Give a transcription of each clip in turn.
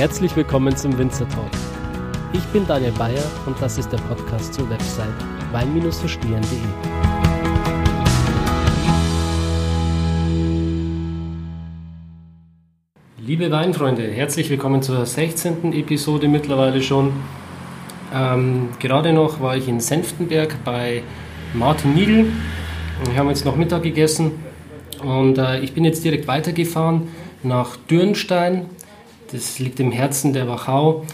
Herzlich willkommen zum Winzer Talk. Ich bin Daniel Bayer und das ist der Podcast zur Website wein-verstehen.de. Liebe Weinfreunde, herzlich willkommen zur 16. Episode mittlerweile schon. Ähm, gerade noch war ich in Senftenberg bei Martin Niedl. Wir haben jetzt noch Mittag gegessen und äh, ich bin jetzt direkt weitergefahren nach Dürnstein. Das liegt im Herzen der Wachau.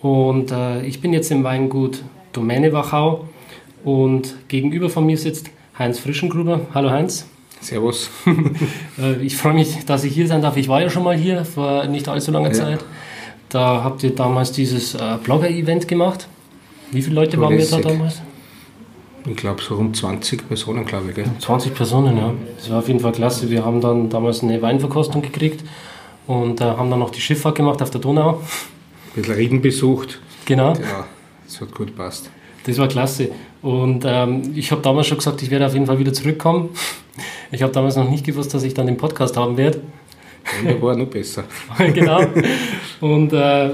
Und äh, ich bin jetzt im Weingut Domäne Wachau. Und gegenüber von mir sitzt Heinz Frischengruber. Hallo Heinz. Servus. Äh, ich freue mich, dass ich hier sein darf. Ich war ja schon mal hier vor nicht allzu langer ja. Zeit. Da habt ihr damals dieses äh, Blogger-Event gemacht. Wie viele Leute waren wir da damals? Ich glaube so rund 20 Personen, glaube ich. Gell? 20 Personen, ja. Das war auf jeden Fall klasse. Wir haben dann damals eine Weinverkostung gekriegt und äh, haben dann noch die Schifffahrt gemacht auf der Donau. Ein bisschen Rieden besucht. Genau. Ja, das hat gut passt. Das war klasse. Und ähm, ich habe damals schon gesagt, ich werde auf jeden Fall wieder zurückkommen. Ich habe damals noch nicht gewusst, dass ich dann den Podcast haben werde. Wunderbar, noch besser. genau. Und äh,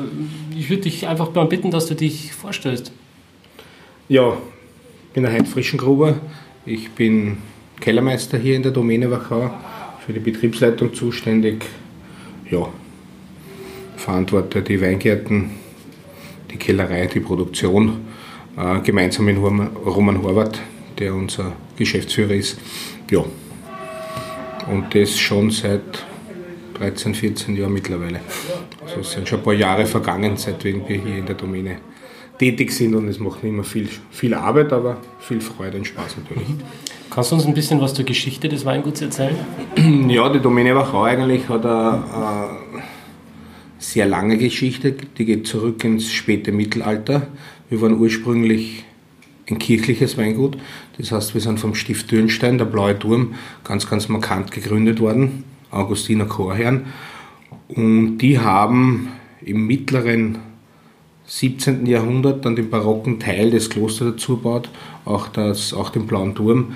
ich würde dich einfach mal bitten, dass du dich vorstellst. Ja, bin der Heinz Frischengruber. Ich bin Kellermeister hier in der Domäne Wachau, für die Betriebsleitung zuständig. Ja, verantworte die Weingärten, die Kellerei, die Produktion, äh, gemeinsam mit Roman Horvath, der unser Geschäftsführer ist. Ja, und das schon seit 13, 14 Jahren mittlerweile. Also es sind schon ein paar Jahre vergangen, seitdem wir hier in der Domäne tätig sind und es macht immer viel, viel Arbeit, aber viel Freude und Spaß natürlich. Kannst du uns ein bisschen was zur Geschichte des Weinguts erzählen? Ja, die Domäne Wachau eigentlich hat eine, eine sehr lange Geschichte, die geht zurück ins späte Mittelalter. Wir waren ursprünglich ein kirchliches Weingut, das heißt, wir sind vom Stift Dürnstein, der Blaue Turm, ganz, ganz markant gegründet worden, Augustiner Chorherren. Und die haben im mittleren 17. Jahrhundert dann den barocken Teil des Klosters dazu baut, auch, das, auch den Blauen Turm.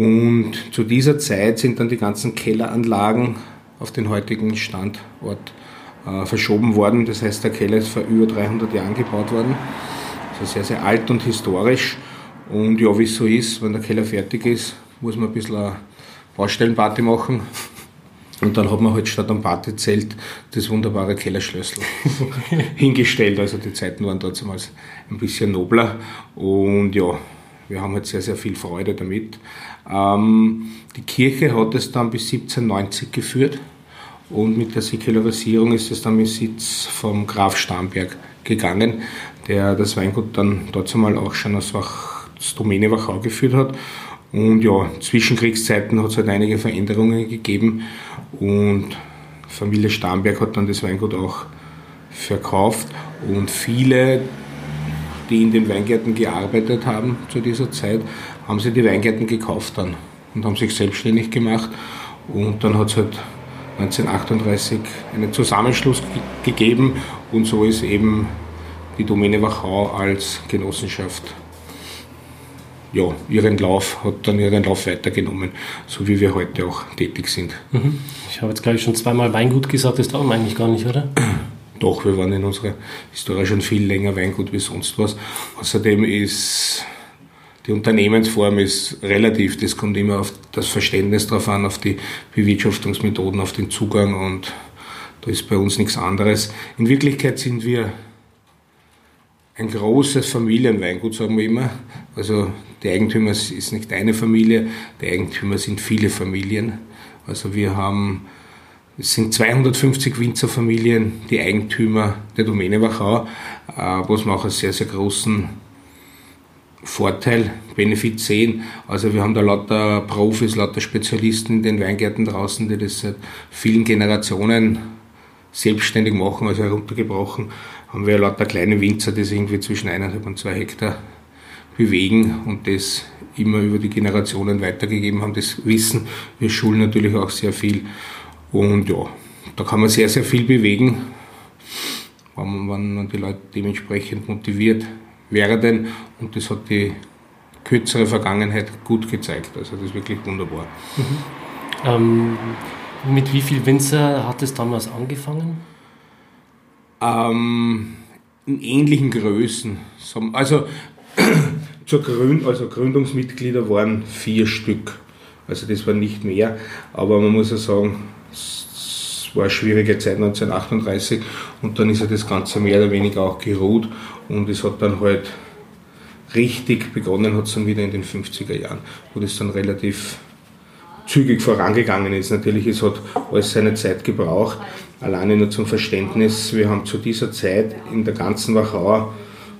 Und zu dieser Zeit sind dann die ganzen Kelleranlagen auf den heutigen Standort äh, verschoben worden. Das heißt, der Keller ist vor über 300 Jahren gebaut worden. Also sehr, sehr alt und historisch. Und ja, wie es so ist, wenn der Keller fertig ist, muss man ein bisschen eine Baustellenparty machen. Und dann hat man halt statt am Partyzelt das wunderbare Kellerschlössl hingestellt. Also die Zeiten waren damals ein bisschen nobler. Und ja, wir haben halt sehr, sehr viel Freude damit. Ähm, die Kirche hat es dann bis 1790 geführt. Und mit der Säkularisierung ist es dann mit Sitz vom Graf Starnberg gegangen, der das Weingut dann dazu mal auch schon als, Wach, als Domäne Wachau geführt hat. Und ja, zwischen Kriegszeiten hat es halt einige Veränderungen gegeben und Familie Starnberg hat dann das Weingut auch verkauft und viele, die in den Weingärten gearbeitet haben zu dieser Zeit, haben sie die Weingärten gekauft dann und haben sich selbstständig gemacht und dann hat es halt 1938 einen Zusammenschluss gegeben und so ist eben die Domäne Wachau als Genossenschaft ja, ihren Lauf, hat dann ihren Lauf weitergenommen, so wie wir heute auch tätig sind. Mhm. Ich habe jetzt, glaube ich, schon zweimal Weingut gesagt, das dauert eigentlich gar nicht, oder? Doch, wir waren in unserer Historie schon viel länger Weingut wie sonst was. Außerdem ist die Unternehmensform ist relativ, das kommt immer auf das Verständnis drauf an, auf die Bewirtschaftungsmethoden, auf den Zugang und da ist bei uns nichts anderes. In Wirklichkeit sind wir ein großes Familienweingut, sagen wir immer. Also der Eigentümer ist nicht eine Familie, der Eigentümer sind viele Familien. Also wir haben, es sind 250 Winzerfamilien, die Eigentümer der Domäne Wachau, äh, was wir auch einen sehr, sehr großen Vorteil, Benefit sehen. Also wir haben da lauter Profis, lauter Spezialisten in den Weingärten draußen, die das seit vielen Generationen selbstständig machen, also heruntergebrochen, haben wir lauter kleine Winzer, die sich irgendwie zwischen eineinhalb und zwei Hektar bewegen und das immer über die Generationen weitergegeben haben, das Wissen. Wir schulen natürlich auch sehr viel und ja, da kann man sehr, sehr viel bewegen, wenn man die Leute dementsprechend motiviert werden und das hat die kürzere Vergangenheit gut gezeigt. Also das ist wirklich wunderbar. Mhm. Ähm, mit wie viel Winzer hat es damals angefangen? Ähm, in ähnlichen Größen. Also, zur Gründ, also Gründungsmitglieder waren vier Stück. Also das war nicht mehr. Aber man muss ja sagen, es war eine schwierige Zeit 1938 und dann ist ja das Ganze mehr oder weniger auch geruht und es hat dann halt richtig begonnen hat es dann wieder in den 50er Jahren, wo das dann relativ zügig vorangegangen ist. Natürlich, es hat alles seine Zeit gebraucht. Alleine nur zum Verständnis, wir haben zu dieser Zeit in der ganzen Wachau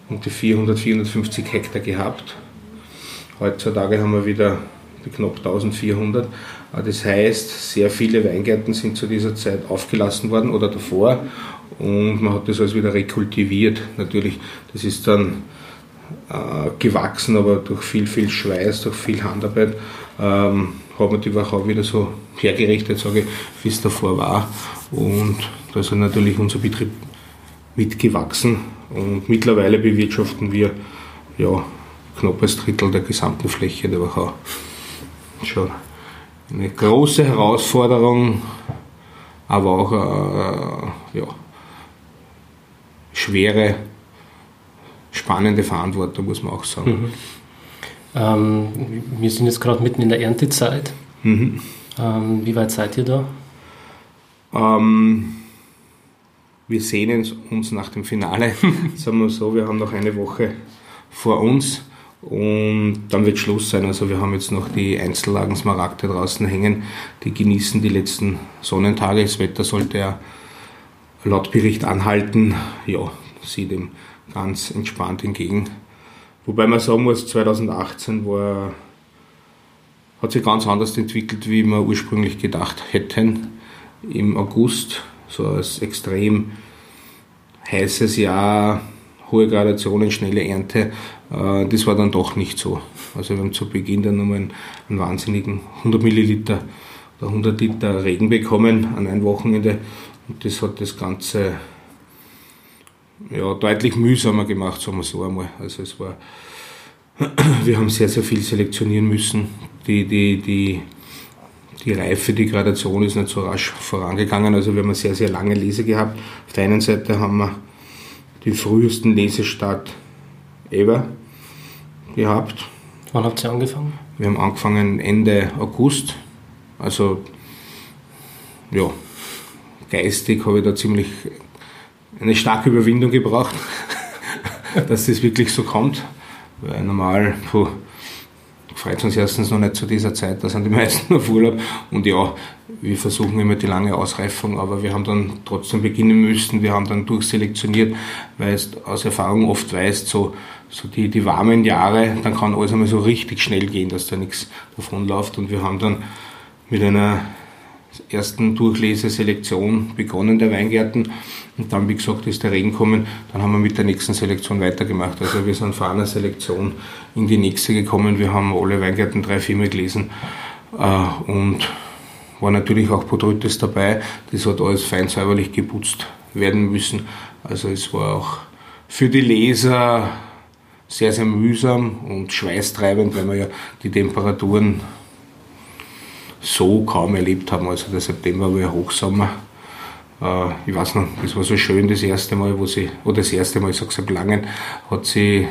um die 400, 450 Hektar gehabt. Heutzutage haben wir wieder knapp 1400. Das heißt, sehr viele Weingärten sind zu dieser Zeit aufgelassen worden oder davor und man hat das alles wieder rekultiviert. Natürlich, das ist dann äh, gewachsen, aber durch viel, viel Schweiß, durch viel Handarbeit ähm, hat man die Wachau wieder so hergerichtet, sage ich, wie es davor war. Und da ist natürlich unser Betrieb mitgewachsen und mittlerweile bewirtschaften wir ja, knapp ein Drittel der gesamten Fläche der Wachau. Schon eine große Herausforderung, aber auch äh, ja, schwere spannende Verantwortung, muss man auch sagen. Mhm. Ähm, wir sind jetzt gerade mitten in der Erntezeit. Mhm. Ähm, wie weit seid ihr da? Ähm, wir sehnen uns nach dem Finale, sagen wir so. Wir haben noch eine Woche vor uns und dann wird Schluss sein. Also wir haben jetzt noch die Einzellagen Smaragde draußen hängen. Die genießen die letzten Sonnentage. Das Wetter sollte ja laut Bericht anhalten. Ja, sieht dem ganz entspannt entgegen. Wobei man sagen muss, 2018 war, hat sich ganz anders entwickelt, wie wir ursprünglich gedacht hätten. Im August, so als extrem heißes Jahr, hohe Gradationen, schnelle Ernte, äh, das war dann doch nicht so. Also wir haben zu Beginn dann nochmal einen, einen wahnsinnigen 100 Milliliter oder 100 Liter Regen bekommen an einem Wochenende und das hat das Ganze ja, deutlich mühsamer gemacht, sagen wir so einmal. Also es war, wir haben sehr, sehr viel selektionieren müssen. Die, die, die, die Reife, die Gradation ist nicht so rasch vorangegangen. Also wir haben eine sehr, sehr lange Lese gehabt. Auf der einen Seite haben wir den frühesten Lesestart ever gehabt. Wann habt ihr angefangen? Wir haben angefangen Ende August. Also ja, geistig habe ich da ziemlich eine starke Überwindung gebraucht, dass das wirklich so kommt. Weil normal, puh, freut uns erstens noch nicht zu dieser Zeit, da sind die meisten auf Urlaub. Und ja, wir versuchen immer die lange Ausreifung, aber wir haben dann trotzdem beginnen müssen. Wir haben dann durchselektioniert, weil es aus Erfahrung oft weißt, so, so die, die warmen Jahre, dann kann alles einmal so richtig schnell gehen, dass da nichts davonläuft. Und wir haben dann mit einer ersten Durchleseselektion begonnen der Weingärten. Und dann, wie gesagt, ist der Regen gekommen, dann haben wir mit der nächsten Selektion weitergemacht. Also wir sind von einer Selektion in die nächste gekommen, wir haben alle Weingärten drei, viermal gelesen. Äh, und war natürlich auch Podrüttes dabei, das hat alles fein säuberlich geputzt werden müssen. Also es war auch für die Leser sehr, sehr mühsam und schweißtreibend, weil wir ja die Temperaturen so kaum erlebt haben. Also der September war ja Hochsommer. Äh, ich weiß noch, das war so schön das erste Mal, wo sie, oder das erste Mal, ich sage seit Langen, hat sie,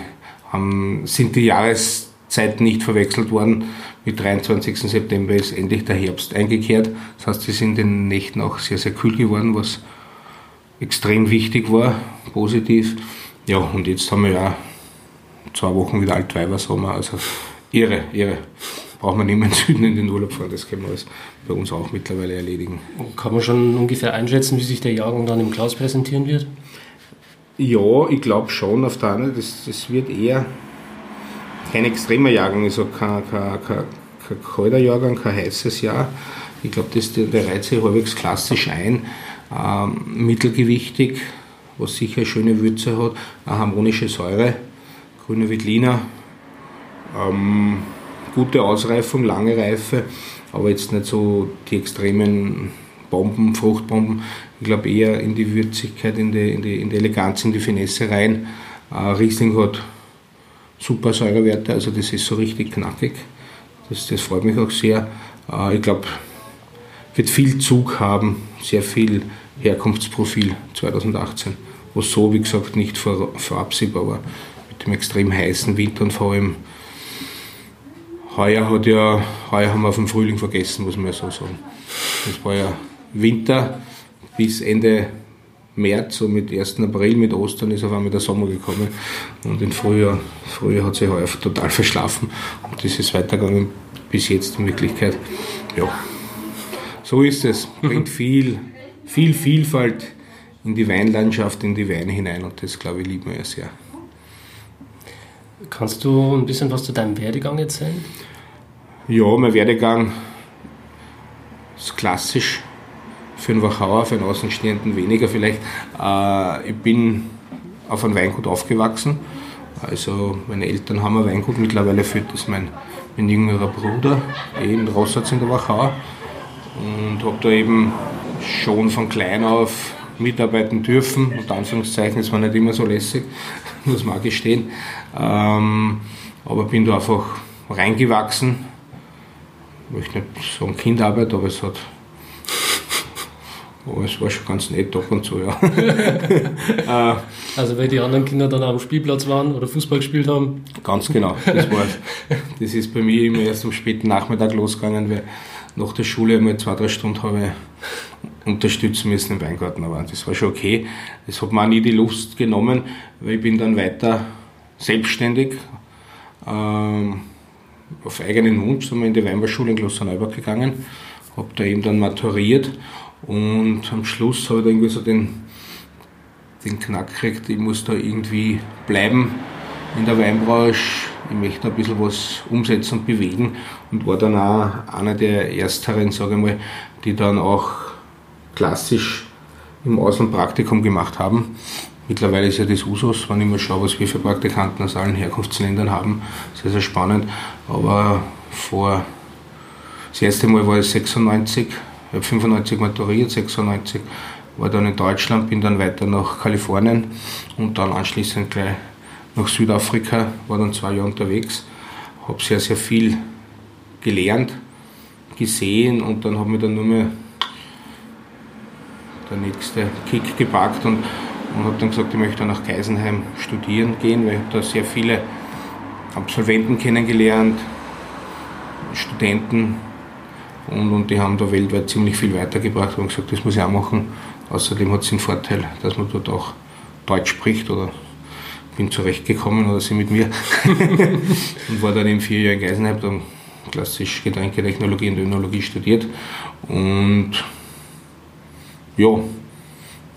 haben, sind die Jahreszeiten nicht verwechselt worden. Mit 23. September ist endlich der Herbst eingekehrt. Das heißt, es sind in den Nächten auch sehr, sehr kühl geworden, was extrem wichtig war, positiv. Ja, und jetzt haben wir ja zwei Wochen wieder Altweibersommer, also irre, irre braucht man nicht mehr in Süden in den Urlaub fahren. Das können wir bei uns auch mittlerweile erledigen. Kann man schon ungefähr einschätzen, wie sich der Jahrgang dann im Klaus präsentieren wird? Ja, ich glaube schon. Auf der anderen das, das wird eher kein extremer Jahrgang, also kein, kein, kein, kein kalter Jahrgang, kein heißes Jahr. Ich glaube, der, der reiht sich halbwegs klassisch ein. Ähm, mittelgewichtig, was sicher schöne Würze hat, eine harmonische Säure, grüne Wittliner. Ähm, gute Ausreifung, lange Reife, aber jetzt nicht so die extremen Bomben, Fruchtbomben. Ich glaube eher in die Würzigkeit, in die, in die, in die Eleganz, in die Finesse rein. Äh, Riesling hat super Säurewerte, also das ist so richtig knackig. Das, das freut mich auch sehr. Äh, ich glaube, wird viel Zug haben, sehr viel Herkunftsprofil 2018 was so, wie gesagt, nicht vor, vorabsehbar war. Mit dem extrem heißen Winter und vor allem heuer hat ja, heuer haben wir auf den Frühling vergessen, muss man ja so sagen. Das war ja Winter bis Ende März, so mit 1. April, mit Ostern ist auf einmal der Sommer gekommen und im Frühjahr, Frühjahr hat sich heuer total verschlafen und das ist weitergegangen bis jetzt in Wirklichkeit. Ja, so ist es. Bringt viel, viel Vielfalt in die Weinlandschaft, in die Weine hinein und das, glaube ich, lieben wir ja sehr. Kannst du ein bisschen was zu deinem Werdegang erzählen? Ja, mein Werdegang ist klassisch für einen Wachauer, für einen Außenstehenden weniger vielleicht. Äh, ich bin auf einem Weingut aufgewachsen. Also meine Eltern haben ein Weingut, mittlerweile führt das mein, mein jüngerer Bruder eh in Rossatz in der Wachau. Und habe da eben schon von klein auf mitarbeiten dürfen. Unter Anführungszeichen, es war nicht immer so lässig, muss man auch gestehen. Ähm, aber bin da einfach reingewachsen. Ich möchte nicht sagen Kindarbeit, aber es hat aber es war schon ganz nett ab und zu, ja. Äh, also weil die anderen Kinder dann am Spielplatz waren oder Fußball gespielt haben? Ganz genau, das war Das ist bei mir immer erst am späten Nachmittag losgegangen, weil nach der Schule einmal zwei, drei Stunden habe ich unterstützen müssen im Weingarten, aber das war schon okay. Das hat mir auch nie die Lust genommen, weil ich bin dann weiter selbstständig ähm, auf eigenen Wunsch sind wir in die Weinbauschule in Klosterneuburg gegangen, habe da eben dann maturiert und am Schluss habe ich dann irgendwie so den, den Knack gekriegt, ich muss da irgendwie bleiben in der Weinbranche. Ich möchte ein bisschen was umsetzen und bewegen und war dann auch einer der ersteren, sage ich mal, die dann auch klassisch im Ausland Praktikum gemacht haben. Mittlerweile ist ja das Usus, wenn ich mal schaue, was wir für Praktikanten aus allen Herkunftsländern haben. Sehr, sehr spannend. Aber vor, das erste Mal war es 96, ich habe 95 maturiert, 96 war dann in Deutschland, bin dann weiter nach Kalifornien und dann anschließend gleich nach Südafrika, war dann zwei Jahre unterwegs, habe sehr, sehr viel gelernt, gesehen und dann habe ich dann nur mehr der nächste Kick gepackt und, und habe dann gesagt, ich möchte nach Geisenheim studieren gehen, weil ich da sehr viele Absolventen kennengelernt, Studenten, und, und die haben da weltweit ziemlich viel weitergebracht. Und gesagt, das muss ich auch machen. Außerdem hat es den Vorteil, dass man dort auch Deutsch spricht oder bin zurechtgekommen oder sie mit mir. Und war dann in vier Jahren in Geisenheim, dann klassisch Getränketechnologie und Önologie studiert. Und ja,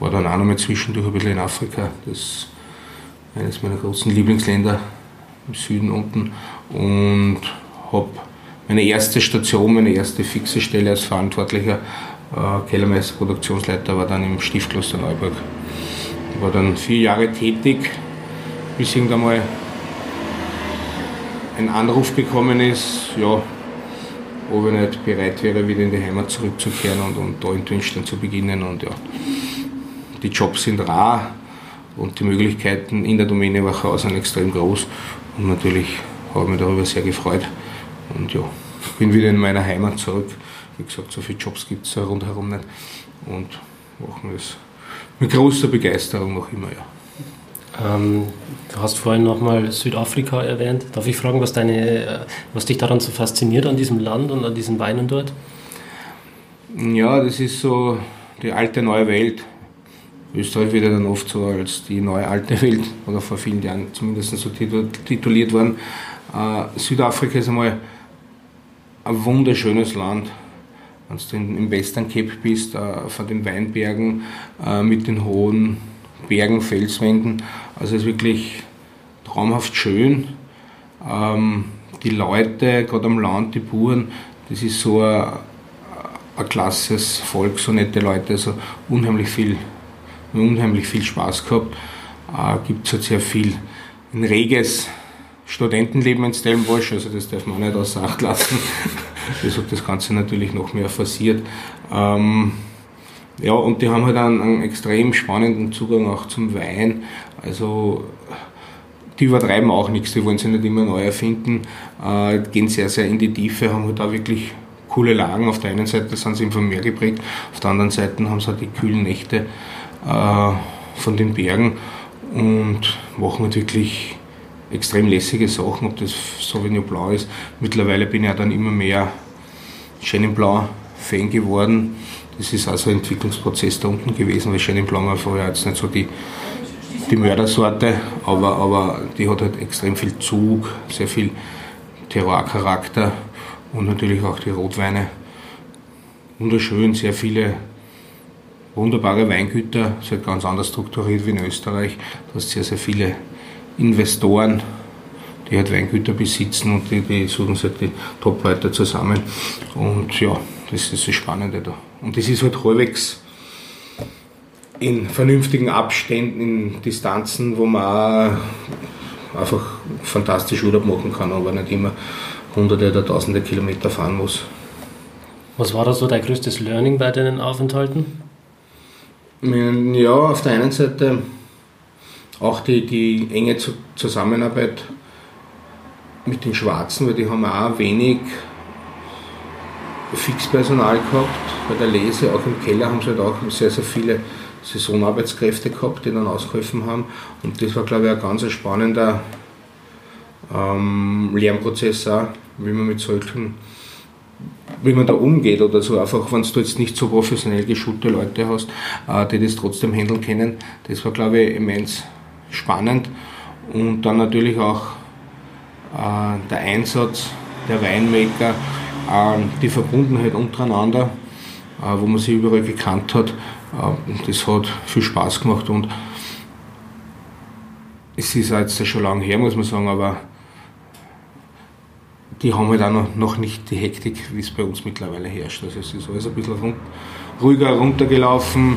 war dann auch noch mal zwischendurch ein bisschen in Afrika, das ist eines meiner großen Lieblingsländer im Süden unten und habe meine erste Station, meine erste fixe Stelle als verantwortlicher äh, Kellermeister Produktionsleiter war dann im Stiftkloster Neuburg. War dann vier Jahre tätig, bis irgendwann mal ein Anruf bekommen ist, ja, ob ich nicht bereit wäre, wieder in die Heimat zurückzukehren und, und da in Dünstein zu beginnen. Und ja, die Jobs sind rar und die Möglichkeiten in der Domäne Wachau sind extrem groß. Und natürlich habe ich mich darüber sehr gefreut. Und ja, bin wieder in meiner Heimat zurück. Wie gesagt, so viele Jobs gibt es rundherum nicht. Und machen das mit großer Begeisterung noch immer, ja. Ähm, du hast vorhin nochmal Südafrika erwähnt. Darf ich fragen, was, deine, äh, was dich daran so fasziniert an diesem Land und an diesen Weinen dort? Ja, das ist so die alte neue Welt. Österreich wird ja dann oft so als die neue alte Welt oder vor vielen Jahren zumindest so tituliert worden. Äh, Südafrika ist einmal ein wunderschönes Land. Wenn du im Western Cape bist, äh, von den Weinbergen äh, mit den hohen Bergen, Felswänden. Also es ist wirklich traumhaft schön. Ähm, die Leute, gerade am Land, die Buren, das ist so ein, ein klasses Volk, so nette Leute, also unheimlich viel, unheimlich viel Spaß gehabt. Äh, Gibt es halt sehr viel ein reges Studentenleben in Stellenbosch, also das darf man nicht außer Acht lassen. Das hat das Ganze natürlich noch mehr forciert. Ähm, ja, und die haben halt einen, einen, extrem spannenden Zugang auch zum Wein. Also die übertreiben auch nichts, die wollen sich nicht immer neu erfinden, äh, gehen sehr, sehr in die Tiefe, haben halt da wirklich coole Lagen. Auf der einen Seite sind sie vom Meer geprägt, auf der anderen Seite haben sie halt die kühlen Nächte. Äh, von den Bergen und machen halt wirklich extrem lässige Sachen, ob das Sauvignon Blau ist. Mittlerweile bin ich ja dann immer mehr Chenin Blanc Fan geworden. Das ist also ein Entwicklungsprozess da unten gewesen, weil Chenin Blanc war vorher jetzt nicht so die, die Mördersorte, aber, aber die hat halt extrem viel Zug, sehr viel Terroir-Charakter und natürlich auch die Rotweine. Wunderschön, sehr viele wunderbare Weingüter, ist ganz anders strukturiert wie in Österreich. Du hast sehr, sehr viele Investoren, die halt Weingüter besitzen und die, die suchen sich halt die Top-Leute zusammen. Und ja, das ist das Spannende da. Und das ist halt halbwegs in vernünftigen Abständen, in Distanzen, wo man auch einfach fantastisch Urlaub machen kann, aber nicht immer hunderte oder tausende Kilometer fahren muss. Was war da so dein größtes Learning bei deinen Aufenthalten? Ja, auf der einen Seite auch die, die enge Zusammenarbeit mit den Schwarzen, weil die haben auch wenig Fixpersonal gehabt. Bei der Lese, auch im Keller, haben sie halt auch sehr, sehr viele Saisonarbeitskräfte gehabt, die dann ausgeholfen haben. Und das war, glaube ich, ein ganz spannender ähm, Lernprozess auch, wie man mit solchen, wie man da umgeht oder so. Einfach, wenn du jetzt nicht so professionell geschulte Leute hast, äh, die das trotzdem handeln können. Das war, glaube ich, immens spannend. Und dann natürlich auch äh, der Einsatz der Weinmaker, äh, die Verbundenheit untereinander, äh, wo man sich überall gekannt hat. Äh, das hat viel Spaß gemacht und es ist jetzt schon lange her, muss man sagen, aber die haben halt auch noch, nicht die Hektik, wie es bei uns mittlerweile herrscht. Also es ist alles ein bisschen ruhiger runtergelaufen.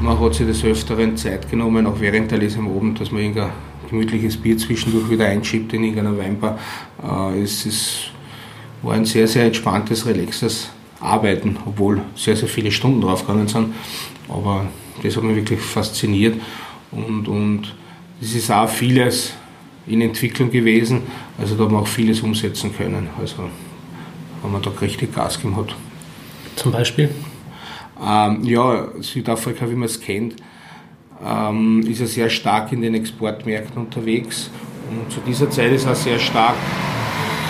Man hat sich des Öfteren Zeit genommen, auch während der Lesung oben, dass man irgendein gemütliches Bier zwischendurch wieder einschiebt in irgendeiner Weinbar. Äh, es ist, war ein sehr, sehr entspanntes, relaxes Arbeiten, obwohl sehr, sehr viele Stunden draufgegangen sind. Aber das hat mich wirklich fasziniert und, und es ist auch vieles in Entwicklung gewesen. Also da haben wir auch vieles umsetzen können. Also haben wir da richtig Gas gegeben hat. Zum Beispiel? Ähm, ja, Südafrika, wie man es kennt, ähm, ist ja sehr stark in den Exportmärkten unterwegs. Und zu dieser Zeit ist auch sehr stark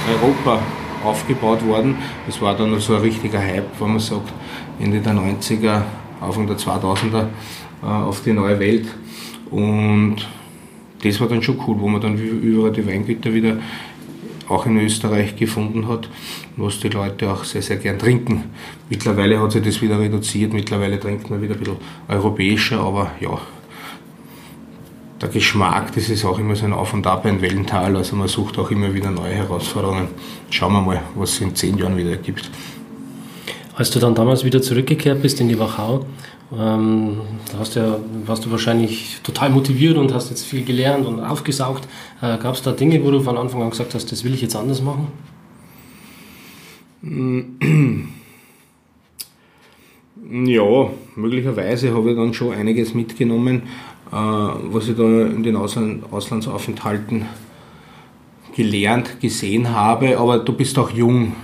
Europa aufgebaut worden. Das war dann so ein richtiger Hype, wenn man sagt, Ende der 90er, Anfang der 2000er äh, auf die neue Welt. Und das war dann schon cool, wo man dann überall die Weingüter wieder auch in Österreich gefunden hat, was die Leute auch sehr, sehr gern trinken. Mittlerweile hat sich das wieder reduziert, mittlerweile trinkt man wieder ein bisschen europäischer, aber ja, der Geschmack, das ist auch immer so ein Auf und Ab, ein Wellental, also man sucht auch immer wieder neue Herausforderungen. Schauen wir mal, was es in zehn Jahren wieder gibt. Als du dann damals wieder zurückgekehrt bist in die Wachau, ähm, da hast ja, warst du wahrscheinlich total motiviert und hast jetzt viel gelernt und aufgesaugt. Äh, Gab es da Dinge, wo du von Anfang an gesagt hast, das will ich jetzt anders machen? Ja, möglicherweise habe ich dann schon einiges mitgenommen, was ich da in den Auslandsaufenthalten gelernt, gesehen habe. Aber du bist auch jung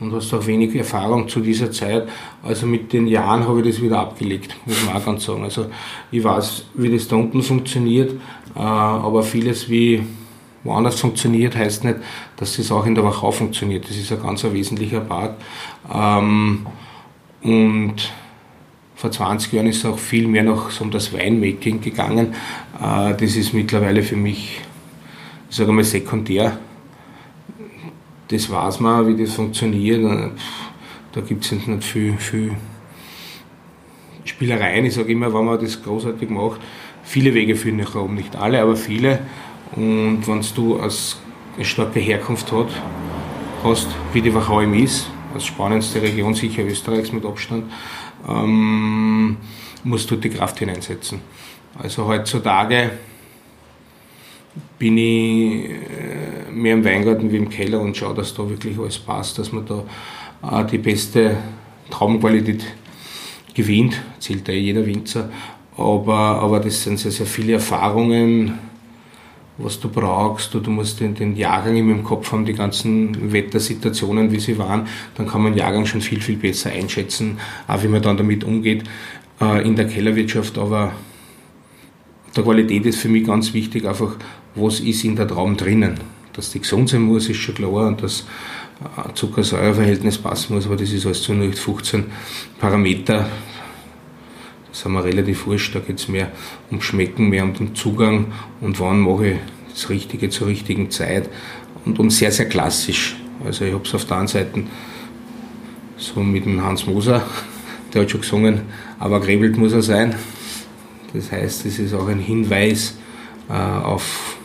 und hast auch wenig Erfahrung zu dieser Zeit. Also mit den Jahren habe ich das wieder abgelegt, muss man auch ganz sagen. Also ich weiß, wie das da unten funktioniert, äh, aber vieles wie woanders funktioniert, heißt nicht, dass es auch in der Wachau funktioniert. Das ist ein ganz wesentlicher Part. Ähm, und vor 20 Jahren ist es auch viel mehr noch so um das Weinmaking gegangen. Äh, das ist mittlerweile für mich, ich sage mal, sekundär das weiß man, wie das funktioniert. Da gibt es nicht viel, viel Spielereien. Ich sage immer, wenn man das großartig macht, viele Wege führen nach oben, nicht alle, aber viele. Und wenn du als eine starke Herkunft hat, hast, wie die Wachau ist, als spannendste Region sicher Österreichs mit Abstand, ähm, musst du die Kraft hineinsetzen. Also heutzutage bin ich äh, mehr im Weingarten wie im Keller und schaue, dass da wirklich alles passt, dass man da äh, die beste Traumqualität gewinnt, zählt ja jeder Winzer. Aber, aber das sind sehr, sehr viele Erfahrungen, was du brauchst. Du musst den, den Jahrgang im Kopf haben, die ganzen Wettersituationen, wie sie waren. Dann kann man Jahrgang schon viel, viel besser einschätzen, auch wie man dann damit umgeht äh, in der Kellerwirtschaft. Aber der Qualität ist für mich ganz wichtig einfach, was ist in der Traum drinnen. Dass die gesund sein muss, ist schon klar und dass Zucker-Säure-Verhältnis passen muss, aber das ist alles zu 15 Parameter. Haben wir relativ wurscht, da geht es mehr um Schmecken, mehr um den Zugang und wann mache ich das Richtige zur richtigen Zeit und, und sehr, sehr klassisch. Also ich habe es auf der einen Seite so mit dem Hans Moser, der hat schon gesungen, aber grebelt muss er sein. Das heißt, es ist auch ein Hinweis äh, auf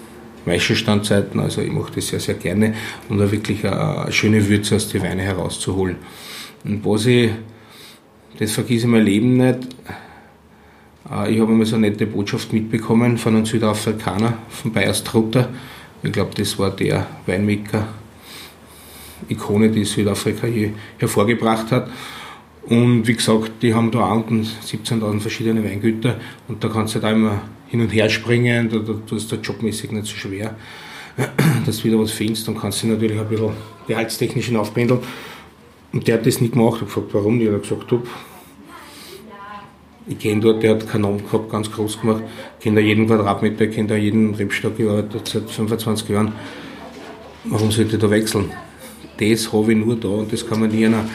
Maischenstandzeiten, also ich mache das sehr, sehr gerne, um da wirklich eine, schöne Würze aus den Weine herauszuholen. Und was ich, das vergesse ich mein Leben nicht, äh, ich habe einmal so eine nette Botschaft mitbekommen von einem Südafrikaner, von Bayers Trutter. Ich glaube, das war der Weinmaker, Ikone, die Südafrika hier hervorgebracht hat. Und wie gesagt, die haben da unten 17.000 verschiedene Weingüter und da kannst du da immer hin und her springen, da, da ist da jobmäßig nicht so schwer, dass du wieder was findest und kannst dich natürlich ein bisschen gehaltstechnisch aufpendeln. Und der hat das nicht gemacht. Ich habe gefragt, warum? Die hat gesagt, du, ich kenne dort, der hat Namen gehabt, ganz groß gemacht, ich kenne da jeden Quadratmeter, ich kenne da jeden Rebstock gearbeitet seit 25 Jahren. Warum sollte ich da wechseln? Das habe ich nur da und das kann man nie einer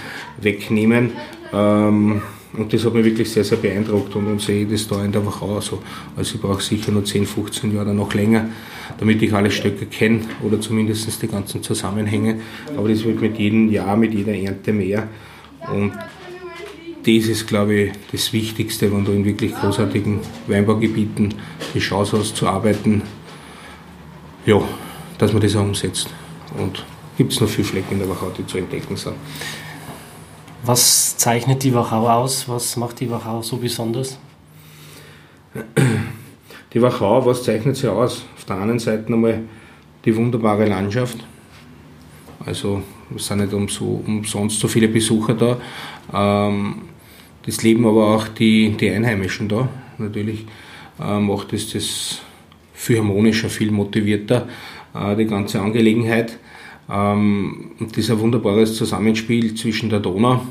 wegnehmen. Ähm, und das hat mich wirklich sehr, sehr beeindruckt und dann sehe ich das da in der Wachau so. Also ich brauche sicher noch 10, 15 Jahre, noch länger, damit ich alle Stöcke kenne oder zumindest die ganzen Zusammenhänge. Aber das wird mit jedem Jahr, mit jeder Ernte mehr. Und das ist, glaube ich, das Wichtigste, wenn du in wirklich großartigen Weinbaugebieten die Chance hast zu arbeiten, ja, dass man das auch umsetzt. Und gibt es noch viele Flecken in der Wachau, die zu entdecken sind. Was zeichnet die Wachau aus? Was macht die Wachau so besonders? Die Wachau, was zeichnet sie aus? Auf der einen Seite einmal die wunderbare Landschaft. Also es sind nicht umsonst so viele Besucher da. Ähm, das leben aber auch die, die Einheimischen da. Natürlich äh, macht es das viel harmonischer, viel motivierter, äh, die ganze Angelegenheit. Ähm, und das ist ein wunderbares Zusammenspiel zwischen der Donau,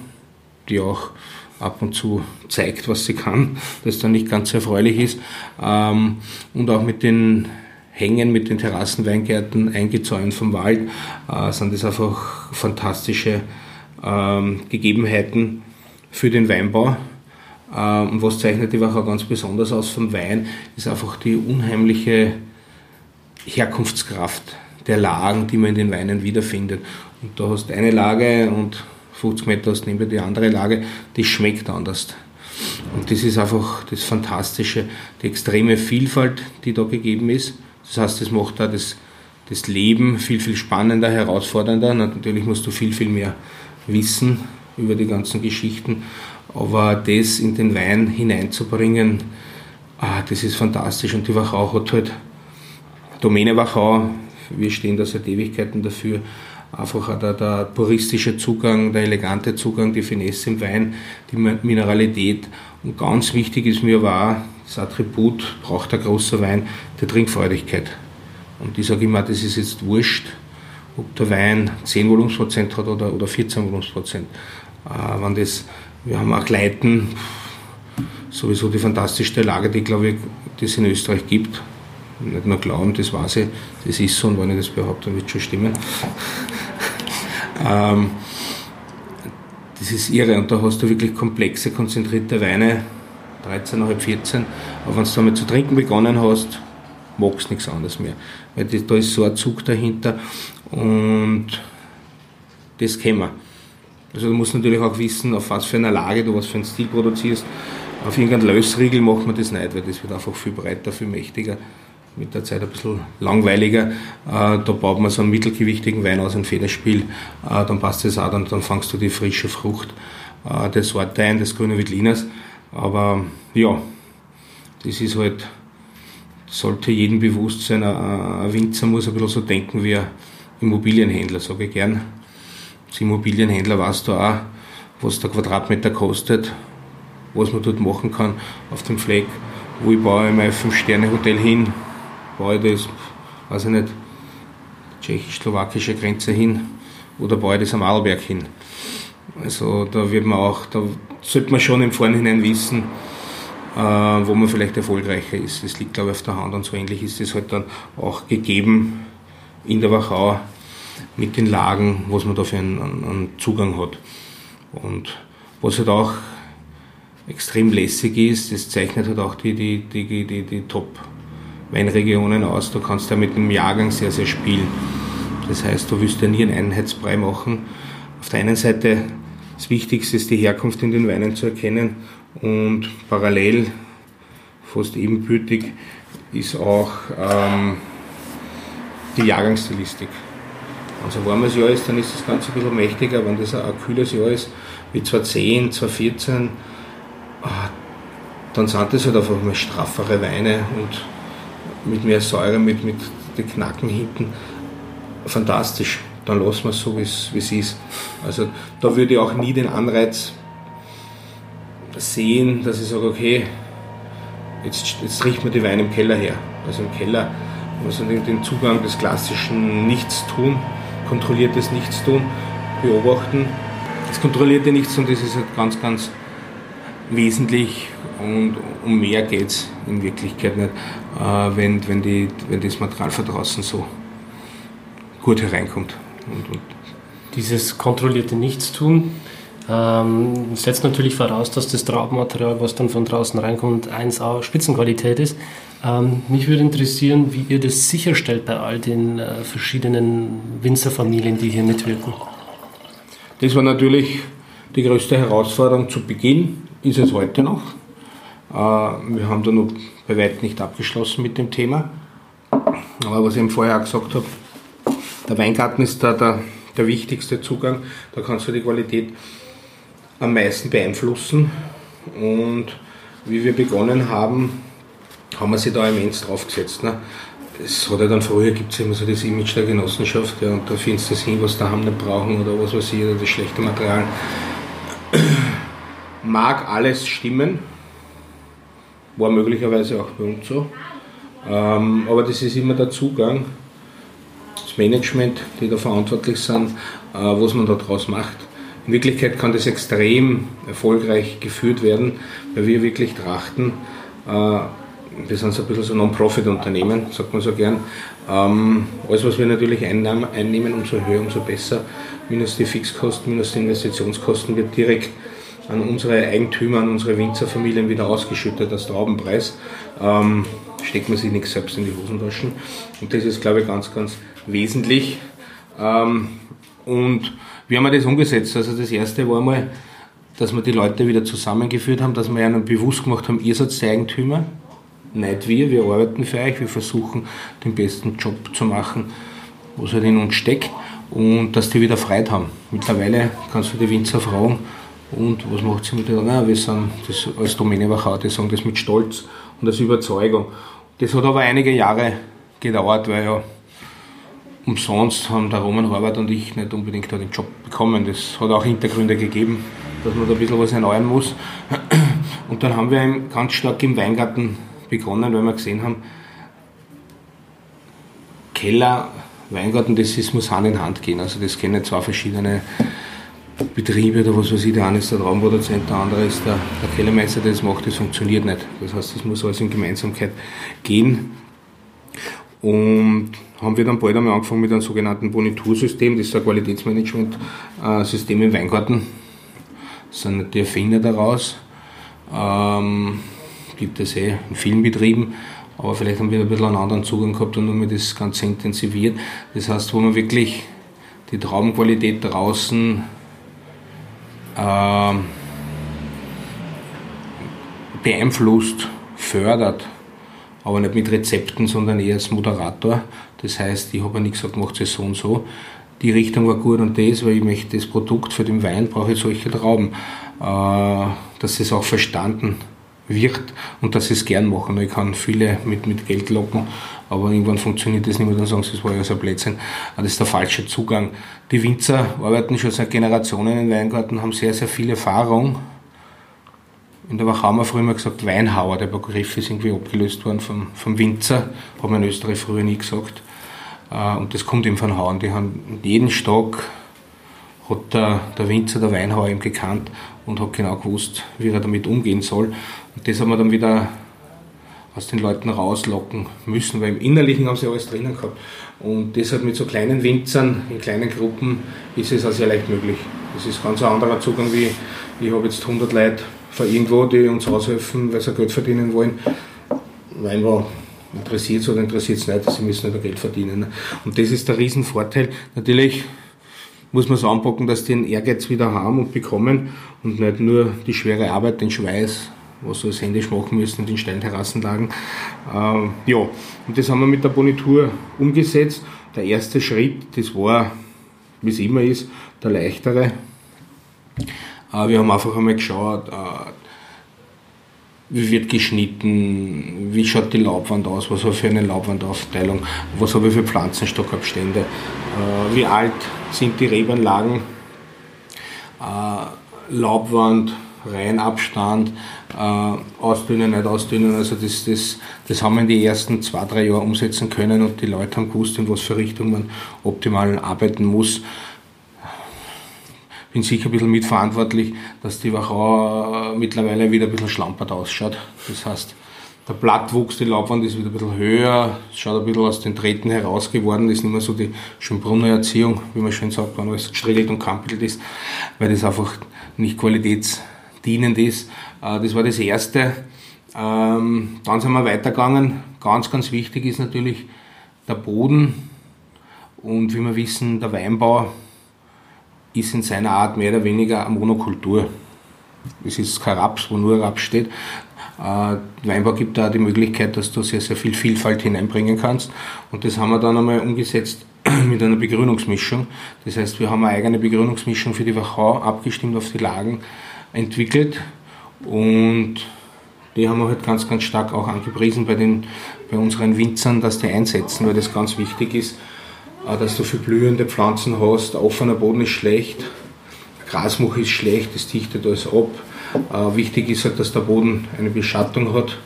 die auch ab und zu zeigt, was sie kann, das dann nicht ganz erfreulich ist, ähm, und auch mit den Hängen, mit den Terrassenweingärten eingezäunt vom Wald, äh, sind das einfach fantastische ähm, Gegebenheiten für den Weinbau. Ähm, und was zeichnet die Wachau ganz besonders aus vom Wein, ist einfach die unheimliche Herkunftskraft der Lagen, die man in den Weinen wiederfindet. Und da hast du eine Lage und 50 Meter hast neben die andere Lage, die schmeckt anders. Und das ist einfach das Fantastische, die extreme Vielfalt, die da gegeben ist. Das heißt, das macht da das, das Leben viel, viel spannender, herausfordernder. Natürlich musst du viel, viel mehr wissen über die ganzen Geschichten, aber das in den Wein hineinzubringen, ah, das ist fantastisch. Und die Wachau hat halt, Domäne Wachau, wir stehen da seit Ewigkeiten dafür, einfach der, der puristische Zugang, der elegante Zugang, die Finesse im Wein, die Mineralität. Und ganz wichtig ist mir war, das Attribut braucht ein großer Wein, der Trinkfreudigkeit. Und ich sage immer, das ist jetzt wurscht, ob der Wein 10 Volumensprozent hat oder, oder 14 Volumensprozent. Äh, wenn das, wir haben auch Leiten, sowieso die fantastischste Lage, die, glaube ich, die es in Österreich gibt. Nicht nur glauben, das weiß ich, das ist so und wenn ich das behaupte, dann wird es schon stimmen. ähm, das ist irre und da hast du wirklich komplexe, konzentrierte Weine, 13,5, 14. Aber wenn du damit zu trinken begonnen hast, magst du nichts anderes mehr. Weil da ist so ein Zug dahinter und das kennen wir. Also du musst natürlich auch wissen, auf was für einer Lage du was für einen Stil produzierst. Auf irgendeinen Lösriegel macht man das nicht, weil das wird einfach viel breiter, viel mächtiger, mit der Zeit ein bisschen langweiliger. Äh, da baut man so einen mittelgewichtigen Wein aus, ein Federspiel, äh, dann passt das auch, dann, dann fangst du die frische Frucht äh, der Sorte ein, des grünen Wittliners. Aber ja, das ist halt, sollte jedem bewusst sein, ein Winzer muss ein bisschen so denken wie ein Immobilienhändler, sage ich gern als Immobilienhändler weißt du auch, was der Quadratmeter kostet, was man dort machen kann auf dem Fleck, wo ich baue mein 5-Sterne-Hotel hin, baue ich das, weiß ich nicht, tschechisch-slowakische Grenze hin oder baue ich das am Arlberg hin. Also da wird man auch, da sollte man schon im Vorhinein wissen, äh, wo man vielleicht erfolgreicher ist. Das liegt, glaube ich, auf der Hand und so ähnlich ist es halt dann auch gegeben in der Wachau mit den Lagen, was man da für einen, einen Zugang hat. Und was halt auch extrem lässig ist, das zeichnet halt auch die, die, die, die, die Top-Weinregionen aus. Da kannst du ja mit dem Jahrgang sehr, sehr spielen. Das heißt, du willst ja nie einen Einheitsbrei machen. Auf der einen Seite das Wichtigste ist die Herkunft in den Weinen zu erkennen und parallel, fast ebenbürtig, ist auch ähm, die Jahrgangsstilistik. Wenn es ein warmes Jahr ist, dann ist das Ganze ein bisschen mächtiger. Wenn das ein kühles Jahr ist, wie 2010, 2014, ah, dann sind das halt einfach mal straffere Weine und mit mehr Säure, mit, mit den Knacken hinten. Fantastisch. Dann lassen wir es so, wie es ist. Also da würde ich auch nie den Anreiz sehen, dass ich sage, okay, jetzt, jetzt riecht man die Weine im Keller her. Also im Keller also den Zugang des klassischen Nichtstun, kontrolliertes Nichtstun beobachten. Das kontrollierte Nichtstun, das ist halt ganz, ganz wesentlich und um mehr geht es in Wirklichkeit nicht, äh, wenn, wenn, die, wenn das Material von draußen so gut hereinkommt. Und, und Dieses kontrollierte Nichtstun ähm, setzt natürlich voraus, dass das Traubenmaterial, was dann von draußen reinkommt, 1A Spitzenqualität ist. Ähm, mich würde interessieren, wie ihr das sicherstellt bei all den äh, verschiedenen Winzerfamilien, die hier mitwirken. Das war natürlich die größte Herausforderung zu Beginn, ist es heute noch. Äh, wir haben da noch bei weitem nicht abgeschlossen mit dem Thema. Aber was ich eben vorher auch gesagt habe, der Weingarten ist da der, der wichtigste Zugang. Da kannst du die Qualität am meisten beeinflussen. Und wie wir begonnen haben, haben wir sich da immens draufgesetzt. Ne? Es hat ja dann früher gibt es immer so das Image der Genossenschaft ja, und da findest du das hin, was da haben nicht brauchen oder was weiß ich, oder das schlechte Material. Mag alles stimmen, war möglicherweise auch bei uns so. Ähm, aber das ist immer der Zugang, das Management, die da verantwortlich sind, äh, was man da draus macht. In Wirklichkeit kann das extrem erfolgreich geführt werden, weil wir wirklich trachten, äh, wir sind so ein bisschen so Non-Profit-Unternehmen, sagt man so gern. Ähm, alles, was wir natürlich einnehmen, umso höher, umso besser. Minus die Fixkosten, minus die Investitionskosten wird direkt an unsere Eigentümer, an unsere Winzerfamilien wieder ausgeschüttet als Traubenpreis. Ähm, steckt man sich nichts selbst in die Hosentaschen. Und das ist, glaube ich, ganz, ganz wesentlich. Ähm, und wie haben wir das umgesetzt? Also das erste war mal, dass wir die Leute wieder zusammengeführt haben, dass wir ihnen bewusst gemacht haben, ihr seid Eigentümer, nicht wir, wir arbeiten für euch, wir versuchen den besten Job zu machen, was halt in uns steckt und dass die wieder Freude haben. Mittlerweile kannst du die Winzer fragen, und was macht sie mit der? Wir sind das als Domäne Wachau, die sagen das mit Stolz und als Überzeugung. Das hat aber einige Jahre gedauert, weil ja umsonst haben der Roman Horvath und ich nicht unbedingt den Job bekommen. Das hat auch Hintergründe gegeben, dass man da ein bisschen was erneuern muss. Und dann haben wir ganz stark im Weingarten begonnen, weil wir gesehen haben, Keller, Weingarten, das ist, muss Hand in Hand gehen. Also das kennen zwei verschiedene Betriebe oder was weiß ich, der eine ist der Traumproduzent, der andere ist der, der Kellermeister, der das macht, das funktioniert nicht. Das heißt, das muss alles in Gemeinsamkeit gehen. Und haben wir dann bald einmal angefangen mit einem sogenannten Bonitursystem, das ist ein Qualitätsmanagement-System im Weingarten. Das sind nicht die Erfinder daraus. Ähm, gibt es eh in vielen Betrieben, aber vielleicht haben wir ein bisschen einen anderen Zugang gehabt und haben das Ganze intensiviert. Das heißt, wo man wirklich die Traubenqualität draußen äh, beeinflusst, fördert aber nicht mit Rezepten, sondern eher als Moderator. Das heißt, ich habe ja nicht gesagt, macht es so und so. Die Richtung war gut und das, weil ich möchte das Produkt für den Wein, brauche ich solche Trauben. Äh, dass es auch verstanden wird und dass sie es gern machen. Ich kann viele mit, mit Geld locken, aber irgendwann funktioniert das nicht mehr, dann sagen sie, das war ja so ein Blödsinn. Das ist der falsche Zugang. Die Winzer arbeiten schon seit Generationen im Weingarten, haben sehr, sehr viel Erfahrung in der Wachau haben wir früher immer gesagt Weinhauer, der Begriff ist irgendwie abgelöst worden vom, vom Winzer, haben wir in Österreich früher nie gesagt. Äh, und das kommt eben von Hauen. Die haben jeden Stock hat der, der Winzer, der Weinhauer eben gekannt und hat genau gewusst, wie er damit umgehen soll. Und das haben wir dann wieder aus den Leuten rauslocken müssen, weil im Innerlichen haben sie alles drinnen gehabt. Und deshalb mit so kleinen Winzern, in kleinen Gruppen, ist es auch sehr leicht möglich. Das ist ganz ein anderer Zugang wie, ich habe jetzt 100 Leute von irgendwo, die uns aushelfen, weil sie Geld verdienen wollen. Weinbau interessiert es oder interessiert es nicht, sie müssen nicht Geld verdienen. Und das ist der Riesenvorteil. Natürlich muss man es anpacken, dass die den Ehrgeiz wieder haben und bekommen und nicht nur die schwere Arbeit, den Schweiß, was sie als händisch machen müssen in den Steinterrassenlagen. Ähm, ja, und das haben wir mit der Bonitur umgesetzt. Der erste Schritt, das war, wie es immer ist, der leichtere. Äh, wir haben einfach einmal geschaut, äh, wie wird geschnitten, wie schaut die Laubwand aus, was habe ich für eine Laubwandaufteilung, was habe ich für Pflanzenstockabstände, äh, wie alt sind die Rebanlagen, Laubwand, Reihenabstand, ausdünnen, nicht ausdünnen. Also das, das, das haben wir in den ersten zwei, drei Jahren umsetzen können und die Leute haben gewusst, in was für Richtung man optimal arbeiten muss bin sicher ein bisschen mitverantwortlich, dass die Wachau mittlerweile wieder ein bisschen schlampert ausschaut. Das heißt, der Blattwuchs, die Laubwand ist wieder ein bisschen höher, schaut ein bisschen aus den Drähten heraus geworden, ist nicht mehr so die Schönbrunner Erziehung, wie man schön sagt, wenn alles gestriegelt und kampelt ist, weil das einfach nicht qualitätsdienend ist. Äh, das war das Erste. Ähm, dann sind wir weitergegangen. Ganz, ganz wichtig ist natürlich der Boden und wie wir wissen, der Weinbau ist in seiner Art mehr oder weniger eine Monokultur. Es ist kein Raps, wo nur Raps steht. Äh, Weinbau gibt da die Möglichkeit, dass du sehr, sehr viel Vielfalt hineinbringen kannst. Und das haben wir dann einmal umgesetzt mit einer Begrünungsmischung. Das heißt, wir haben eine eigene Begrünungsmischung für die Wachau abgestimmt auf die Lagen entwickelt. Und die haben wir halt ganz, ganz stark auch angepriesen bei, den, bei unseren Winzern, dass die einsetzen, weil das ganz wichtig ist dass du für blühende Pflanzen hast. Offener Boden ist schlecht, Grasmuch ist schlecht, das dichtet alles ab. Äh, wichtig ist halt, dass der Boden eine Beschattung hat.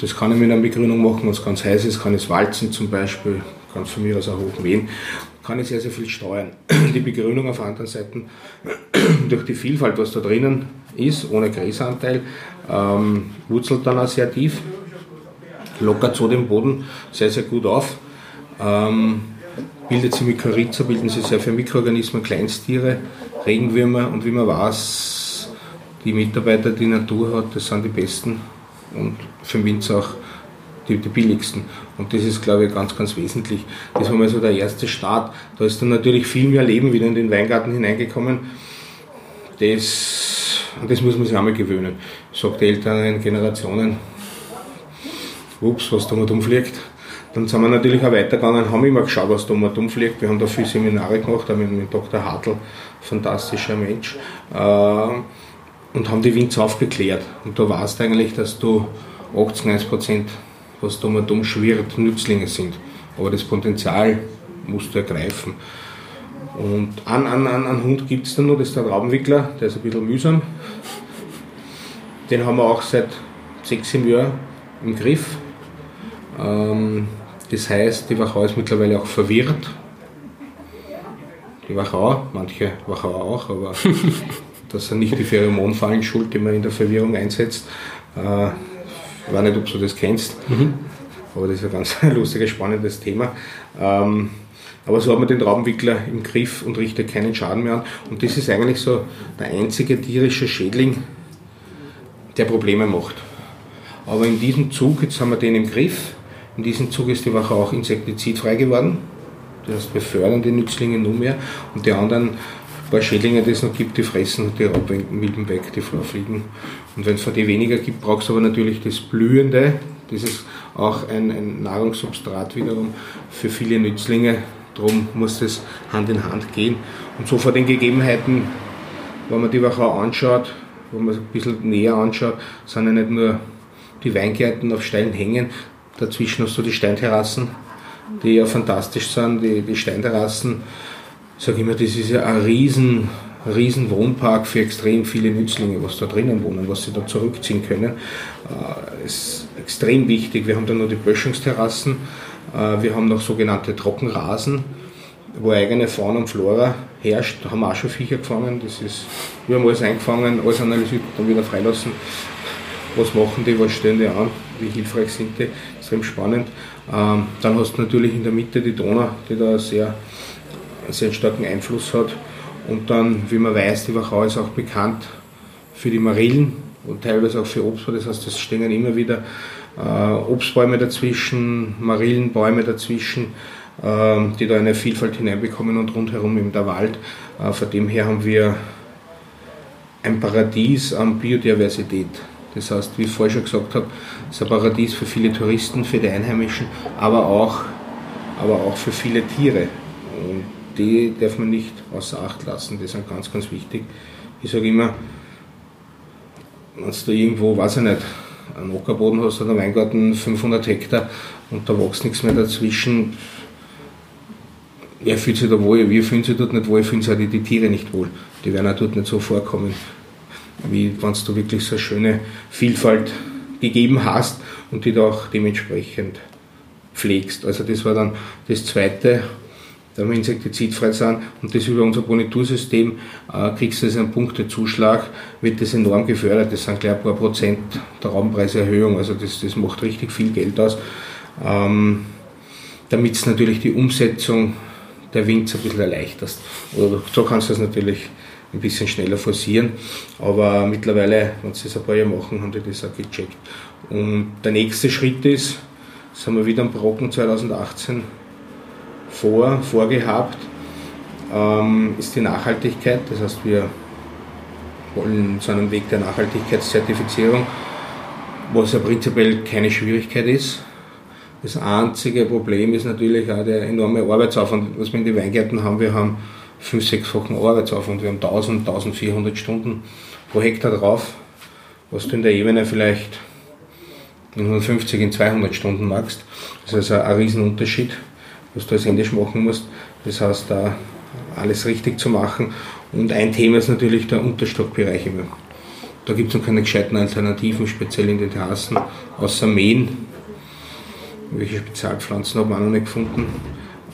Das kann ich mit einer Begrünung machen, wenn es ganz heiß ist, kann es walzen zum Beispiel, kann es von mir aus auch hochmähen, kann ich sehr, sehr viel steuern. Die Begrünung auf anderen Seiten, durch die Vielfalt, was da drinnen ist, ohne Gräseranteil, ähm, wurzelt dann auch sehr tief, lockert so den Boden sehr, sehr gut auf. Ähm, bildet sie Mykorrhiza, bilden sie sehr viele Mikroorganismen, Kleinstiere, Regenwürmer und wie man weiß, die Mitarbeiter, die Natur hat, das sind die besten und für den Winzer auch die, die, billigsten. Und das ist, glaube ich, ganz, ganz wesentlich. Das war mal so der erste Start. Da ist dann natürlich viel mehr Leben wieder in den Weingarten hineingekommen. Das, das muss man sich einmal gewöhnen. Sagt die älteren Generationen, ups, was da mal umfliegt. Dann sind wir natürlich auch weitergegangen, haben immer geschaut, was da mal umfliegt. Wir haben da viele Seminare gemacht, mit, mit Dr. Hartl, fantastischer Mensch, äh, und haben die Winzer aufgeklärt. Und da du eigentlich, dass du 80, 90 Prozent, was da mal dumm schwirrt, Nützlinge sind. Aber das Potenzial musst du ergreifen. Und einen, einen, einen Hund gibt es dann noch, das ist der Raubenwickler, der ist ein bisschen mühsam. Den haben wir auch seit sechs, sieben Jahren im Griff. Ähm, das heißt, die Wachau ist mittlerweile auch verwirrt. Die Wachau, manche Wachau auch, aber das sind nicht die Pheromonfallen schuld, die man in der Verwirrung einsetzt. Äh, ich weiß nicht, ob du das kennst, mhm. aber das ist ein ganz lustiges, spannendes Thema. Ähm, aber so hat man den Raubenwickler im Griff und richtet keinen Schaden mehr an. Und das ist eigentlich so der einzige tierische Schädling, der Probleme macht. Aber in diesem Zug, jetzt haben wir den im Griff, in diesem Zug ist die Wache auch insektizidfrei geworden. Das heißt, wir fördern die Nützlinge nur mehr und die anderen paar Schädlinge, die es noch gibt, die fressen die Raubmilben weg, die Florfliegen. Und wenn es von die weniger gibt, brauchst du aber natürlich das Blühende. Das ist auch ein, ein Nahrungssubstrat wiederum für viele Nützlinge. Darum muss das Hand in Hand gehen. Und so vor den Gegebenheiten, wenn man die Wachau anschaut, wenn man es ein bisschen näher anschaut, sind ja nicht nur die Weingärten auf steilen Hängen, Dazwischen hast du die Steinterrassen, die ja fantastisch sind. Die, die Steinterrassen, ich sage immer, das ist ja ein riesen, riesen Wohnpark für extrem viele Nützlinge, was da drinnen wohnen, was sie da zurückziehen können. Äh, ist extrem wichtig. Wir haben da nur die Böschungsterrassen, äh, wir haben noch sogenannte Trockenrasen, wo eigene Fauna und Flora herrscht. Da haben wir auch schon Viecher gefangen. Das ist, wir haben alles eingefangen, alles analysiert, dann wieder freilassen. Was machen die, was stellen die an, wie hilfreich sind die, extrem spannend. Ähm, dann hast du natürlich in der Mitte die Donau, die da sehr, sehr starken Einfluss hat. Und dann, wie man weiß, die Wachau ist auch bekannt für die Marillen und teilweise auch für Obstbäume. Das heißt, es stehen immer wieder äh, Obstbäume dazwischen, Marillenbäume dazwischen, äh, die da eine Vielfalt hineinbekommen und rundherum eben der Wald. Äh, von dem her haben wir ein Paradies an Biodiversität. Das heißt, wie ich vorher schon gesagt habe, es ist ein Paradies für viele Touristen, für die Einheimischen, aber auch, aber auch für viele Tiere. Und die darf man nicht außer Acht lassen. Die sind ganz, ganz wichtig. Ich sage immer, wenn du irgendwo, weiß ich nicht, einen Ockerboden hast oder einen Weingarten, 500 Hektar und da wächst nichts mehr dazwischen, wer fühlt sich da wohl, wir fühlen sich dort nicht wohl, fühlen sich auch die, die Tiere nicht wohl. Die werden auch dort nicht so vorkommen, wie wenn du wirklich so eine schöne Vielfalt gegeben hast und die da auch dementsprechend pflegst. Also das war dann das Zweite, da wir insektizidfrei sind und das über unser Bonitursystem äh, kriegst du also einen Punktezuschlag, wird das enorm gefördert. Das sind gleich ein paar Prozent der Raumpreiserhöhung, also das, das macht richtig viel Geld aus. Ähm, damit es natürlich die Umsetzung der Winzer ein bisschen erleichterst. Oder so kannst du es natürlich ein bisschen schneller forcieren. Aber mittlerweile, wenn sie das ein paar Jahre machen, haben die das auch gecheckt. Und der nächste Schritt ist, das haben wir wieder am Brocken 2018 vor, vorgehabt, ähm, ist die Nachhaltigkeit. Das heißt, wir wollen zu einem Weg der Nachhaltigkeitszertifizierung, was ja prinzipiell keine Schwierigkeit ist. Das einzige Problem ist natürlich auch der enorme Arbeitsaufwand, was wir in den Weingärten haben. Wir haben fünf, sechsfachen Arbeitsaufwand. Wir haben 1000, 1400 Stunden pro Hektar drauf, was du in der Ebene vielleicht in 150, in 200 Stunden machst. Das ist also ein Riesenunterschied was du als Englisch machen musst. Das heißt, da alles richtig zu machen. Und ein Thema ist natürlich der Unterstockbereich immer. Da gibt es noch keine gescheiten Alternativen, speziell in den Terrassen, außer Mähen. Welche Spezialpflanzen haben wir noch nicht gefunden.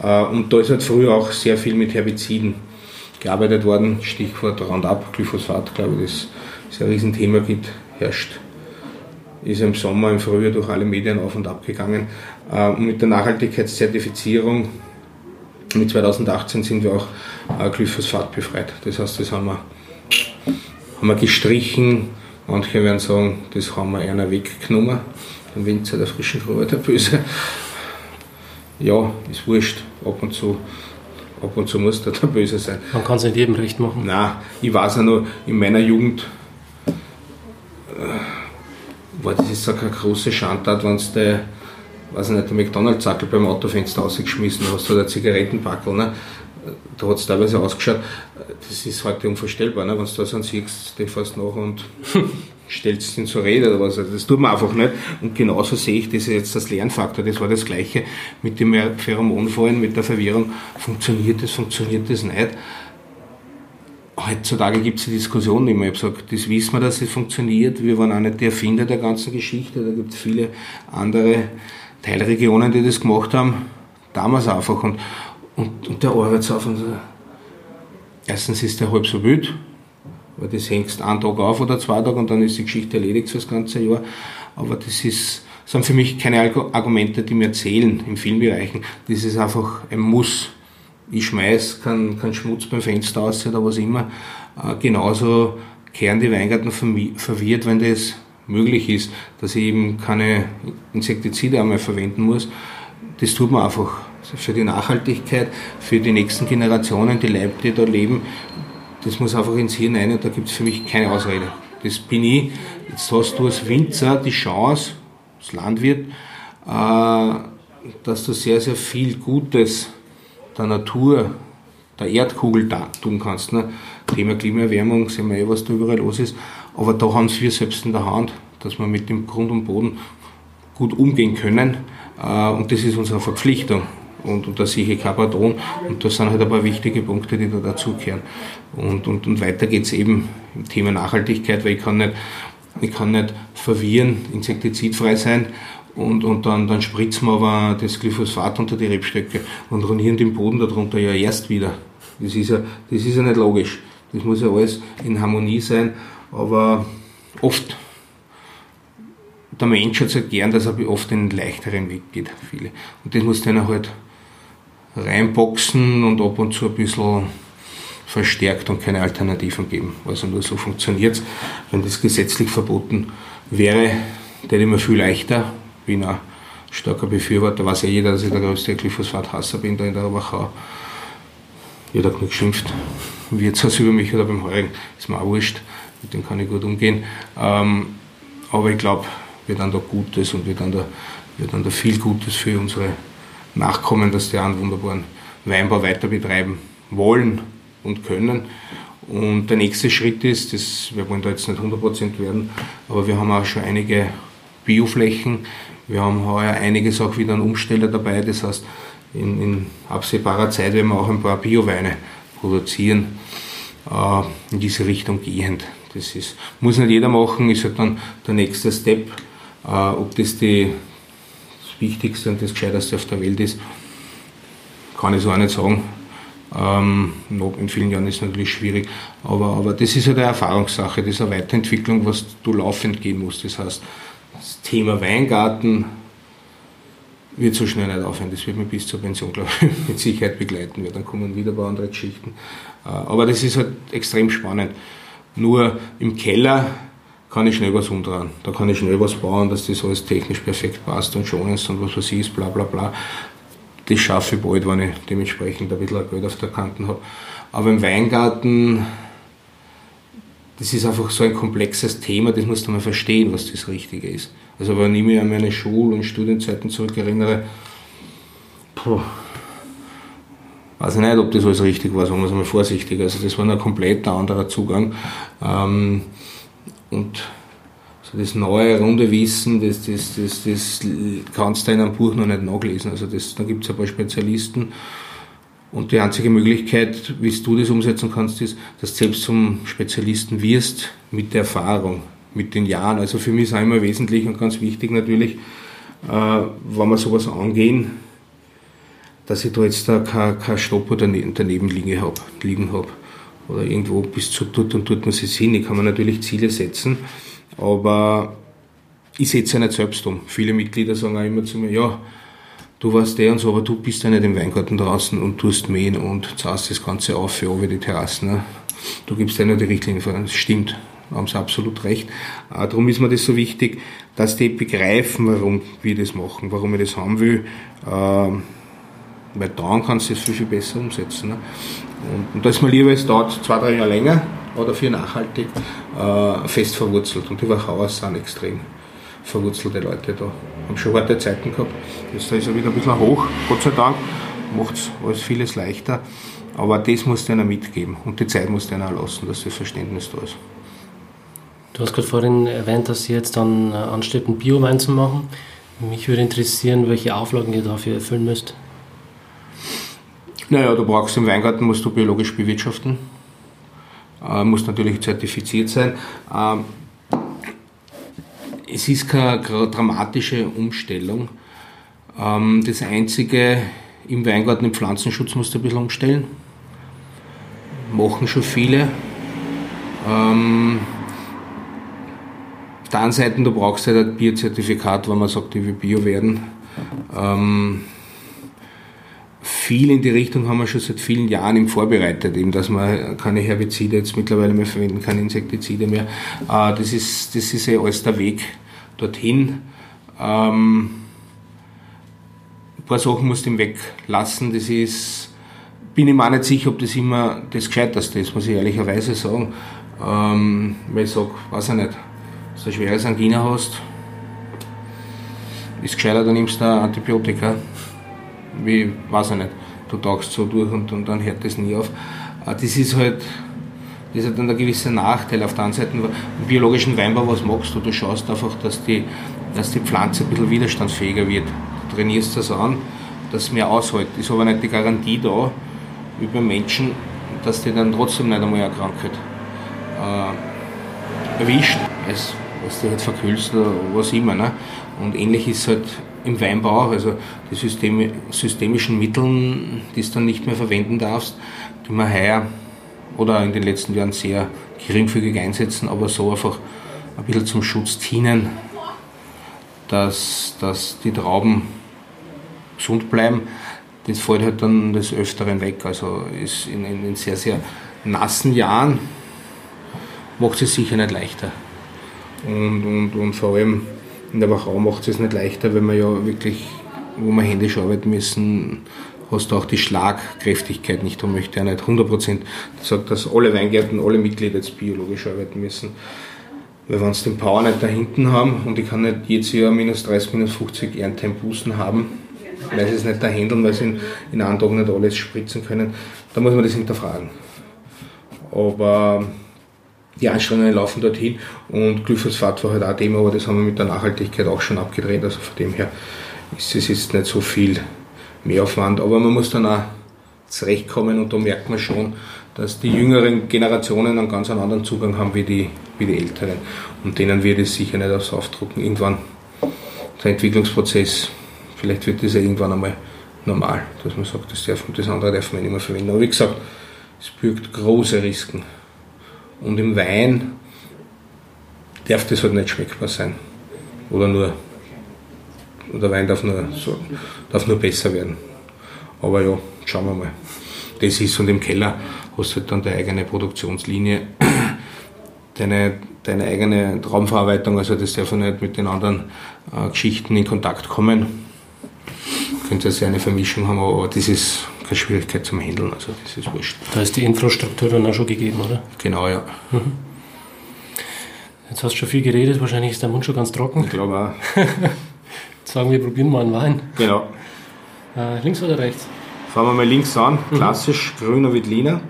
Äh, und da ist halt früher auch sehr viel mit Herbiziden gearbeitet worden. Stichwort Roundup, Glyphosat, glaube ich, das ist ein Riesenthema gibt, herrscht ist im Sommer, im Frühjahr durch alle Medien auf und ab gegangen. Äh, und mit der Nachhaltigkeitszertifizierung mit 2018 sind wir auch äh, Glyphosat befreit. Das heißt, das haben wir, haben wir gestrichen. Manche werden sagen, das haben wir einer weggenommen. Den Winzer der frischen der Böse. Ja, ist wurscht. Ab und zu ab und zu muss da der Böse sein. Man kann es nicht jedem recht machen. Nein, ich weiß auch noch, in meiner Jugend war das ist so eine große Schandtat, wenn du weiß nicht, der McDonalds-Sackel beim Autofenster rausgeschmissen hast oder Zigarettenpackel. Ne? Da hat es teilweise ausgeschaut, das ist heute unvorstellbar, ne? wenn du da so siehst, den fährst nach und stellst ihn zur Rede oder was. Also das tut man einfach nicht. Und genauso sehe ich das jetzt als Lernfaktor. Das war das Gleiche mit dem Pheromonfallen, mit der Verwirrung. Funktioniert das, funktioniert das nicht? heutzutage gibt es die Diskussion nicht mehr. Ich habe gesagt, das wissen wir, dass es funktioniert. Wir waren auch nicht die Erfinder der ganzen Geschichte. Da gibt es viele andere Teilregionen, die das gemacht haben. Damals einfach. Und, und, und der Arbeitsaufwand, erstens ist der halb so wild, weil das hängst einen Tag auf oder zwei Tage und dann ist die Geschichte erledigt für das ganze Jahr. Aber das ist, sind für mich keine Argumente, die mir zählen in vielen Bereichen. Das ist einfach ein Muss ich schmeiß keinen kein Schmutz beim Fenster aus oder was immer. Äh, genauso kehren die Weingärten verwirrt, wenn das möglich ist, dass ich eben keine Insektizide einmal verwenden muss. Das tut man einfach für die Nachhaltigkeit, für die nächsten Generationen, die Leute, die da leben. Das muss einfach ins Hirn rein und da gibt es für mich keine Ausrede. Das bin ich. Jetzt hast du als Winzer die Chance, als Landwirt, äh, dass du sehr, sehr viel Gutes der Natur, der Erdkugel tun kannst. Ne? Thema Klimaerwärmung, sehen wir eh, was da überall los ist. Aber da haben es wir selbst in der Hand, dass wir mit dem Grund und Boden gut umgehen können. Äh, und das ist unsere Verpflichtung. Und, und ich kein Pardon. Und das sind halt ein paar wichtige Punkte, die da dazugehören. Und, und, und weiter geht es eben im Thema Nachhaltigkeit, weil ich kann nicht, ich kann nicht verwirren, insektizidfrei sein und, und dann, dann spritzen wir aber das Glyphosat unter die Rebstöcke und ruinieren den Boden darunter ja erst wieder. Das ist ja, das ist ja nicht logisch. Das muss ja alles in Harmonie sein, aber oft, der Mensch hat es halt gern, dass er oft den leichteren Weg geht, viele. Und das muss dann halt reinboxen und ab und zu ein bisschen verstärkt und keine Alternativen geben. Also nur so funktioniert es. Wenn das gesetzlich verboten wäre, der immer viel leichter. Bin ein starker Befürworter, weiß ja jeder, dass ich der größte Glyphosat-Hasser bin da in der Wachau. Jeder hat mir geschimpft. Wirtshaus über mich oder beim Heurigen, ist mir auch wurscht. Mit dem kann ich gut umgehen. Ähm, aber ich glaube, wir dann da Gutes und wir dann da, wir dann da viel Gutes für unsere Nachkommen, dass die einen wunderbaren Weinbau weiter betreiben wollen und können. Und der nächste Schritt ist, das, wir wollen da jetzt nicht 100% werden, aber wir haben auch schon einige Bioflächen. Wir haben heuer einiges auch wieder an Umsteller dabei. Das heißt, in, in absehbarer Zeit werden wir auch ein paar Bioweine produzieren, äh, in diese Richtung gehend. Das ist, muss nicht jeder machen, ist halt dann der nächste Step. Äh, ob das die, Wichtigste und das Gescheiterste auf der Welt ist, kann ich so auch nicht sagen. Ähm, in vielen Jahren ist es natürlich schwierig, aber, aber das ist ja halt eine Erfahrungssache, das ist eine Weiterentwicklung, was du laufend gehen musst. Das heißt, das Thema Weingarten wird so schnell nicht aufhören. Das wird mich bis zur Pension, glaube ich, mit Sicherheit begleiten. Dann kommen wieder ein paar andere Geschichten. Äh, aber das ist halt extrem spannend. Nur im Keller kann ich schnell was umdrehen. Da kann ich schnell was bauen, dass das alles technisch perfekt passt und schonend und was weiß ich ist, bla bla bla. Das schaffe ich bald, wenn ich dementsprechend ein bisschen Geld auf der Kante habe. Aber im Weingarten das ist einfach so ein komplexes Thema, das muss man verstehen, was das Richtige ist. Also wenn ich mich an meine Schul- und Studienzeiten zurückerinnere, puh, weiß ich nicht, ob das alles richtig war, sagen wir es mal vorsichtig. Also das war ein komplett anderer Zugang. Ähm, und so das neue, runde Wissen, das, das, das, das kannst du in einem Buch noch nicht nachlesen. Also das, da gibt es ein paar Spezialisten und die einzige Möglichkeit, wie du das umsetzen kannst, ist, dass du selbst zum Spezialisten wirst mit der Erfahrung, mit den Jahren. Also für mich ist auch immer wesentlich und ganz wichtig natürlich, äh, wenn wir sowas angehen, dass ich da jetzt da kein, kein Stopper daneben, daneben liegen habe. Liegen hab. Oder irgendwo bis zu dort und dort muss es hin. Ich kann mir natürlich Ziele setzen, aber ich setze ja nicht selbst um. Viele Mitglieder sagen auch immer zu mir, ja, du warst der und so, aber du bist ja nicht im Weingarten draußen und tust mähen und zahlst das Ganze auf für oben die Terrassen. Ne? Du gibst ja nur die Richtlinien vor. Das stimmt, haben sie absolut recht. Äh, darum ist mir das so wichtig, dass die begreifen, warum wir das machen, warum ich das haben will. Äh, weil dann kannst du es viel, viel besser umsetzen. Ne? Und, und da ist mir lieber, es dauert zwei, drei Jahre länger oder für nachhaltig äh, fest verwurzelt. Und die Wachauer sind extrem verwurzelte Leute da. Haben schon harte Zeiten gehabt. Jetzt ist er wieder ein bisschen hoch, Gott sei Dank. Macht es alles vieles leichter. Aber das muss einer mitgeben und die Zeit muss einer lassen, dass das Verständnis da ist. Du hast gerade vorhin erwähnt, dass ihr jetzt dann äh, anstrebt, einen Biowein zu machen. Mich würde interessieren, welche Auflagen ihr dafür erfüllen müsst. Naja, du brauchst im Weingarten, musst du biologisch bewirtschaften. Äh, muss natürlich zertifiziert sein. Äh, es ist keine dramatische Umstellung. Ähm, das Einzige, im Weingarten im Pflanzenschutz musst du ein bisschen umstellen. Machen schon viele. Ähm, auf der einen Seite, du brauchst halt ein Bierzertifikat, wenn man sagt, die will Bio werden. Ähm, viel in die Richtung haben wir schon seit vielen Jahren im vorbereitet, eben, dass man keine Herbizide jetzt mittlerweile mehr verwenden, keine Insektizide mehr. Äh, das ist, das ist ja alles der Weg dorthin. Ähm, ein paar Sachen musst du ihm weglassen. Das ist, bin ich mir auch nicht sicher, ob das immer das Gescheiterste ist, muss ich ehrlicherweise sagen. Ähm, weil ich sage, weiß ich nicht, wenn du eine schwere Angina hast, ist gescheiter, dann nimmst du Antibiotika. Wie, weiß ich nicht, du tauchst so durch und, und dann hört das nie auf. Äh, das ist halt das ist dann ein gewisser Nachteil. Auf der anderen Seite, im biologischen Weinbau, was machst du? Du schaust einfach, dass die, dass die Pflanze ein bisschen widerstandsfähiger wird. Du trainierst das an, dass es mehr aushält. Ist aber nicht die Garantie da, wie beim Menschen, dass die dann trotzdem nicht einmal eine Krankheit äh, erwischt, als was du halt verkühlst oder was immer. Ne? Und ähnlich ist es halt im Weinbau, also die Systeme, systemischen Mitteln, die du dann nicht mehr verwenden darfst, die man heuer oder in den letzten Jahren sehr geringfügig einsetzen, aber so einfach ein bisschen zum Schutz dienen, dass, dass die Trauben gesund bleiben. Das fällt halt dann des Öfteren weg. Also ist in, in, in sehr, sehr nassen Jahren macht es sicher nicht leichter. Und, und, und vor allem in der Wachau macht es nicht leichter, wenn wir ja wirklich, wo wir händisch arbeiten müssen, hast du auch die Schlagkräftigkeit nicht. Da möchte ja nicht 100% sagt, dass alle Weingärten, alle Mitglieder jetzt biologisch arbeiten müssen. Weil wenn sie den Power nicht da hinten haben und ich kann nicht jedes Jahr minus 30, minus 50 Erntembußen haben, weil sie es nicht da handeln, weil sie in, in einem Tag nicht alles spritzen können, dann muss man das hinterfragen. Aber die Anstrengungen laufen dorthin und Glyphosat war halt auch Thema, aber das haben wir mit der Nachhaltigkeit auch schon abgedreht. Also von dem her ist es jetzt nicht so viel Mehraufwand, aber man muss dann auch zurechtkommen und da merkt man schon, dass die jüngeren Generationen einen ganz anderen Zugang haben wie die, wie die älteren. Und denen wird es sicher nicht aufs Aufdrucken. Irgendwann der Entwicklungsprozess, vielleicht wird das ja irgendwann einmal normal, dass man sagt, das, darf, das andere darf man nicht mehr verwenden. Aber wie gesagt, es birgt große Risiken. Und im Wein darf das halt nicht schmeckbar sein. Oder nur, der Wein darf nur, so, darf nur besser werden. Aber ja, schauen wir mal. Das ist und im Keller hast du halt dann deine eigene Produktionslinie, deine, deine eigene Traumverarbeitung, also das darf nicht mit den anderen äh, Geschichten in Kontakt kommen. Könnte ja eine Vermischung haben, aber das ist keine Schwierigkeit zum Handeln, also das ist wurscht. Da ist die Infrastruktur dann auch schon gegeben, oder? Genau, ja. Mhm. Jetzt hast du schon viel geredet, wahrscheinlich ist der Mund schon ganz trocken. Ich glaube auch. Jetzt sagen wir, probieren mal einen Wein. Genau. Äh, links oder rechts? Fangen wir mal links an, mhm. klassisch grüner Wittliner.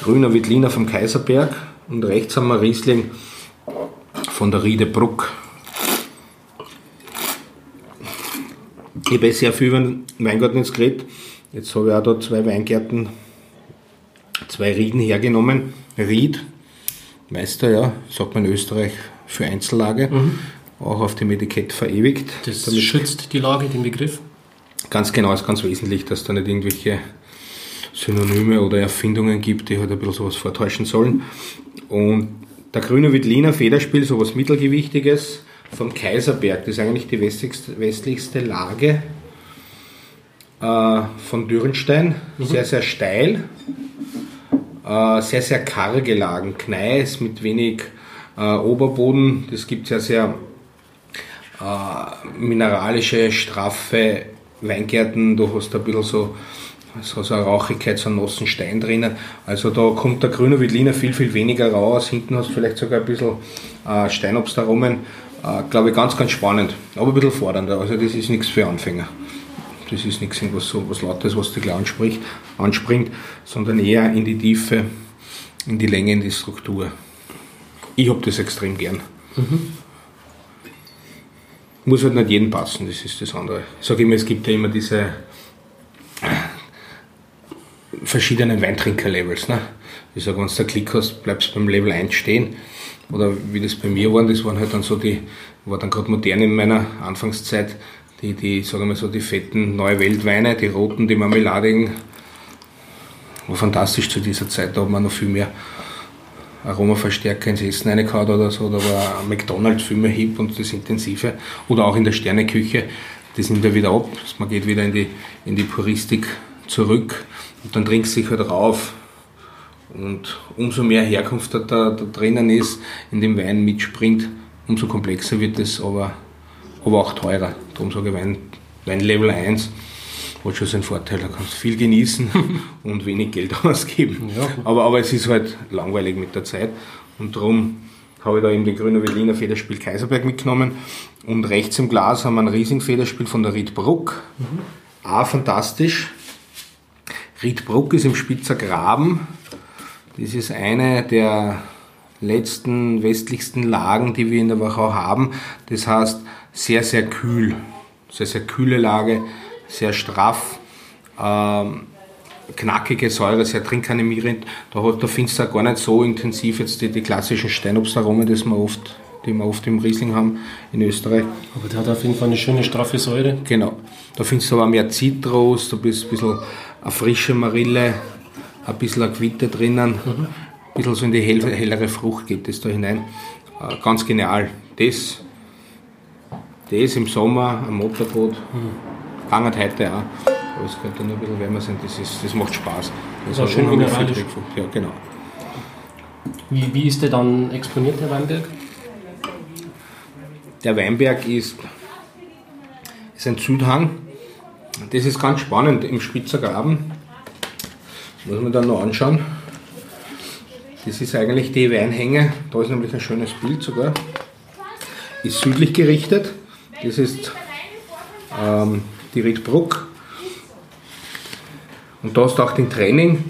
Grüner Wittliner vom Kaiserberg und rechts haben wir Riesling von der Riede Ich habe sehr viel über den Weingarten jetzt geredet. Jetzt habe ich auch da zwei Weingärten, zwei Rieden hergenommen. Ried, Meister, ja, sagt man in Österreich für Einzellage, mhm. auch auf dem Etikett verewigt. Das Damit schützt die Lage, den Begriff? Ganz genau, ist ganz wesentlich, dass da nicht irgendwelche Synonyme oder Erfindungen gibt, die halt ein bisschen sowas vortäuschen sollen. Und der grüne Wittliner Federspiel, sowas Mittelgewichtiges, vom Kaiserberg. Das ist eigentlich die westlichste, westlichste Lage äh, von Dürrenstein. Mhm. Sehr, sehr steil. Äh, sehr, sehr karge Lagen. Gneis mit wenig äh, Oberboden. Das gibt sehr, sehr mineralische, straffe Weingärten. Du hast ein bisschen so so, so eine Rauchigkeit, so einen nassen Stein drinnen. Also da kommt der grüne Wittliner viel, viel weniger raus. Hinten hast du vielleicht sogar ein bisschen äh, Steinobstaromen. Äh, Glaube ich, ganz, ganz spannend, aber ein bisschen fordernder. Also das ist nichts für Anfänger. Das ist nichts was so was Lautes, was dich gleich anspricht, anspringt, sondern eher in die Tiefe, in die Länge, in die Struktur. Ich habe das extrem gern. Mhm. Muss halt nicht jedem passen, das ist das andere. Ich sage immer, es gibt ja immer diese verschiedenen Weintrinker-Levels. Ne? Ich sage, wenn du da Klick hast, bleibst du beim Level 1 stehen oder wie das bei mir war, das waren halt dann so die, war dann gerade modern in meiner Anfangszeit, die, die, sagen wir so, die fetten Neue Weltweine, die roten, die marmeladigen, war fantastisch zu dieser Zeit, da hat man noch viel mehr Aromaverstärker ins Essen reingehauen oder so, da war McDonalds viel mehr hip und das Intensive. Oder auch in der Sterneküche, das nimmt ja wieder ab, man geht wieder in die, in die Puristik zurück. Und dann trinkst du dich halt rauf und umso mehr Herkunft da, da, da drinnen ist, in dem Wein mitspringt, umso komplexer wird es, aber, aber auch teurer. Darum sage ich Wein, Wein Level 1 hat schon seinen Vorteil. Da kannst du viel genießen und wenig Geld ausgeben. Ja. Aber, aber es ist halt langweilig mit der Zeit und darum habe ich da eben den grünen Berliner Federspiel Kaiserberg mitgenommen. Und rechts im Glas haben wir ein Riesing-Federspiel von der Riedbruck. Mhm. Auch fantastisch. Riedbruck ist im Spitzer Graben das ist eine der letzten westlichsten Lagen, die wir in der Wachau haben. Das heißt, sehr, sehr kühl. Sehr, sehr kühle Lage, sehr straff, ähm, knackige Säure, sehr trinkanimierend. Da, da findest du auch gar nicht so intensiv jetzt die, die klassischen Steinobstaromen, die man oft die wir oft im Riesling haben in Österreich. Aber der hat auf jeden Fall eine schöne straffe Säure. Genau. Da findest du aber mehr Zitrus, da bist ein bisschen eine frische Marille, ein bisschen Quitte drinnen, mhm. ein bisschen so in die hell, hellere Frucht geht das da hinein. Äh, ganz genial. Das, das im Sommer, ein Motorboot, mhm. heute auch. Aber es könnte nur ein bisschen wärmer sein, das, ist, das macht Spaß. Das ist auch schön mineralisch. Ja, genau. Wie, wie ist der dann exponiert, der Weinberg? Der Weinberg ist, ist ein Südhang. Das ist ganz spannend im Spitzer Graben. Muss man dann noch anschauen. Das ist eigentlich die Weinhänge. Da ist nämlich ein schönes Bild sogar. Ist südlich gerichtet. Das ist ähm, die Riedbruck. Und da du auch den Training.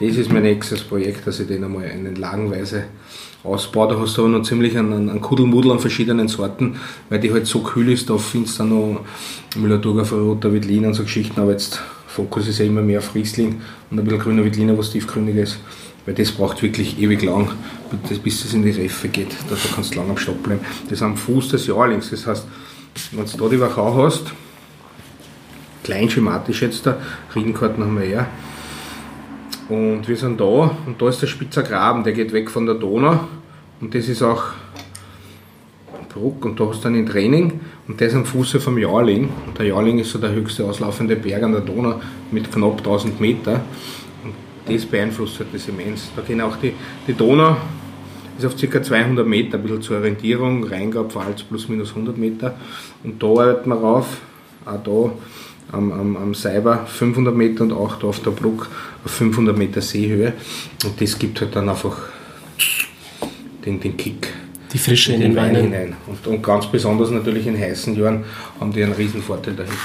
Das ist mein nächstes Projekt, dass ich den einmal einen lagenweise ausbaue. Da hast du aber noch ziemlich einen, einen Kuddelmuddel an verschiedenen Sorten, weil die halt so kühl ist. Da findest du dann noch Müller-Thurgau, Roter Wittlin und so Geschichten. Aber jetzt Fokus ist ja immer mehr auf Riesling und ein bisschen grüner Wittliner, was tiefgründig ist. Weil das braucht wirklich ewig lang, bis das in die Reffe geht. Da, kannst du lang am Stopp bleiben. Das ist am Fuß des Jahrlings. Das heißt, wenn du da die Wachau hast, klein schematisch jetzt da, Riedenkarten haben wir ja, und wir sind da und da ist der Spitzer Graben, der geht weg von der Donau und das ist auch Bruck und da hast du dann ein Training und ist am Fuße vom Jarling und der Jarling ist so der höchste auslaufende Berg an der Donau mit knapp 1000 Meter und das beeinflusst halt das immens. Da gehen auch die, die Donau ist auf ca. 200 Meter, ein bisschen zur Orientierung, Rheingau, Pfalz plus minus 100 Meter und da arbeiten wir rauf, auch da am, am, am Seiber 500 Meter und auch da auf der Bruck auf 500 Meter Seehöhe. Und das gibt halt dann einfach den, den Kick. Die Frische in, in den, Wein Weinen. hinein. Und, und, ganz besonders natürlich in heißen Jahren haben die einen riesen Vorteil da hinten.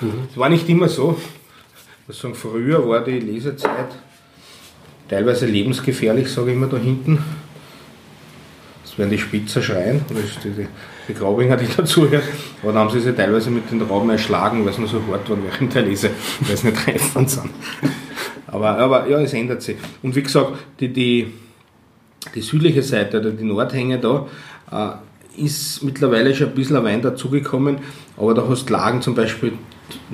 Mhm. Es war nicht immer so. Ich sagen, früher war die Lesezeit teilweise lebensgefährlich, sage ich immer da hinten. Das werden die Spitzer schreien, oder die, die Graubinger, die dazuhören. Aber dann haben sie sich teilweise mit den Rauben erschlagen, weil nur so hart war während der Lese, weil sie nicht treffen sind. Aber, aber ja, es ändert sich. Und wie gesagt, die, die, die südliche Seite oder die Nordhänge da äh, ist mittlerweile schon ein bisschen ein Wein dazugekommen, aber da hast Lagen zum Beispiel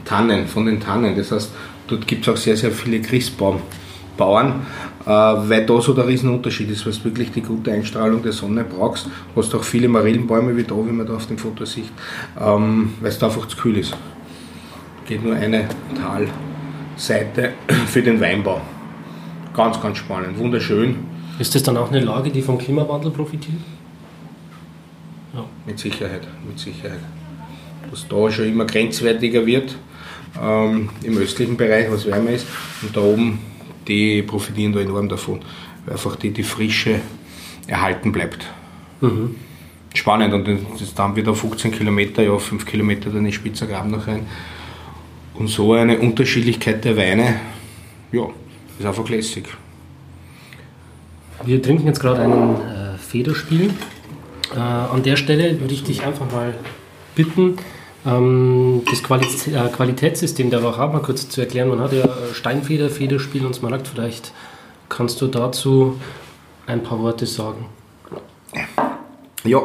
Tannen, von den Tannen. Das heißt, dort gibt es auch sehr, sehr viele Christbaumbauern, äh, weil da so der Riesenunterschied ist, weil du wirklich die gute Einstrahlung der Sonne brauchst. Du hast auch viele Marillenbäume wie da, wie man da auf dem Foto sieht, ähm, weil es da einfach zu kühl ist. Geht nur eine Talseite für den Weinbau. Ganz, ganz spannend, wunderschön. Ist das dann auch eine Lage, die vom Klimawandel profitiert? Ja. Mit Sicherheit, mit Sicherheit. Dass da schon immer grenzwertiger wird ähm, im östlichen Bereich, was wärmer ist, und da oben die profitieren da enorm davon, weil einfach die, die Frische erhalten bleibt. Mhm. Spannend und das dann wieder 15 Kilometer, ja 5 Kilometer dann in Spitzer Graben noch rein. Und so eine Unterschiedlichkeit der Weine, ja, ist einfach lässig. Wir trinken jetzt gerade einen äh, Federspiel. Äh, an der Stelle würde ich dich einfach mal bitten, ähm, das Quali äh, Qualitätssystem der Wachau mal kurz zu erklären. Man hat ja äh, Steinfeder, Federspiel und Smaragd. Vielleicht kannst du dazu ein paar Worte sagen. Ja.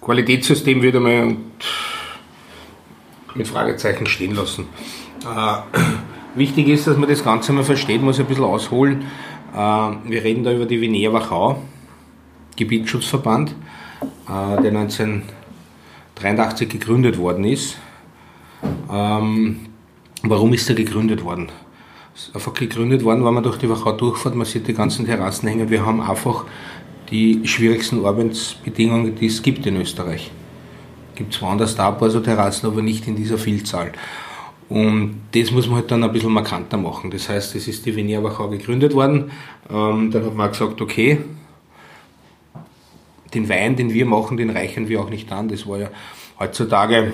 Qualitätssystem würde man mit Fragezeichen stehen lassen. Äh, wichtig ist, dass man das Ganze mal versteht, muss ein bisschen ausholen. Äh, wir reden da über die Vinea Wachau, Gebietsschutzverband äh, der 1983 gegründet worden ist. Ähm, warum ist er gegründet worden? Ist einfach gegründet worden, weil man durch die Wachau durchfährt, man sieht die ganzen Terrassen hängen. Wir haben einfach die schwierigsten Arbeitsbedingungen, die es gibt in Österreich. Gibt zwar anders da ein paar so Terrassen, aber nicht in dieser Vielzahl. Und das muss man halt dann ein bisschen markanter machen. Das heißt, es ist die Venia Wachau gegründet worden. Ähm, dann hat man gesagt, okay, den Wein, den wir machen, den reichen wir auch nicht an. Das war ja heutzutage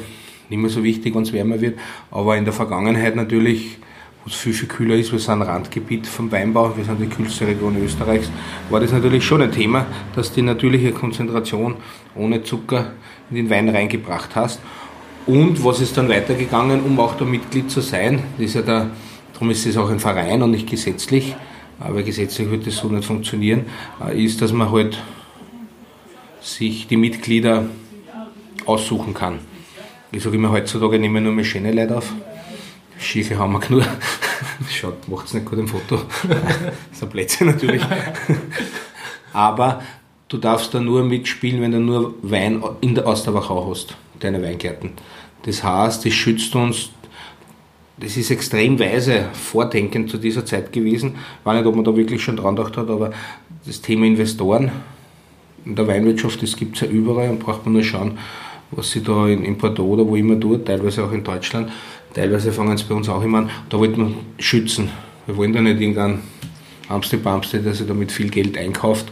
nicht mehr so wichtig, wenn es wärmer wird. Aber in der Vergangenheit natürlich, wo es viel, viel kühler ist, wir sind Randgebiet vom Weinbau, wir sind die kühlste Region Österreichs, war das natürlich schon ein Thema, dass die natürliche Konzentration ohne Zucker in den Wein reingebracht hast. Und was ist dann weitergegangen, um auch da Mitglied zu sein? Das ist ja der, darum ist es auch ein Verein und nicht gesetzlich, aber gesetzlich wird das so nicht funktionieren, äh, ist, dass man halt sich die Mitglieder aussuchen kann. Ich sage immer, heutzutage nehmen wir nur mehr schöne Leute auf. Schiefe haben wir genug. Schaut, macht es nicht gut im Foto. ein Plätze natürlich. Aber du darfst da nur mitspielen, wenn du nur Wein in der, aus der Wachau hast, deine Weingärten. Das heißt, das schützt uns, das ist extrem weise vordenkend zu dieser Zeit gewesen. Ich weiß nicht, ob man da wirklich schon dran gedacht hat, aber das Thema Investoren in der Weinwirtschaft, das gibt es ja überall und braucht man nur schauen, was sie da in, in Bordeaux oder wo immer tut, teilweise auch in Deutschland. Teilweise fangen es bei uns auch immer an. Da wollten wir schützen. Wir wollen da nicht irgendeinen Amste-Bamste, der sich da mit viel Geld einkauft.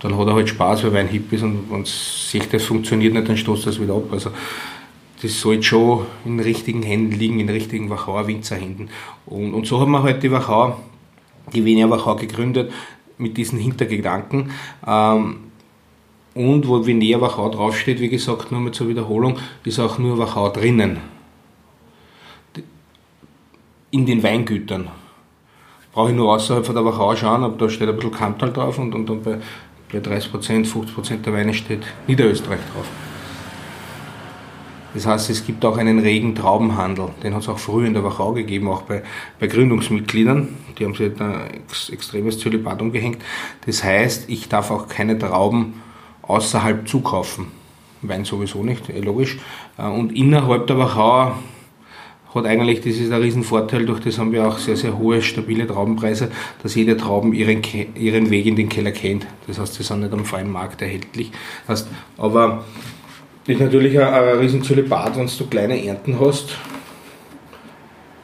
Dann hat er halt Spaß, weil Wein hip ist und wenn sich das funktioniert nicht, dann stoßt es wieder ab. Also das sollte schon in richtigen Händen liegen, in richtigen Wachauer Winzerhänden. Und, und so haben wir halt die Wachau, die Wiener Wachau gegründet, mit diesen Hintergedanken. Ähm, und wo Wiener Wachau draufsteht, wie gesagt, nur mal zur Wiederholung, ist auch nur Wachau drinnen in den Weingütern. Brauche ich nur außerhalb von der Wachau schauen, aber da steht ein bisschen Kamptal drauf und, und dann bei, bei 30%, 50% der Weine steht Niederösterreich drauf. Das heißt, es gibt auch einen regen Traubenhandel. Den hat es auch früher in der Wachau gegeben, auch bei, bei Gründungsmitgliedern. Die haben sich da ex, extremes Zölibat umgehängt. Das heißt, ich darf auch keine Trauben außerhalb zukaufen. Wein sowieso nicht, eh logisch. Äh, und innerhalb der Wachau hat eigentlich, das ist ein Riesenvorteil, durch das haben wir auch sehr, sehr hohe, stabile Traubenpreise, dass jede Trauben ihren, ihren Weg in den Keller kennt. Das heißt, sie sind nicht am freien Markt erhältlich. Das heißt, aber ist natürlich ein, ein Riesenzölibat, wenn du kleine Ernten hast,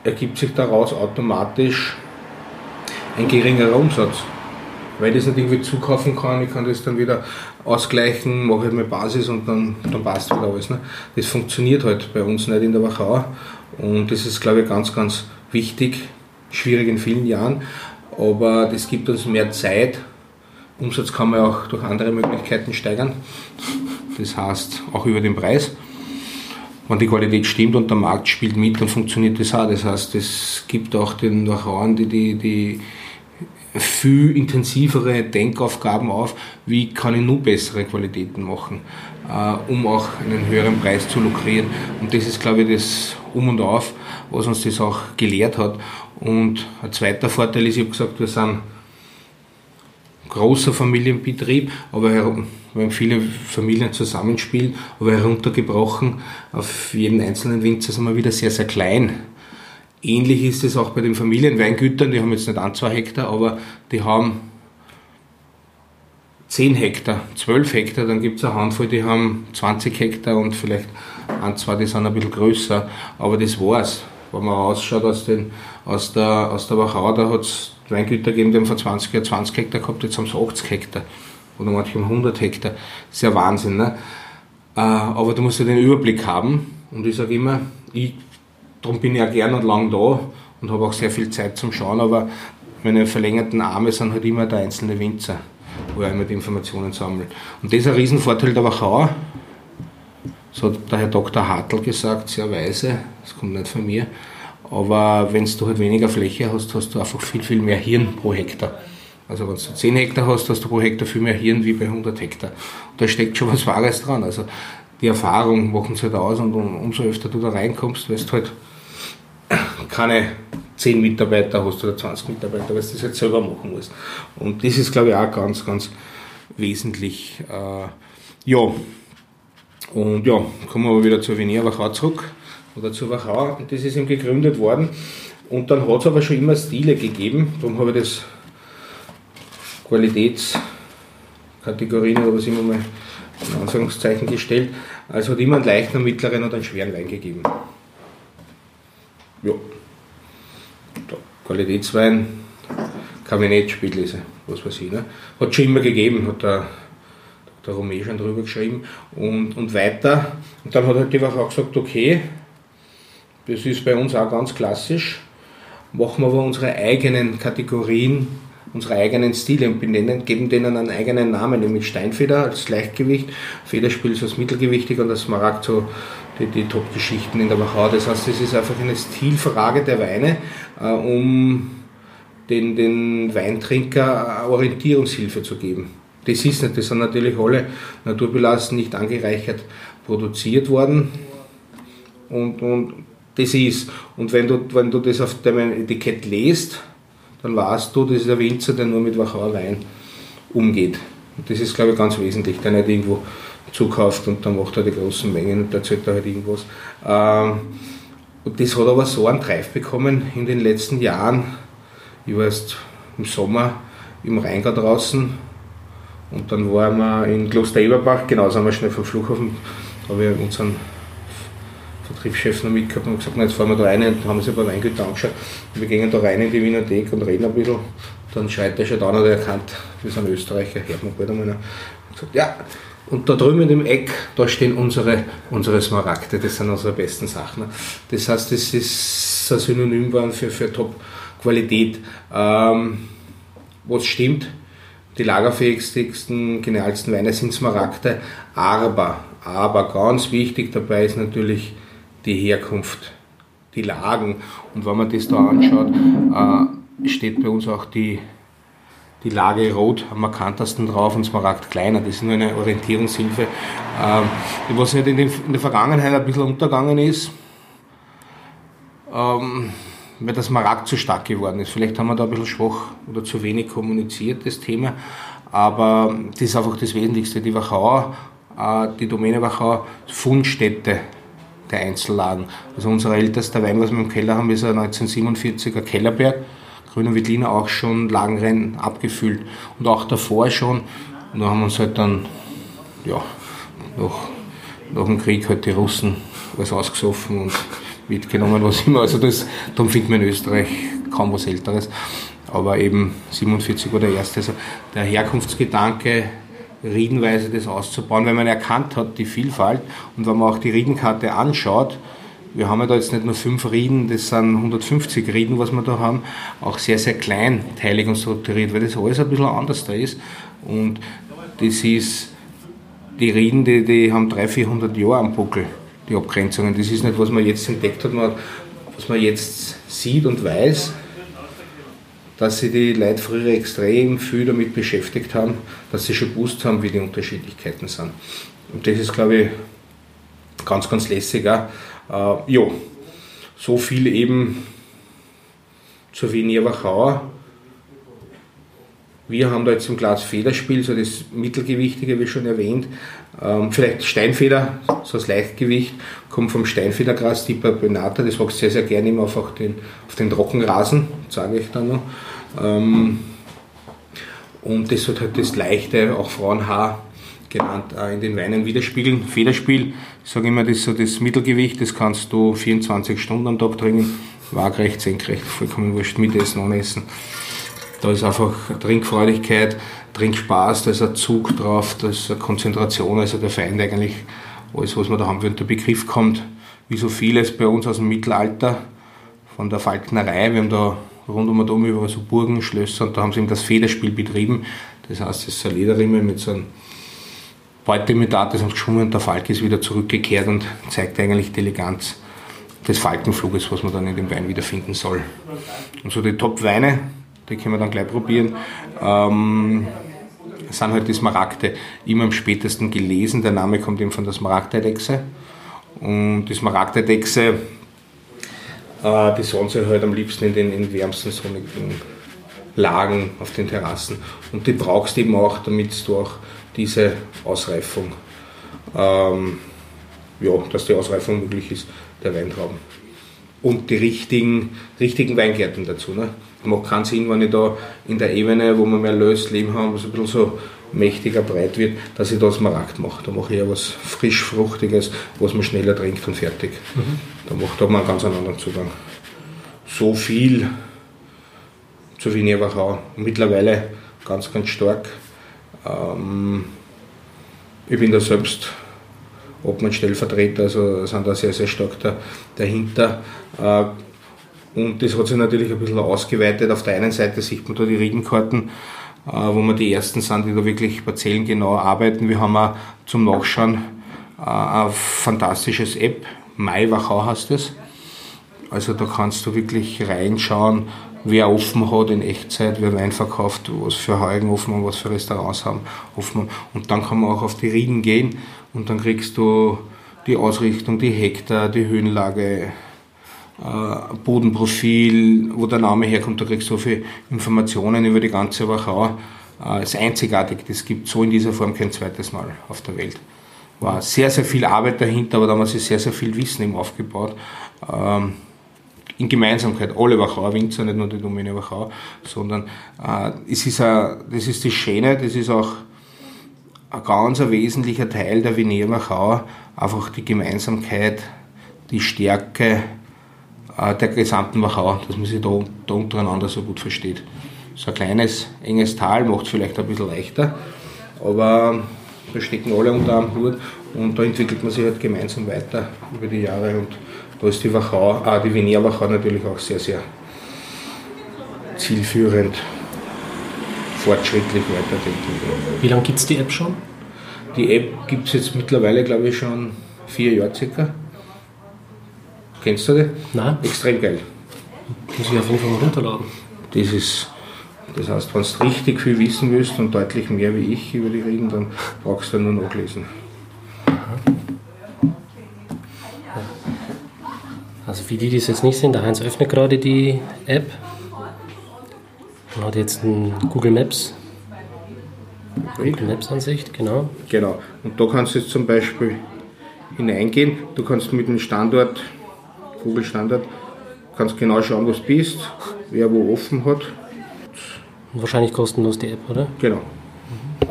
ergibt sich daraus automatisch ein geringerer Umsatz. Weil ich das nicht irgendwie zukaufen kann, ich kann das dann wieder ausgleichen, mache halt meine Basis und dann, dann passt wieder alles. Ne? Das funktioniert halt bei uns nicht in der Wachau und das ist, glaube ich, ganz, ganz wichtig, schwierig in vielen Jahren, aber das gibt uns mehr Zeit. Umsatz kann man auch durch andere Möglichkeiten steigern. Das heißt, auch über den Preis. Wenn die Qualität stimmt und der Markt spielt mit, dann funktioniert das auch. Das heißt, es gibt auch den Wachauern, die, die, die viel intensivere Denkaufgaben auf, wie kann ich nur bessere Qualitäten machen, äh, um auch einen höheren Preis zu lukrieren. Und das ist, glaube ich, das Um und Auf, was uns das auch gelehrt hat. Und ein zweiter Vorteil ist, ich habe gesagt, wir sind großer Familienbetrieb, aber haben viele Familien zusammenspielen, aber heruntergebrochen auf jeden einzelnen Winzer sind wir wieder sehr, sehr klein. Ähnlich ist es auch bei den Familienweingütern, die haben jetzt nicht ein, zwei Hektar, aber die haben 10 Hektar, 12 Hektar, dann gibt es eine Handvoll, die haben 20 Hektar und vielleicht ein, zwei, die sind ein bisschen größer, aber das war's. Wenn man rausschaut aus, den, aus, der, aus der Wachau, da hat es Weingüter gegeben, die haben vor 20 Jahren 20 Hektar gehabt, jetzt haben sie 80 Hektar oder manche haben 100 Hektar. Das ist ja Wahnsinn. Ne? Äh, aber du musst ja den Überblick haben und ich sage immer, ich Darum bin ich auch gern und lang da und habe auch sehr viel Zeit zum Schauen, aber meine verlängerten Arme sind halt immer der einzelne Winzer, wo er immer die Informationen sammelt. Und das ist ein Riesenvorteil der Wachau. So hat der Herr Dr. Hartl gesagt, sehr weise, das kommt nicht von mir. Aber wenn du halt weniger Fläche hast, hast du einfach viel, viel mehr Hirn pro Hektar. Also wenn du 10 Hektar hast, hast du pro Hektar viel mehr Hirn wie bei 100 Hektar. Und da steckt schon was Wahres dran. Also die Erfahrung machen es halt aus und umso öfter du da reinkommst, weißt du halt, keine 10 Mitarbeiter hast oder 20 Mitarbeiter, weil du das jetzt selber machen musst. Und das ist, glaube ich, auch ganz, ganz wesentlich. Äh, ja, und ja, kommen wir aber wieder zur Veneer Wachau zurück, oder zur Wachau, das ist eben gegründet worden. Und dann hat es aber schon immer Stile gegeben, darum habe ich das Qualitätskategorien oder was immer mal in Anführungszeichen gestellt. Also hat immer einen leichten, einen mittleren und einen schweren Wein gegeben. Ja. Qualitätswein, Kabinett, was weiß ich. Ne? Hat schon immer gegeben, hat der, der Romé schon drüber geschrieben. Und, und weiter. Und dann hat halt die auch gesagt, okay, das ist bei uns auch ganz klassisch, machen wir aber unsere eigenen Kategorien, unsere eigenen Stile und benennen, geben denen einen eigenen Namen, nämlich Steinfeder als Leichtgewicht, Federspiel ist als Mittelgewichtig und das Smaragd so die, die Top-Geschichten in der Wachau. Das heißt, es ist einfach eine Stilfrage der Weine, äh, um den, den Weintrinker Orientierungshilfe zu geben. Das ist nicht, das sind natürlich alle naturbelassen, nicht angereichert produziert worden. Und, und das ist. Und wenn du, wenn du das auf deinem Etikett lest, dann weißt du, das ist ein Winzer, der nur mit Wachauer Wein umgeht. Und das ist, glaube ich, ganz wesentlich, der nicht irgendwo zukauft und dann macht er die großen Mengen und erzählt er halt irgendwas. Ähm, und das hat aber so einen Treif bekommen in den letzten Jahren. Ich war erst im Sommer im Rheingau draußen und dann waren wir in Kloster Eberbach, genau, sind wir schnell vom Flughafen, da habe ich unseren Vertriebschef noch mitgehabt und gesagt, na, jetzt fahren wir da rein und haben uns ein paar Weingüter angeschaut. Und wir gehen da rein in die Wienerthek und reden ein bisschen. Dann schreit der schon da, hat er erkannt, wir sind Österreicher, hört man bald einmal. Und gesagt, ja, und da drüben in dem Eck, da stehen unsere, unsere Smaragde, das sind unsere besten Sachen. Das heißt, das ist ein Synonym für, für Top-Qualität. Ähm, was stimmt, die lagerfähigsten, genialsten Weine sind Smaragde, aber, aber ganz wichtig dabei ist natürlich die Herkunft, die Lagen. Und wenn man das da anschaut, äh, steht bei uns auch die, die Lage rot am markantesten drauf und Smaragd kleiner. Das ist nur eine Orientierungshilfe. Ähm, was halt in, den, in, der Vergangenheit ein bisschen untergegangen ist, ähm, weil das Smaragd zu stark geworden ist. Vielleicht haben wir da ein bisschen schwach oder zu wenig kommuniziert, das Thema. Aber das ist einfach das Wesentlichste. Die Wachau, äh, die Domäne Wachau, Fundstätte der Einzellagen. Also unser ältester Wein, was wir im Keller haben, ist ein 1947er Kellerberg. Grüner Wittliner auch schon Lagenrennen abgefüllt und auch davor schon. Und da haben wir uns halt dann, ja, nach, nach dem Krieg halt die Russen alles ausgesoffen und mitgenommen, was immer. Also das, darum findet man in Österreich kaum was Älteres. Aber eben 47 war der erste. Also der Herkunftsgedanke, riedenweise das auszubauen, weil man erkannt hat, die Vielfalt. Und wenn man auch die Riedenkarte anschaut, wir haben ja da jetzt nicht nur fünf Rieden, das sind 150 Rieden, was wir da haben, auch sehr, sehr kleinteilig und strukturiert, weil das alles ein bisschen anders da ist. Und das ist, die Rieden, die, die haben 300, 400 Jahre am Buckel, die Abgrenzungen. Das ist nicht, was man jetzt entdeckt hat, was man jetzt sieht und weiß, dass sich die Leute früher extrem viel damit beschäftigt haben, dass sie schon gewusst haben, wie die Unterschiedlichkeiten sind. Und das ist, glaube ich, ganz, ganz lässig auch. Äh, ja, so viel eben zur Wiener Wachauer. Wir haben da jetzt im Glas Federspiel, so das Mittelgewichtige, wie schon erwähnt. Ähm, vielleicht Steinfeder, so das Leichtgewicht, kommt vom Steinfedergras Tipa Benata. Das wächst sehr, sehr gerne immer auf, den, auf den Trockenrasen, sage ich dann noch. Ähm, und das hat halt das leichte, auch Frauenhaar genannt, in den Weinen widerspiegeln. Federspiel, ich sage immer, das ist so das Mittelgewicht, das kannst du 24 Stunden am Tag trinken, waagrecht, senkrecht, vollkommen wurscht, mit Essen, ohne Essen. Da ist einfach Trinkfreudigkeit, Trinkspaß, da ist ein Zug drauf, da ist eine Konzentration, also der Feind eigentlich, alles was wir da haben, wenn der Begriff kommt, wie so vieles bei uns aus dem Mittelalter, von der Falknerei, wir haben da rund um und um über so Burgen, Schlösser und da haben sie eben das Federspiel betrieben. Das heißt, es ist eine Lederrimme mit so einem Beutemitat, das uns geschwungen und der Falk ist wieder zurückgekehrt und zeigt eigentlich die Eleganz des Falkenfluges, was man dann in dem Wein wiederfinden soll. Und so die Top-Weine, die können wir dann gleich probieren, ähm, sind halt die Smaragde immer am spätesten gelesen. Der Name kommt eben von der Smaragdeidechse. Und die Smaragdeidechse, äh, die sollen sie halt am liebsten in den, in wärmsten sonnigen Lagen auf den Terrassen. Und die brauchst du eben auch, damit du auch diese Ausreifung, ähm, ja, dass die Ausreifung möglich ist der Weintrauben. Und die richtigen, richtigen Weingärten dazu. Ne? Macht keinen Sinn, wenn ich da in der Ebene, wo wir mehr Lös Leben haben, was ein bisschen so mächtiger, breit wird, dass ich da Smaragd mache. Da mache ich ja was frisch, fruchtiges, was man schneller trinkt und fertig. Mhm. Da macht da man einen ganz anderen Zugang. So viel zu Wiener Wachau. Mittlerweile ganz, ganz stark ähm, ich bin da selbst Obmann-Stellvertreter, also sind da sehr, sehr stark da, dahinter. Äh, und das hat sich natürlich ein bisschen ausgeweitet. Auf der einen Seite sieht man da die Riedenkarten, äh, wo wir die ersten sind, die da wirklich parzellengenau arbeiten. Wir haben auch zum Nachschauen äh, ein fantastisches App, Mai Wachau heißt es. Also da kannst du wirklich reinschauen, wer offen hat in Echtzeit, wer Wein verkauft, was für Heugen offen haben, was für Restaurants haben offen. Und dann kann man auch auf die Rieden gehen und dann kriegst du die Ausrichtung, die Hektar, die Höhenlage, Bodenprofil, wo der Name herkommt, da kriegst du so viele Informationen über die ganze Wachau. Äh, ist einzigartig, das gibt so in dieser Form kein zweites Mal auf der Welt. War sehr, sehr viel Arbeit dahinter, aber damals ist sehr, sehr viel Wissen eben aufgebaut. Ähm, in Gemeinsamkeit, alle Wachauer Winzer, nicht nur die Domäne Wachau, sondern äh, es ist a, das ist die Schöne, das ist auch ein ganz ein wesentlicher Teil der Vinier Wachau, einfach die Gemeinsamkeit, die Stärke äh, der gesamten Wachau, dass man sich da, da untereinander so gut versteht. So ein kleines, enges Tal macht es vielleicht ein bisschen leichter, aber da stecken alle unter einem Hut und da entwickelt man sich halt gemeinsam weiter über die Jahre und da ist die Wachau, ah, die Wiener Wachau natürlich auch sehr, sehr zielführend, fortschrittlich weiterentwickelt. Wie lange gibt es die App schon? Die App gibt es jetzt mittlerweile, glaube ich, schon vier Jahre circa. Kennst du die? Nein. Extrem geil. Muss ich auf jeden Fall mal runterladen. Das ist, das heißt, wenn du richtig viel wissen willst und deutlich mehr wie ich über die Reden, dann brauchst du nur nachlesen. Also für die, die es jetzt nicht sehen, der Heinz öffnet gerade die App und hat jetzt ein Google Maps, Google Maps Ansicht, genau. Genau. Und da kannst du jetzt zum Beispiel hineingehen. Du kannst mit dem Standort, Google Standort, kannst genau schauen, wo du bist, wer wo offen hat. Und wahrscheinlich kostenlos die App, oder? Genau.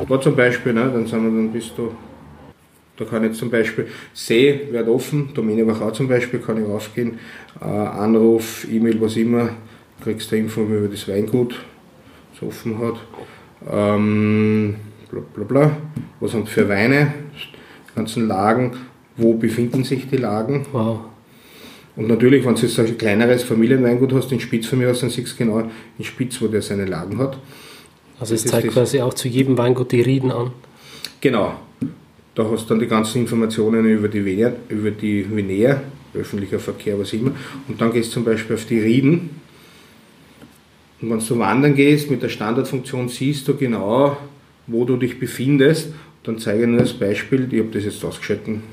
Da zum Beispiel, ne, dann, sind wir, dann bist du, da kann ich zum Beispiel, See wird offen, Domäne Wachau zum Beispiel, kann ich raufgehen, äh, Anruf, E-Mail, was immer, kriegst du Info über das Weingut, das offen hat. Ähm, bla bla bla. Was haben für Weine, die ganzen Lagen, wo befinden sich die Lagen. Wow. Und natürlich, wenn du jetzt ein kleineres Familienweingut hast, in Spitz von mir aus, dann siehst du genau in Spitz, wo der seine Lagen hat. Also es zeigt quasi auch zu jedem Weingut die Rieden an. Genau. Da hast du dann die ganzen Informationen über die Vener, über die Venär, öffentlicher Verkehr, was immer. Und dann gehst du zum Beispiel auf die Rieden. Und wenn du wandern gehst, mit der Standardfunktion siehst du genau, wo du dich befindest. Dann zeige ich nur als Beispiel, ich habe das jetzt ausgeschalten.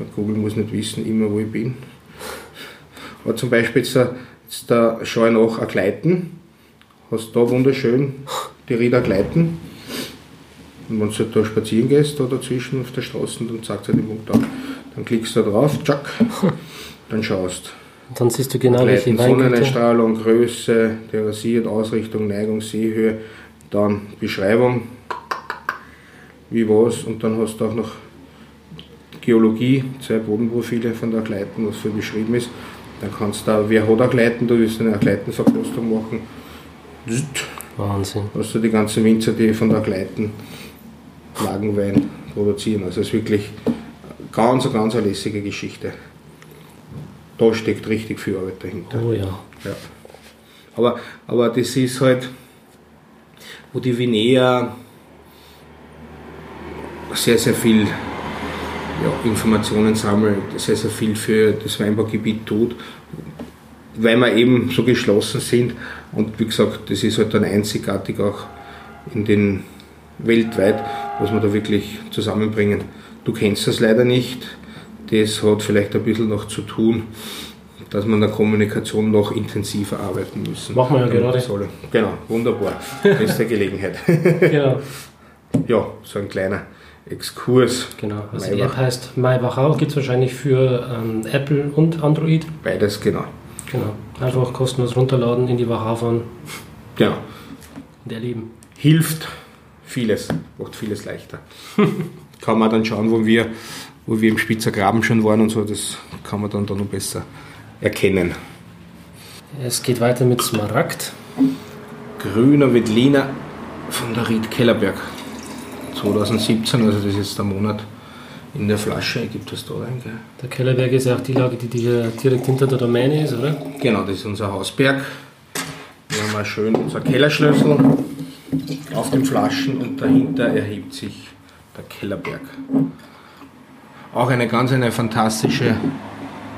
Der Google muss nicht wissen, immer wo ich bin. Aber zum Beispiel jetzt, da- jetzt schaue ich nach Agleiten. Hast da wunderschön die Rieder Gleiten. Und wenn du halt da spazieren gehst, da dazwischen auf der Straße, dann zeigt es dir den Punkt an. Dann klickst du da drauf, tschack, dann schaust. Und dann siehst du genau, welche Leiten, Weingüter. Sonneneinstrahlung, Größe, terrassiert, Ausrichtung, Neigung, Seehöhe, dann Beschreibung, wie was, und dann hast du auch noch Geologie, zwei Bodenprofile von der Gleiten, was für beschrieben ist. Dann kannst du da, wer hat auch Gleiten, du willst eine Gleitenverkostung machen. Wahnsinn. hast du die ganzen Winzer, die von der Gleiten Lagenwein produzieren. Also es ist wirklich ganz, ganz eine lässige Geschichte. Da steckt richtig viel Arbeit dahinter. Oh ja. Ja. Aber, aber das ist halt, wo die Vinea sehr, sehr viel ja, Informationen sammelt, sehr, sehr viel für das Weinbaugebiet tut, weil wir eben so geschlossen sind. Und wie gesagt, das ist halt dann einzigartig auch in den weltweit, was wir da wirklich zusammenbringen. Du kennst das leider nicht. Das hat vielleicht ein bisschen noch zu tun, dass wir in der Kommunikation noch intensiver arbeiten müssen. Machen wir ja gerade. alle- Genau, wunderbar. Beste Gelegenheit. Genau. ja, so ein kleiner Exkurs. genau. Also die Maybach. App heißt MyWachau, gibt es wahrscheinlich für ähm, Apple und Android. Beides, genau. Genau. Einfach kostenlos runterladen, in die Wachau fahren Genau. und erleben. Hilft vieles, macht vieles leichter. kann man dann schauen, wo wir, wo wir im Spitzer Graben schon waren und so, das kann man dann da noch besser erkennen. Es geht weiter mit Smaragd. Grüner Veltliner von der Ried Kellerberg. 2017, also das ist jetzt der Monat in der Flasche, gibt es da rein, gell? Der Kellerberg ist ja auch die Lage, die dir direkt hinter der Domäne ist, oder? Genau, das ist unser Hausberg. Wir haben auch schön unser Kellerschlüssel auf den Flaschen und dahinter erhebt sich der Kellerberg. Auch eine ganz eine fantastische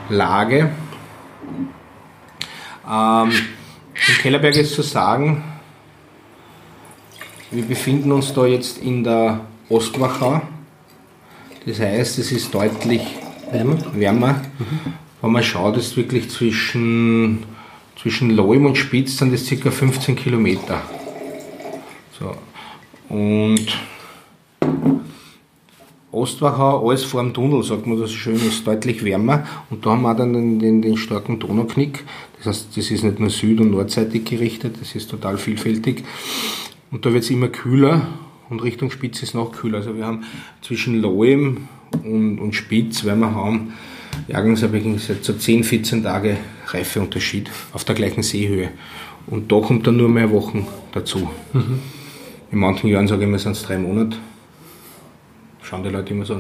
Lage. Ähm, Im Kellerberg ist zu sagen, wir befinden uns da jetzt in der Ostwachau. Das heißt, es ist deutlich wärmer. wärmer. Mhm. Wenn man schaut, ist wirklich zwischen, zwischen Leum und Spitz sind das ca. 15 Kilometer. So. Und Ostwachau, alles vor dem Tunnel, sagt man das schön, ist deutlich wärmer. Und da haben wir dann den, den, den starken Donauknick. Das heißt, das ist nicht nur süd- und nordseitig gerichtet, das ist total vielfältig. Und da wird es immer kühler und Richtung Spitze ist es noch kühler. Also wir haben zwischen Lohem und, und Spitz, weil wir haben Jahrgangsabwechslung so 10, 14 Tage Reifeunterschied auf der gleichen Seehöhe. Und da kommt dann nur mehr Wochen dazu. Mhm. In manchen Jahren sage ich immer, sind es drei Monate. Schauen die Leute immer so,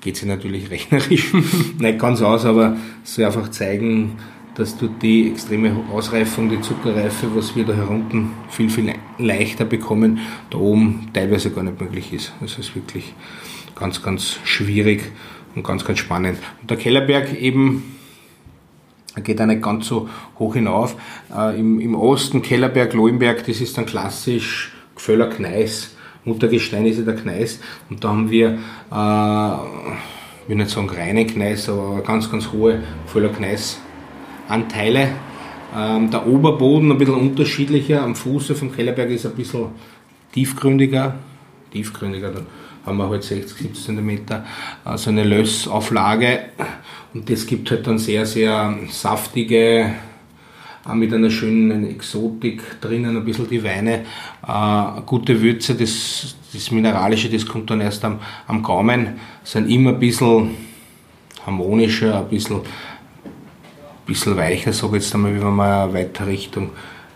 geht sich natürlich rechnerisch nicht ganz aus, aber es soll einfach zeigen, dass du die extreme Ausreifung, die Zuckerreife, was wir da herunten viel, viel leichter bekommen, da oben teilweise gar nicht möglich ist. Das ist wirklich ganz, ganz schwierig und ganz, ganz spannend. Und der Kellerberg eben geht auch nicht ganz so hoch hinauf. Äh, im, Im Osten Kellerberg, Lohenberg, das ist dann klassisch Gföller Gneis. Muttergestein ist ja der Gneis. Und da haben wir, äh, ich will nicht sagen reine Gneis, aber ganz, ganz hohe Gföller Gneis Anteile. Ähm, der Oberboden ein bisschen unterschiedlicher, am Fuße vom Kellerberg ist ein bisschen tiefgründiger. Tiefgründiger, dann haben wir halt 60, 70 cm, also eine Lössauflage. Und das gibt halt dann sehr, sehr saftige, auch mit einer schönen Exotik drinnen, ein bisschen die Weine, äh, gute Würze, das, das Mineralische, das kommt dann erst am, am Gaumen, sind immer ein bisschen harmonischer, ein bisschen bisschen weicher, sage ich jetzt einmal, wenn man weiter Richtung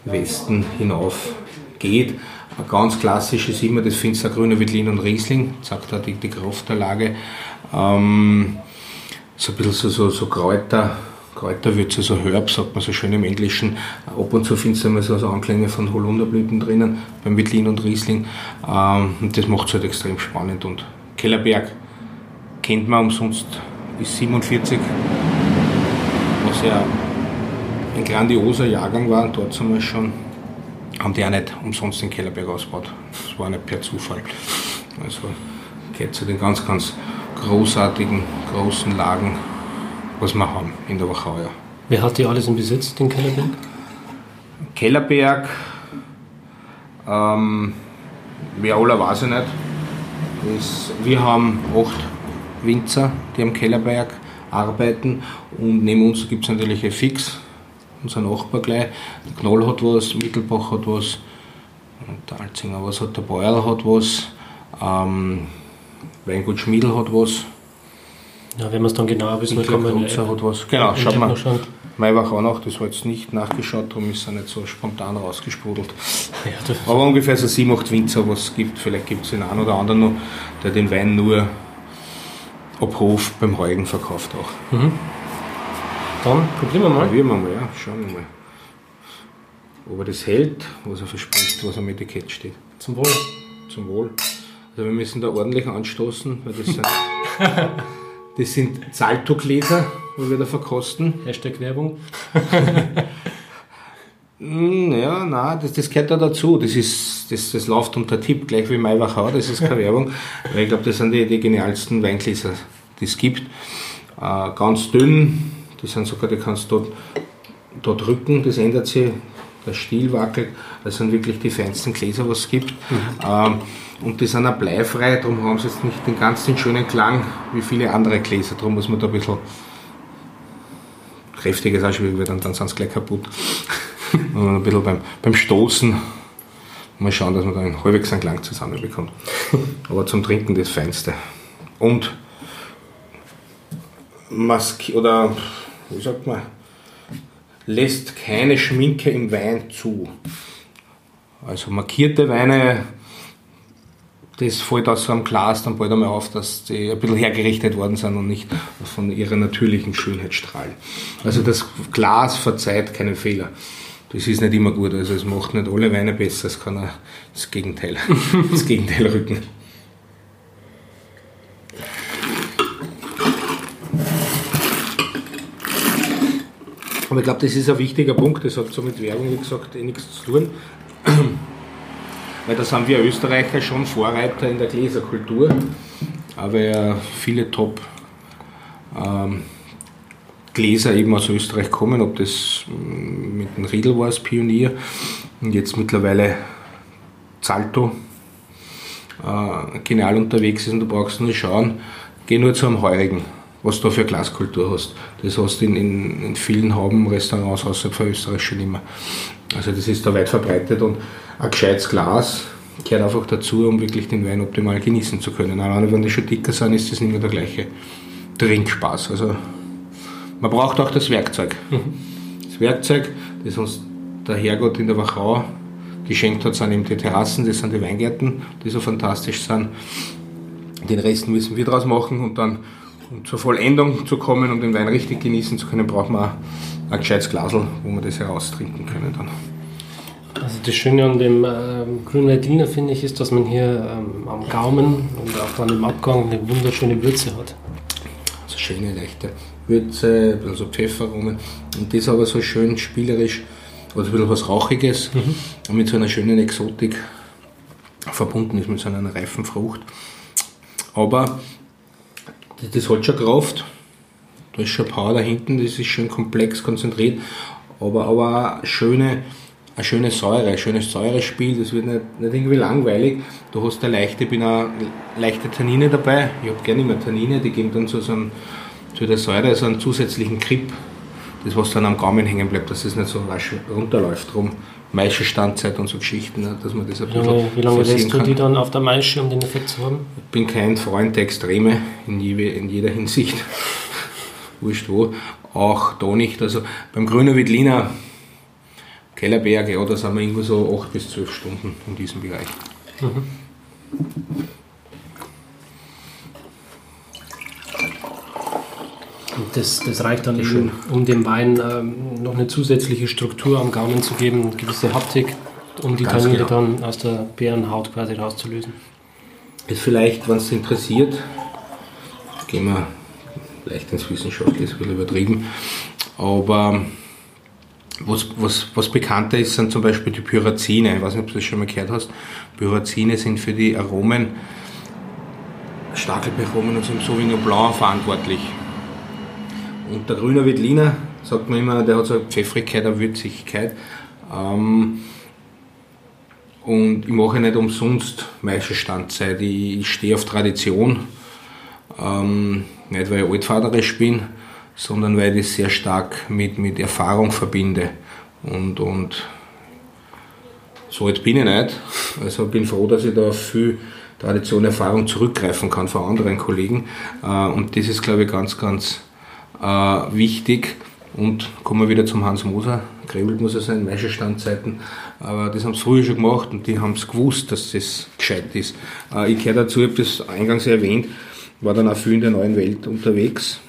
Westen hinauf geht. Ein ganz klassisch ist immer das Finstergrüne Veltlin und Riesling, sagt da die, die Kraft. Ähm, so ein bisschen so, so, so Kräuter, Kräuterwürze, so Herb, sagt man so schön im Englischen. Ab und zu findest du immer so, so Anklänge von Holunderblüten drinnen, beim Veltlin und Riesling. Ähm, und das macht es halt extrem spannend. Und Kellerberg kennt man umsonst bis 47 was ja ein grandioser Jahrgang war. Dort sind wir schon, haben die auch nicht umsonst den Kellerberg ausgebaut. Das war nicht per Zufall. Also geht zu den ganz, ganz großartigen, großen Lagen, was wir haben in der Wachau. Ja. Wer hat die alles im Besitz, den Kellerberg? Kellerberg, ähm, wer aller weiß ich nicht. Das, wir haben acht Winzer, die am Kellerberg arbeiten. Und neben uns gibt es natürlich FX, unser Nachbar gleich. Der Knoll hat was, Mittelbach hat was, der Alzinger was hat, der Beuer hat was, ähm, Weingut Schmiedl hat was. Ja, wenn man es dann genauer wissen kann, man ja, hat was. Genau, schaut mal. Maybach auch noch, das war jetzt nicht nachgeschaut, darum ist er nicht so spontan rausgesprudelt. Ja, Aber ungefähr so sieben, acht Winzer, was es gibt. Vielleicht gibt es den einen oder anderen noch, der den Wein nur ob Hof beim Heugen verkauft auch. Mhm. Dann probieren wir mal. Probieren wir mal, ja. Schauen wir mal. Ob er das hält, was er verspricht, was am Etikett steht. Zum Wohl. Zum Wohl. Also wir müssen da ordentlich anstoßen, weil das sind, das sind Zalto-Gläser, wo wir da verkosten. Hashtag Werbung. Hm, ja, nein, das, das gehört da dazu. Das, ist, das, das läuft unter Tipp, gleich wie Maiwachau, das ist keine Werbung. Weil ich glaube, das sind die, die genialsten Weingläser, die es gibt. Äh, ganz dünn, die sind sogar, die kannst du da drücken, das ändert sich, der Stiel wackelt. Das sind wirklich die feinsten Gläser, was es gibt. Mhm. Ähm, und die sind auch bleifrei, darum haben sie jetzt nicht den ganzen schönen Klang wie viele andere Gläser. Darum muss man da ein bisschen kräftiges ausschwingen, dann, dann sind sie gleich kaputt ein bisschen beim, beim Stoßen mal schauen, dass man da einen halbwegs einen Klang zusammenbekommt. Aber zum Trinken das Feinste. Und Mask oder wie sagt man, lässt keine Schminke im Wein zu. Also markierte Weine, das fällt aus so einem Glas dann bald einmal auf, dass die ein bisschen hergerichtet worden sind und nicht von ihrer natürlichen Schönheit strahlen. Also das Glas verzeiht keine Fehler das ist nicht immer gut. Also es macht nicht alle Weine besser, es kann auch das Gegenteil, das Gegenteil rücken. Aber ich glaube, das ist ein wichtiger Punkt, das hat so mit Werbung, wie gesagt, eh nichts zu tun. Weil da sind wir Österreicher schon Vorreiter in der Gläserkultur, aber ja viele Top ähm, Gläser eben aus Österreich kommen, ob das mm, mit dem Riedel war als Pionier und jetzt mittlerweile Zalto äh, genial unterwegs ist und du brauchst nur schauen, geh nur zu einem Heurigen, was du für Glaskultur hast. Das hast du in, in, in vielen Haubenrestaurants außerhalb von Österreich schon immer. Also das ist da weit verbreitet und ein gescheites Glas gehört einfach dazu, um wirklich den Wein optimal genießen zu können. Alleine wenn die schon dicker sind, ist das nicht mehr der gleiche Trinkspaß. Also man braucht auch das Werkzeug. Das Werkzeug, das uns der Herrgott in der Wachau geschenkt hat, sind eben die Terrassen, das sind die Weingärten, die so fantastisch sind. Den Rest müssen wir daraus machen und dann, um zur Vollendung zu kommen, um den Wein richtig genießen zu können, braucht man auch ein gescheites Glasl, wo wir das heraustrinken können dann. Also das Schöne an dem ähm, Grünen Veltliner finde ich ist, dass man hier ähm, am Gaumen und auch dann im Abgang eine wunderschöne Würze hat. Also schöne, leichte Würze, also Pfefferungen und das aber so schön spielerisch also ein bisschen was Rauchiges mhm. und mit so einer schönen Exotik verbunden ist, mit so einer reifen Frucht. Aber das hat schon Kraft, da ist schon Power da hinten, das ist schön komplex, konzentriert, aber, aber auch schöne, eine schöne Säure, ein schönes Säurespiel, das wird nicht, nicht irgendwie langweilig. Du hast eine leichte, bin auch leichte Tannine dabei, ich habe gerne immer Tannine, die geben dann so, so einen, zu der Säure so einen zusätzlichen Grip das, was dann am Gaumen hängen bleibt, dass es nicht so rasch runterläuft. Drum Maischestandzeit und so Geschichten, ne, dass man das ein bisschen Wie lange lässt du die dann auf der Maische, um den Effekt zu haben? Ich bin kein Freund der Extreme in, je, in jeder Hinsicht. Wurscht wo. Auch da nicht. Also beim Grüner Wittliner Kellerberg, ja, da sind wir irgendwo so 8 bis 12 Stunden in diesem Bereich. Mhm. Das, das reicht dann eben, um dem Wein ähm, noch eine zusätzliche Struktur am Gaumen zu geben, eine gewisse Haptik, um die Ganz Tannine genau. dann aus der Bärenhaut quasi rauszulösen. Ist vielleicht, wenn es interessiert, gehen wir leicht ins Wissenschaftliche, ist ein bisschen übertrieben, aber was, was, was bekannter ist, sind zum Beispiel die Pyrazine. Ich weiß nicht, ob du das schon mal gehört hast. Pyrazine sind für die Aromen, Stachelbeeromen und so im Sauvignon Blanc verantwortlich. Und der grüne Wettliner, sagt man immer, der hat so eine Pfeffrigkeit, eine Würzigkeit. Ähm, und ich mache nicht umsonst Meisterstandzeit. Ich, ich stehe auf Tradition. Ähm, nicht weil ich altvaterisch bin, sondern weil ich das sehr stark mit, mit Erfahrung verbinde. Und, und so alt bin ich nicht. Also bin froh, dass ich da auf viel Tradition, Erfahrung zurückgreifen kann von anderen Kollegen. Äh, und das ist, glaube ich, ganz, ganz wichtig. Und kommen wir wieder zum Hans Moser, Gräbelt muss er sein, Meisterstandzeiten. Aber das haben sie früher schon gemacht und die haben es gewusst, dass das gescheit ist. Äh, ich gehöre dazu, ich habe das eingangs erwähnt, war dann auch viel in der neuen Welt unterwegs.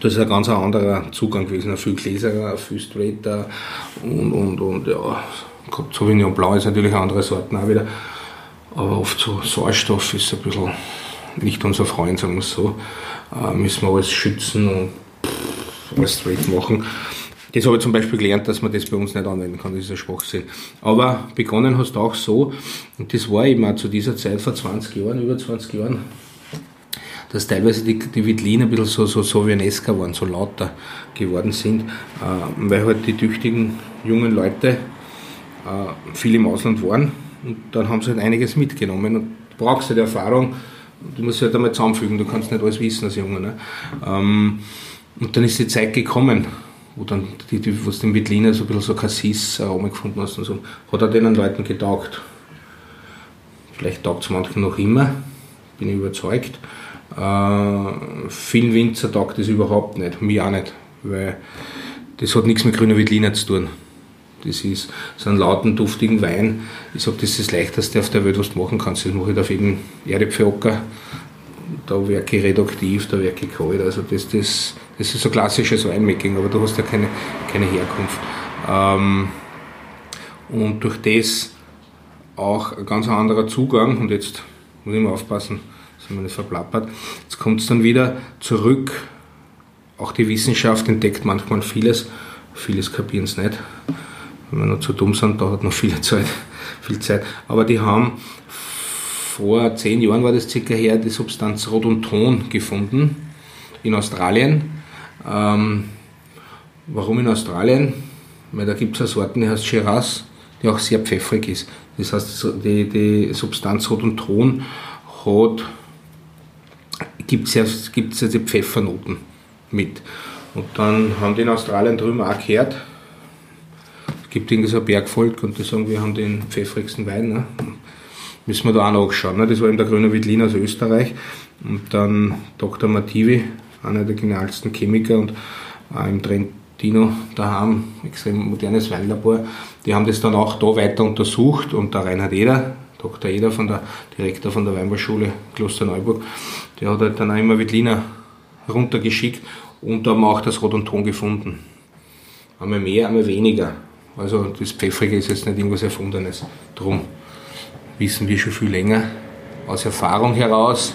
Das ist ein ganz anderer Zugang gewesen, ein viel Gläserer, viel straighter und, und, und ja, Sauvignon Blanc ist natürlich eine andere Sorten auch wieder. Aber oft so Sauerstoff ist ein bisschen nicht unser Freund, sagen wir es so äh, müssen wir alles schützen und alles straight machen. Das habe ich zum Beispiel gelernt, dass man das bei uns nicht anwenden kann, das ist ein Schwachsinn. Aber begonnen hast du auch so, und das war eben auch zu dieser Zeit vor 20 Jahren, über 20 Jahren, dass teilweise die, die Wittliner ein bisschen so, so sowjenesker waren, so lauter geworden sind, äh, weil halt die tüchtigen jungen Leute äh, viel im Ausland waren. Und dann haben sie halt einiges mitgenommen. Und brauchst halt Erfahrung, du musst halt einmal zusammenfügen, du kannst nicht alles wissen als Junge. Ne? Ähm, und dann ist die Zeit gekommen, wo dann die, die was den Wittliner so ein bisschen so Cassis-Aroma gefunden hast und so, hat er den Leuten getaugt. Vielleicht taugt es manchen noch immer, bin ich überzeugt. Äh, vielen Winzer taugt das überhaupt nicht, mir auch nicht, weil das hat nichts mit grüner Wittliner zu tun. Das ist so einen lauten, duftigen Wein. Ich sage, das ist das Leichteste auf der Welt, was du machen kannst. Das mache ich auf jedem Erdäpfelocker. Da werke ich reduktiv, da werke ich kalt. Also das, das, das ist so klassisches Weinmaking, aber du hast ja keine, keine Herkunft. Ähm, und durch das auch ein ganz anderer Zugang. Und jetzt muss ich mal aufpassen, dass man nicht verplappert. Jetzt kommt es dann wieder zurück. Auch die Wissenschaft entdeckt manchmal vieles Vieles kapieren es nicht. Wenn wir noch zu dumm sind, dauert noch viele Zeit, viel Zeit. Aber die haben vor zehn Jahren war das circa her, die Substanz Rhodonton gefunden in Australien. Ähm, warum in Australien? Weil da gibt es eine Sorte, die heißt Shiraz, die auch sehr pfeffrig ist. Das heißt, die, die Substanz Rhodonton hat, gibt es gibt's die Pfeffernoten mit. Und dann haben die in Australien drüben auch gehört, gibt irgendwie so ein Bergvolk und die sagen, wir haben den pfeffrigsten Wein. Ne? Müssen wir da auch nachschauen. Ne? Das war eben der Grüne Wittlin aus Österreich. Und dann Dr. Mativi, einer der genialsten Chemiker und auch im Trentino daheim, extrem modernes Weinlabor. Die haben das dann auch da weiter untersucht und der Reinhard Eder, Dr. Eder, von der Direktor von der Weinbauschule Klosterneuburg, der hat halt dann auch immer Wittliner runtergeschickt und da haben wir auch das Rot und Ton gefunden. Einmal mehr, einmal weniger. Also das Pfeffrige ist jetzt nicht irgendwas Erfundenes. Drum wissen wir schon viel länger. Aus Erfahrung heraus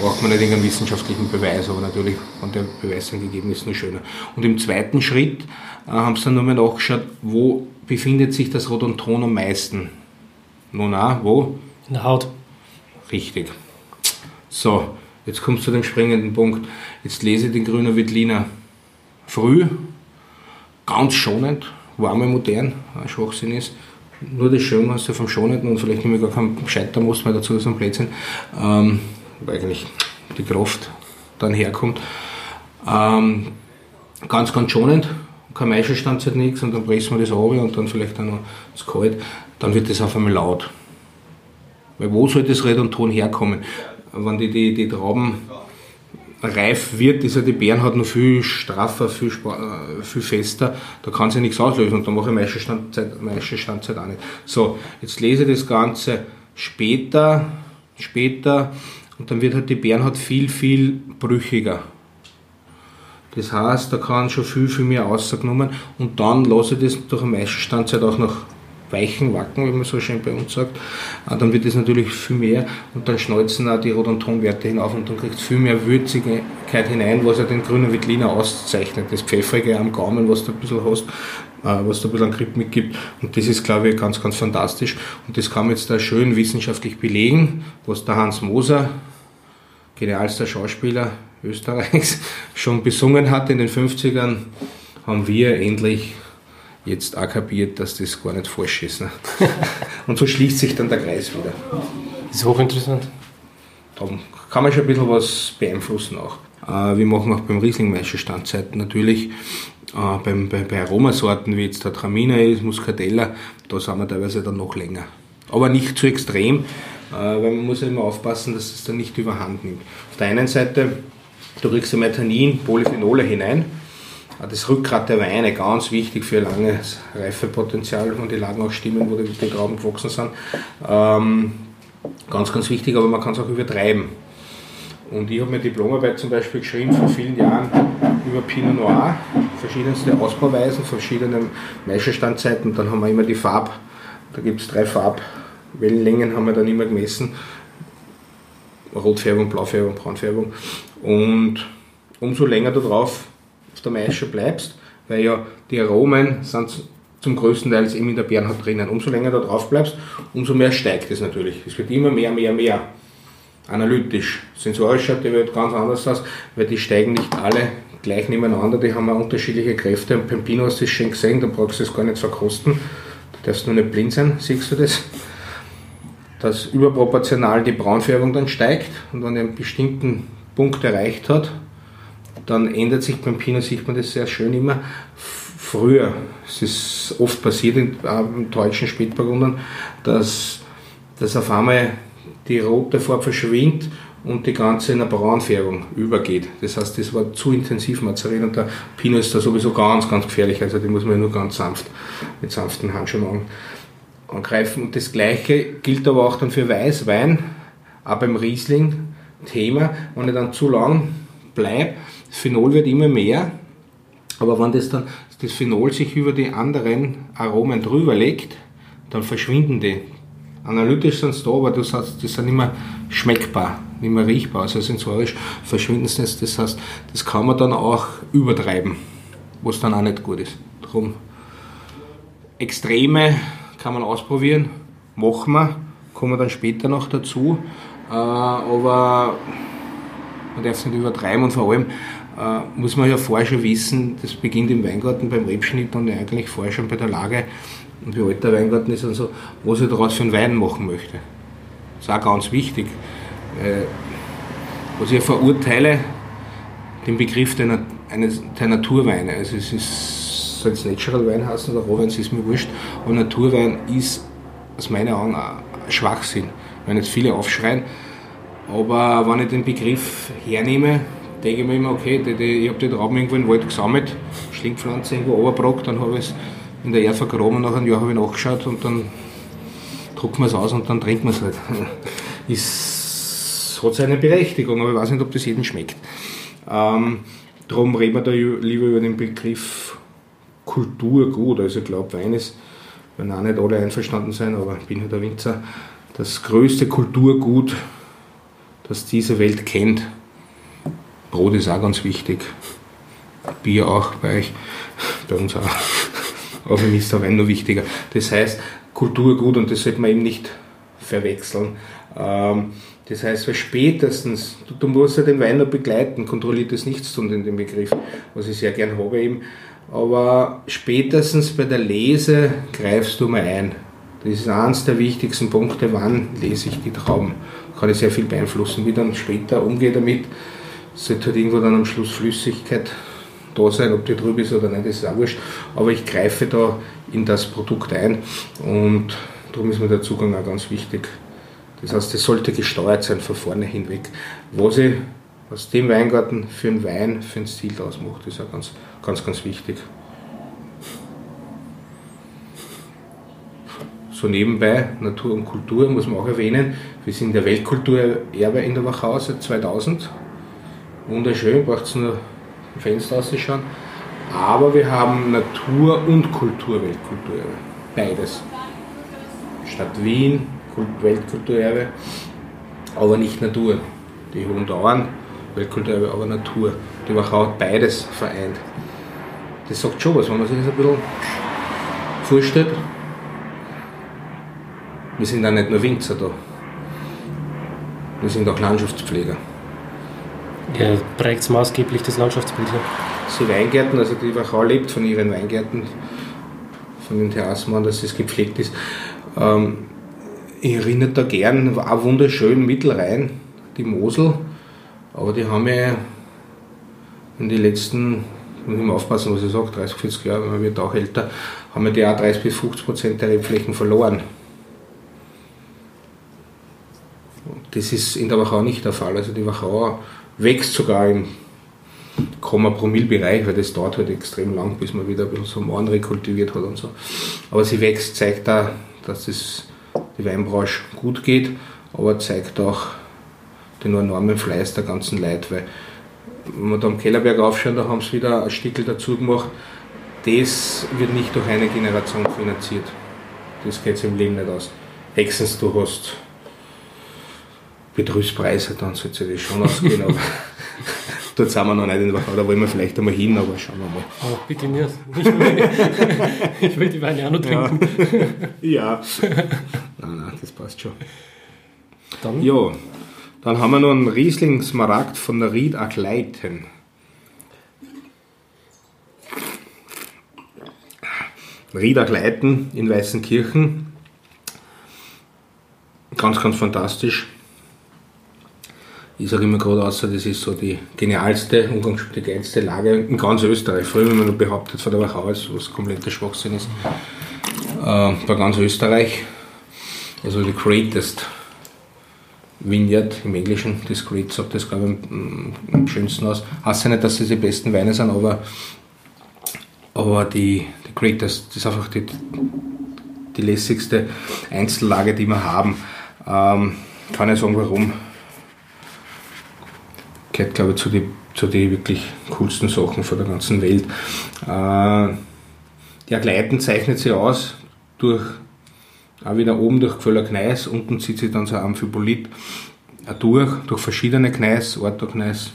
braucht man nicht irgendeinen wissenschaftlichen Beweis, aber natürlich, wenn der Beweis dann gegeben ist, nur schöner. Und im zweiten Schritt äh, haben sie dann nochmal nachgeschaut, wo befindet sich das Rodonton am meisten? Nun auch, wo? In der Haut. Richtig. So, jetzt kommst du zu dem springenden Punkt. Jetzt lese ich den Grüner Wittliner früh, ganz schonend, warme modern, Schwachsinn ist nur das Schirm vom Schonenden und vielleicht nicht mehr gar keinen Scheitermost mehr dazu, so ein Blödsinn, ähm, weil eigentlich die Kraft dann herkommt. Ähm, ganz, ganz schonend, kein Meischelstand halt nichts und dann pressen wir das runter und dann vielleicht auch noch das Kalt, dann wird das auf einmal laut. Weil wo soll das Red und Ton herkommen? Wenn die, die, die Trauben reif wird, ist ja die Bärenhaut noch viel straffer, viel, äh, viel fester. Da kann sie nichts auslösen und da mache ich meiste Standzeit, meiste Standzeit auch nicht. So, jetzt lese ich das Ganze später, später und dann wird halt die Bärenhaut viel, viel brüchiger. Das heißt, da kann schon viel, viel mehr rausgenommen und dann lasse ich das durch eine meiste Standzeit auch noch weichen Wacken, wie man so schön bei uns sagt, ah, dann wird es natürlich viel mehr und dann schnalzen auch die Rodontonwerte hinauf und dann kriegt es viel mehr Würzigkeit hinein, was ja den grünen Wittliner auszeichnet. Das Pfeffrige am Gaumen, was du ein bisschen hast, äh, was da ein bisschen an Grip mitgibt. Und das ist, glaube ich, ganz, ganz fantastisch. Und das kann man jetzt da schön wissenschaftlich belegen, was der Hans Moser, genialster Schauspieler Österreichs, schon besungen hat in den 50ern, haben wir endlich jetzt auch kapiert, dass das gar nicht falsch ist. Ne? Und so schließt sich dann der Kreis wieder. Das ist hochinteressant. Da kann man schon ein bisschen was beeinflussen auch. Äh, wir machen auch beim Riesling Standzeiten natürlich. Äh, beim, bei, bei Aromasorten wie jetzt der Traminer ist, Muscatella, da sind wir teilweise dann noch länger. Aber nicht zu extrem, äh, weil man muss ja immer aufpassen, dass es dann nicht überhand nimmt. Auf der einen Seite, du kriegst ja Methanin, Polyphenole hinein, das Rückgrat der Weine, ganz wichtig für langes Reifepotenzial und die Lagen auch stimmen, wo die, die Trauben gewachsen sind. Ähm, ganz, ganz wichtig, aber man kann es auch übertreiben. Und ich habe mir Diplomarbeit zum Beispiel geschrieben vor vielen Jahren über Pinot Noir, verschiedenste Ausbauweisen, verschiedene Maischestandzeiten. Dann haben wir immer die Farb, da gibt es drei Farbwellenlängen, haben wir dann immer gemessen. Rotfärbung, Blaufärbung, Braunfärbung. Und umso länger du drauf auf der Maische bleibst, weil ja die Aromen sind zum größten Teil eben in der Bärenhaut drinnen. Umso länger du drauf bleibst, umso mehr steigt es natürlich. Es wird immer mehr, mehr, mehr. Analytisch. Sensorisch schaut die Welt ganz anders aus, weil die steigen nicht alle gleich nebeneinander, die haben auch unterschiedliche Kräfte. Und beim Pinot hast du es schon gesehen, da brauchst du es gar nicht verkosten. Du darfst nur nicht blind sein, siehst du das? Dass überproportional die Braunfärbung dann steigt und er einen bestimmten Punkt erreicht hat, dann ändert sich beim Pinot, sieht man das sehr schön immer. Früher, es ist oft passiert in, äh, im deutschen Spätburgundern, dass, dass auf einmal die rote Farbe verschwindet und die ganze in eine Braunfärbung übergeht. Das heißt, das war zu intensiv mazeriert und der Pinot ist da sowieso ganz, ganz gefährlich. Also die muss man nur ganz sanft mit sanften Handschuhen angreifen. Und das Gleiche gilt aber auch dann für Weißwein, auch beim Riesling Thema. Wenn ich dann zu lang bleibe, Phenol wird immer mehr, aber wenn das dann das Phenol sich über die anderen Aromen drüber legt, dann verschwinden die. Analytisch sind sie da, aber das heißt, die sind mehr schmeckbar, nicht mehr riechbar, also sensorisch verschwinden sie nicht. Das heißt, das kann man dann auch übertreiben, was dann auch nicht gut ist. Drum Extreme kann man ausprobieren, machen wir, kommen wir dann später noch dazu. Äh, aber man darf es nicht übertreiben und vor allem muss man ja vorher schon wissen, das beginnt im Weingarten beim Rebschnitt und eigentlich vorher schon bei der Lage, und wie alt der Weingarten ist und so, was ich daraus für einen Wein machen möchte. Das ist auch ganz wichtig. Äh, was ich verurteile, den Begriff der, eines, der Naturweine. Also es ist, soll es Natural Wein heißen oder Rohwein, ist mir wurscht, aber Naturwein ist aus meiner Augen Schwachsinn. Wenn jetzt viele aufschreien, aber wenn ich den Begriff hernehme, denke ich mir immer, okay, die, die, ich habe die Trauben irgendwo im Wald gesammelt, Schlingpflanze irgendwo runtergebracht, dann habe ich es in der Erde vergraben, nach einem Jahr habe ich nachgeschaut und dann drucken wir es aus und dann trinken wir es halt. Ist, hat seine Berechtigung, aber ich weiß nicht, ob das jedem schmeckt. Ähm, darum reden wir da lieber über den Begriff Kulturgut. Also ich glaube, Wein ist, wenn auch nicht alle einverstanden sein, aber ich bin halt der Winzer, das größte Kulturgut, das diese Welt kennt. Brot ist auch ganz wichtig. Bier auch bei euch, bei uns auch. Aber für mich ist der Wein noch wichtiger. Das heißt, Kulturgut und das sollte man eben nicht verwechseln. Ähm, das heißt, weil spätestens, du, du musst ja den Wein noch begleiten, kontrolliert das Nichtstun in dem Begriff, was ich sehr gern habe eben. Aber spätestens bei der Lese greifst du mal ein. Das ist eines der wichtigsten Punkte, wann lese ich die Trauben. Kann ich sehr viel beeinflussen, wie dann später umgehe damit. Sollte halt irgendwo dann am Schluss Flüssigkeit da sein, ob die drüber ist oder nicht, das ist auch wurscht. Aber ich greife da in das Produkt ein und darum ist mir der Zugang auch ganz wichtig. Das heißt, es sollte gesteuert sein von vorne hinweg. Was ich aus dem Weingarten für einen Wein, für einen Stil daraus mache, ist auch ganz, ganz, ganz wichtig. So nebenbei, Natur und Kultur muss man auch erwähnen. Wir sind der Weltkulturerbe in der Wachau seit 2000. Wunderschön, braucht es nur ein Fenster ausschauen. Aber wir haben Natur- und Kultur-Weltkulturerbe. Beides. Stadt Wien, Weltkulturerbe, aber nicht Natur. Die Hohen Dauern, Weltkulturerbe, aber Natur. Die Wachau hat beides vereint. Das sagt schon was, wenn man sich das ein bisschen vorstellt. Wir sind auch nicht nur Winzer da. Wir sind auch Landschaftspfleger. Ja, prägt maßgeblich das Landschaftsbild. Ja. Die Weingärten, also die Wachau lebt von ihren Weingärten, von den Terrassen, dass es gepflegt ist. Ähm, ich erinnere da gern, war wunderschön Mittelrhein, die Mosel, aber die haben ja in den letzten, muss ich mal aufpassen, was ich sage, 30, 40 Jahre, man wird auch älter, haben wir die auch 30 bis 50 Prozent der Rebflächen verloren. Das ist in der Wachau nicht der Fall. Also die Wachau wächst sogar im Komma-Promille-Bereich, weil das dauert halt extrem lang, bis man wieder ein bisschen so Mohn rekultiviert hat und so. Aber sie wächst, zeigt da, dass es die Weinbranche gut geht, aber zeigt auch den enormen Fleiß der ganzen Leute, weil wenn wir da am Kellerberg aufschauen, da haben sie wieder ein Stickel dazu gemacht. Das wird nicht durch eine Generation finanziert. Das geht im Leben nicht aus. Hexens, du hast Betrüßpreise, dann sollte das schon ausgehen, aber dort sind wir noch nicht in der da wollen wir vielleicht einmal hin, aber schauen wir mal. Oh, bitte nicht. ich will die Weine auch noch trinken. Ja. ja. Nein, nein, das passt schon. Dann? Ja, dann haben wir noch einen Riesling Smaragd von der Ried Agleiten. Ried Agleiten in Weißenkirchen. Ganz, ganz fantastisch ich sage immer gerade außer, das ist so die genialste, die geilste Lage in ganz Österreich. Früher, wenn man nur behauptet von der Wachau, was kompletter Schwachsinn ist, äh, bei ganz Österreich. Also die greatest Vineyard im Englischen, das Great sagt das glaube ich am, am schönsten aus. Heißt ja nicht, dass es die besten Weine sind, aber, aber die, die greatest, das ist einfach die, die lässigste Einzellage, die wir haben. Ähm, kann ich sagen, warum gehört, glaube ich, zu den zu die wirklich coolsten Sachen von der ganzen Welt. Äh, der Gleiten zeichnet sich aus durch, auch wieder oben durch Gföller Gneis, unten zieht sich dann so ein Amphibolit durch, durch verschiedene Gneis, Orthogneis,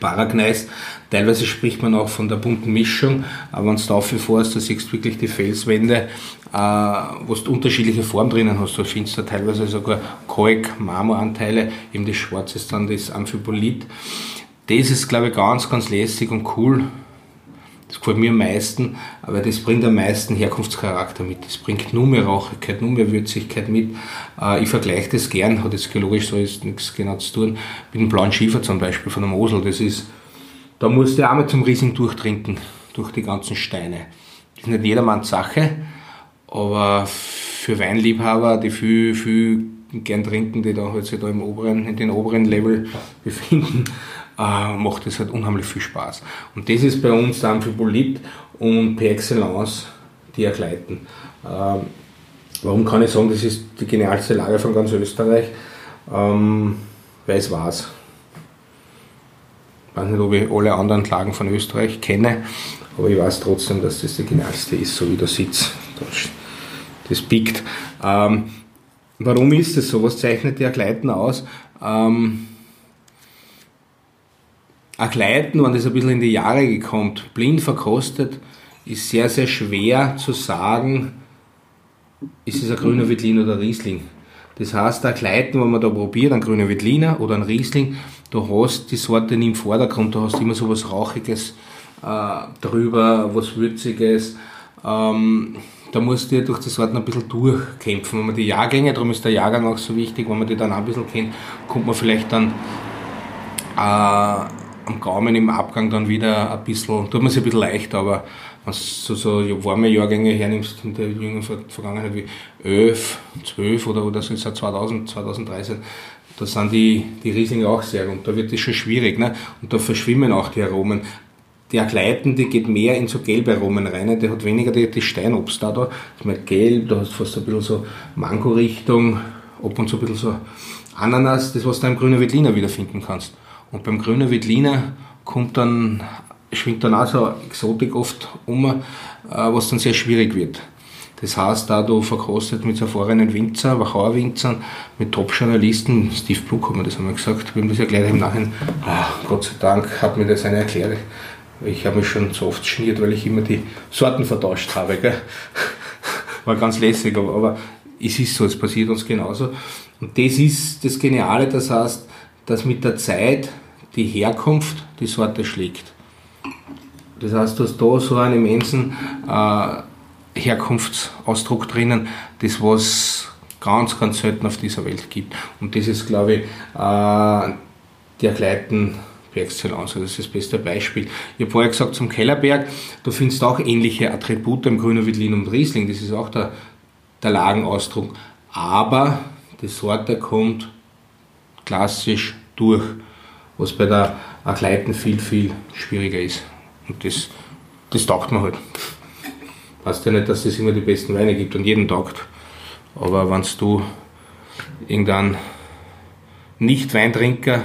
Paragneis. Teilweise spricht man auch von der bunten Mischung, aber wenn du da fährst, da siehst du wirklich die Felswände, äh, wo du unterschiedliche Formen drinnen hast. Du findest da teilweise sogar Kalk, Marmoranteile, eben das Schwarze ist dann das Amphibolit. Das ist, glaube ich, ganz, ganz lässig und cool. Das gefällt mir am meisten, aber das bringt am meisten Herkunftscharakter mit. Das bringt nur mehr Rauchigkeit, nur mehr Würzigkeit mit. Äh, ich vergleiche das gern, hat jetzt geologisch so ist nichts genau zu tun, mit dem blauen Schiefer zum Beispiel von der Mosel. Das ist, da musst du einmal zum Riesing durchtrinken, durch die ganzen Steine. Das ist nicht jedermanns Sache, aber für Weinliebhaber, die viel, viel gern trinken, die da halt sich da im oberen, in den oberen Level befinden, äh, macht das halt unheimlich viel Spaß. Und das ist bei uns Amphibolit und per excellence die Ergleiten. Ähm, warum kann ich sagen, das ist die genialste Lage von ganz Österreich? Ähm, weil es war's. Ich weiß nicht, ob ich alle anderen Lagen von Österreich kenne, aber ich weiß trotzdem, dass das die genialste ist, so wie der Sitz. Das biegt. Ähm, warum ist das so? Was zeichnet die Ergleiten aus? Ähm, Agleiten, wenn das ein bisschen in die Jahre kommt, blind verkostet, ist sehr, sehr schwer zu sagen, ist es ein grüner Wittlin oder Riesling. Das heißt, ein Gleiten, wenn man da probiert, ein grüner Wittliner oder ein Riesling, du hast die Sorte nie im Vordergrund, du hast immer so was Rauchiges äh, drüber, was Würziges. Ähm, da musst du ja durch die Sorten ein bisschen durchkämpfen. Wenn man die Jahrgänge, darum ist der Jahrgang auch so wichtig, wenn man die dann auch ein bisschen kennt, kommt man vielleicht dann äh, am Gaumen im Abgang dann wieder ein bisschen, tut man sich ein bisschen leichter, aber wenn du so, so warme Jahrgänge hernimmst in der jüngeren Vergangenheit wie 11, 12 oder, oder so seit 2000, 2013, da sind die, die Rieslinge auch sehr und da wird es schon schwierig ne? und da verschwimmen auch die Aromen. Der Gleitende geht mehr in so gelbe Aromen rein, der hat weniger die, die Steinobst da, da ist mal gelb, da hast du fast ein bisschen so Mango-Richtung, ab und zu ein bisschen so Ananas, das was du im grünen Veltliner wiederfinden kannst. Und beim grünen Veltliner kommt dann, schwingt dann auch so Exotik oft um, äh, was dann sehr schwierig wird. Das heißt, da du verkostet mit erfahrenen Winzer, Wachauer Winzern, mit Top-Journalisten, Steve Blue hat mir das einmal gesagt, wir haben das erklärt im Nachhinein, ach, Gott sei Dank hat mir das einer erklärt. Ich habe mich schon so oft schniert, weil ich immer die Sorten vertauscht habe. Gell? War ganz lässig, aber, aber es ist so, es passiert uns genauso. Und das ist das Geniale, das heißt, dass mit der Zeit die Herkunft die Sorte schlägt. Das heißt, du hast da so einen immensen äh, Herkunftsausdruck drinnen, das was ganz, ganz selten auf dieser Welt gibt. Und das ist, glaube ich, äh, der Gleiten Excellence. Also das ist das beste Beispiel. Ich habe vorher gesagt, zum Kellerberg, du findest auch ähnliche Attribute im Grüner Wittlin und Riesling. Das ist auch der, der Lagenausdruck. Aber die Sorte kommt klassisch durch was bei der Agleiten viel, viel schwieriger ist. Und das, das taugt man halt. Weißt ja nicht, dass es immer die besten Weine gibt und jeden taugt. Aber wenn du irgendeinen Nicht-Weintrinker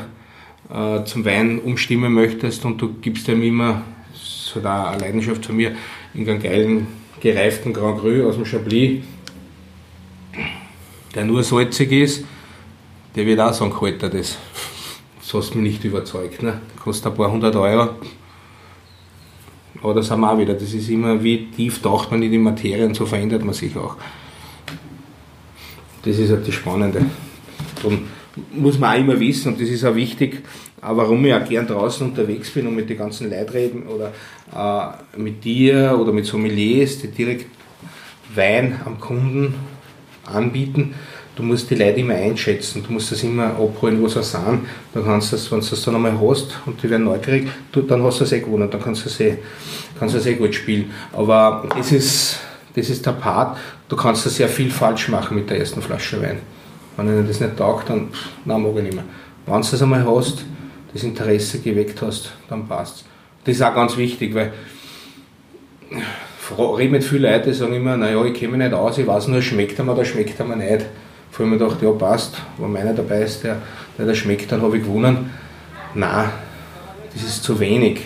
äh, zum Wein umstimmen möchtest und du gibst ihm immer, das ist halt eine Leidenschaft von mir, irgendeinen geilen, gereiften Grand Cru aus dem Chablis, der nur salzig ist, der wird auch sagen, halt das das hast mich nicht überzeugt. Ne? Kostet ein paar hundert Euro. Aber das haben wir auch wieder. Das ist immer, wie tief taucht man in die Materie und so verändert man sich auch. Das ist halt das Spannende. Darum muss man auch immer wissen, und das ist auch wichtig, warum ich auch gern draußen unterwegs bin und mit den ganzen Leuten reden oder äh, mit dir oder mit Sommeliers, die direkt Wein am Kunden anbieten du musst die Leute immer einschätzen, du musst das immer abholen, wo sie sind. Dann kannst du das, wenn du das dann einmal hast und die werden neugierig, du, dann hast du es eh gewonnen, dann kannst du es eh, kannst du es eh gut spielen. Aber es ist, das ist der Part, du kannst da sehr viel falsch machen mit der ersten Flasche Wein. Wenn dir das nicht taugt, dann pff, nein, mag ich nicht mehr. Wenn du das einmal hast, das Interesse geweckt hast, dann passt Das ist auch ganz wichtig, weil ich rede mit vielen Leuten, die sagen immer, naja, ich kenne mich nicht aus, ich weiß nur, schmeckt er mir oder schmeckt er mir nicht. Vor allem gedacht, ja passt, wenn meiner dabei ist, der, der das schmeckt, dann habe ich gewonnen. Nein, das ist zu wenig.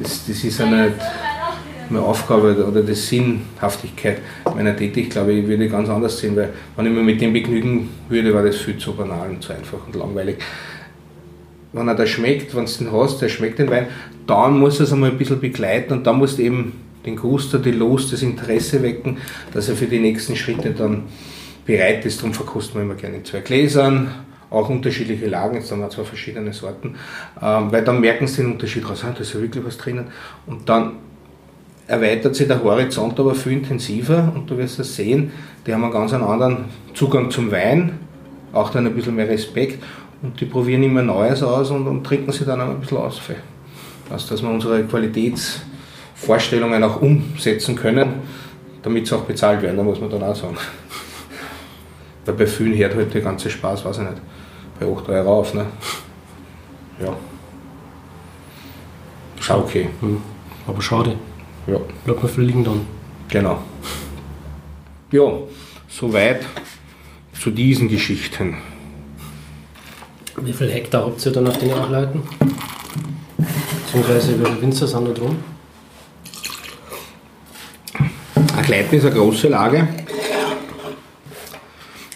Das, das ist ja nicht meine Aufgabe oder die Sinnhaftigkeit meiner Tätigkeit, glaube ich, würde ganz anders sehen, weil wenn ich mir mit dem begnügen würde, war das viel zu banal und zu einfach und langweilig. wenn er da schmeckt, wenn du den hast, der schmeckt den Wein, dann muss er es einmal ein bisschen begleiten und dann musst du eben den Guster, die Lust, das Interesse wecken, dass er für die nächsten Schritte dann bereit ist. Darum verkosten wir immer gerne in zwei Gläsern, auch unterschiedliche Lagen, jetzt haben wir zwei verschiedene Sorten, ähm, weil dann merken sie den Unterschied raus, ah, da ist ja wirklich was drinnen. Und dann erweitert sich der Horizont aber viel intensiver und du wirst das sehen, die haben einen ganz anderen Zugang zum Wein, auch dann ein bisschen mehr Respekt und die probieren immer Neues aus und, und trinken sie dann auch ein bisschen aus. Also, dass wir unsere Qualitätsvorstellungen auch umsetzen können, damit sie auch bezahlt werden, da muss man dann auch sagen. Weil bei vielen hört halt der ganze Spaß, weiß ich nicht, bei 8 Euro auf. Ne? Ja. Schau okay. Hm. Aber schade. Ja. Bleibt man viel liegen dann. Genau. Ja, soweit zu diesen Geschichten. Wie viele Hektar habt ihr dann auf den Achleiten? Beziehungsweise wie viele Winzer sind da drum? Achleiten ist eine große Lage.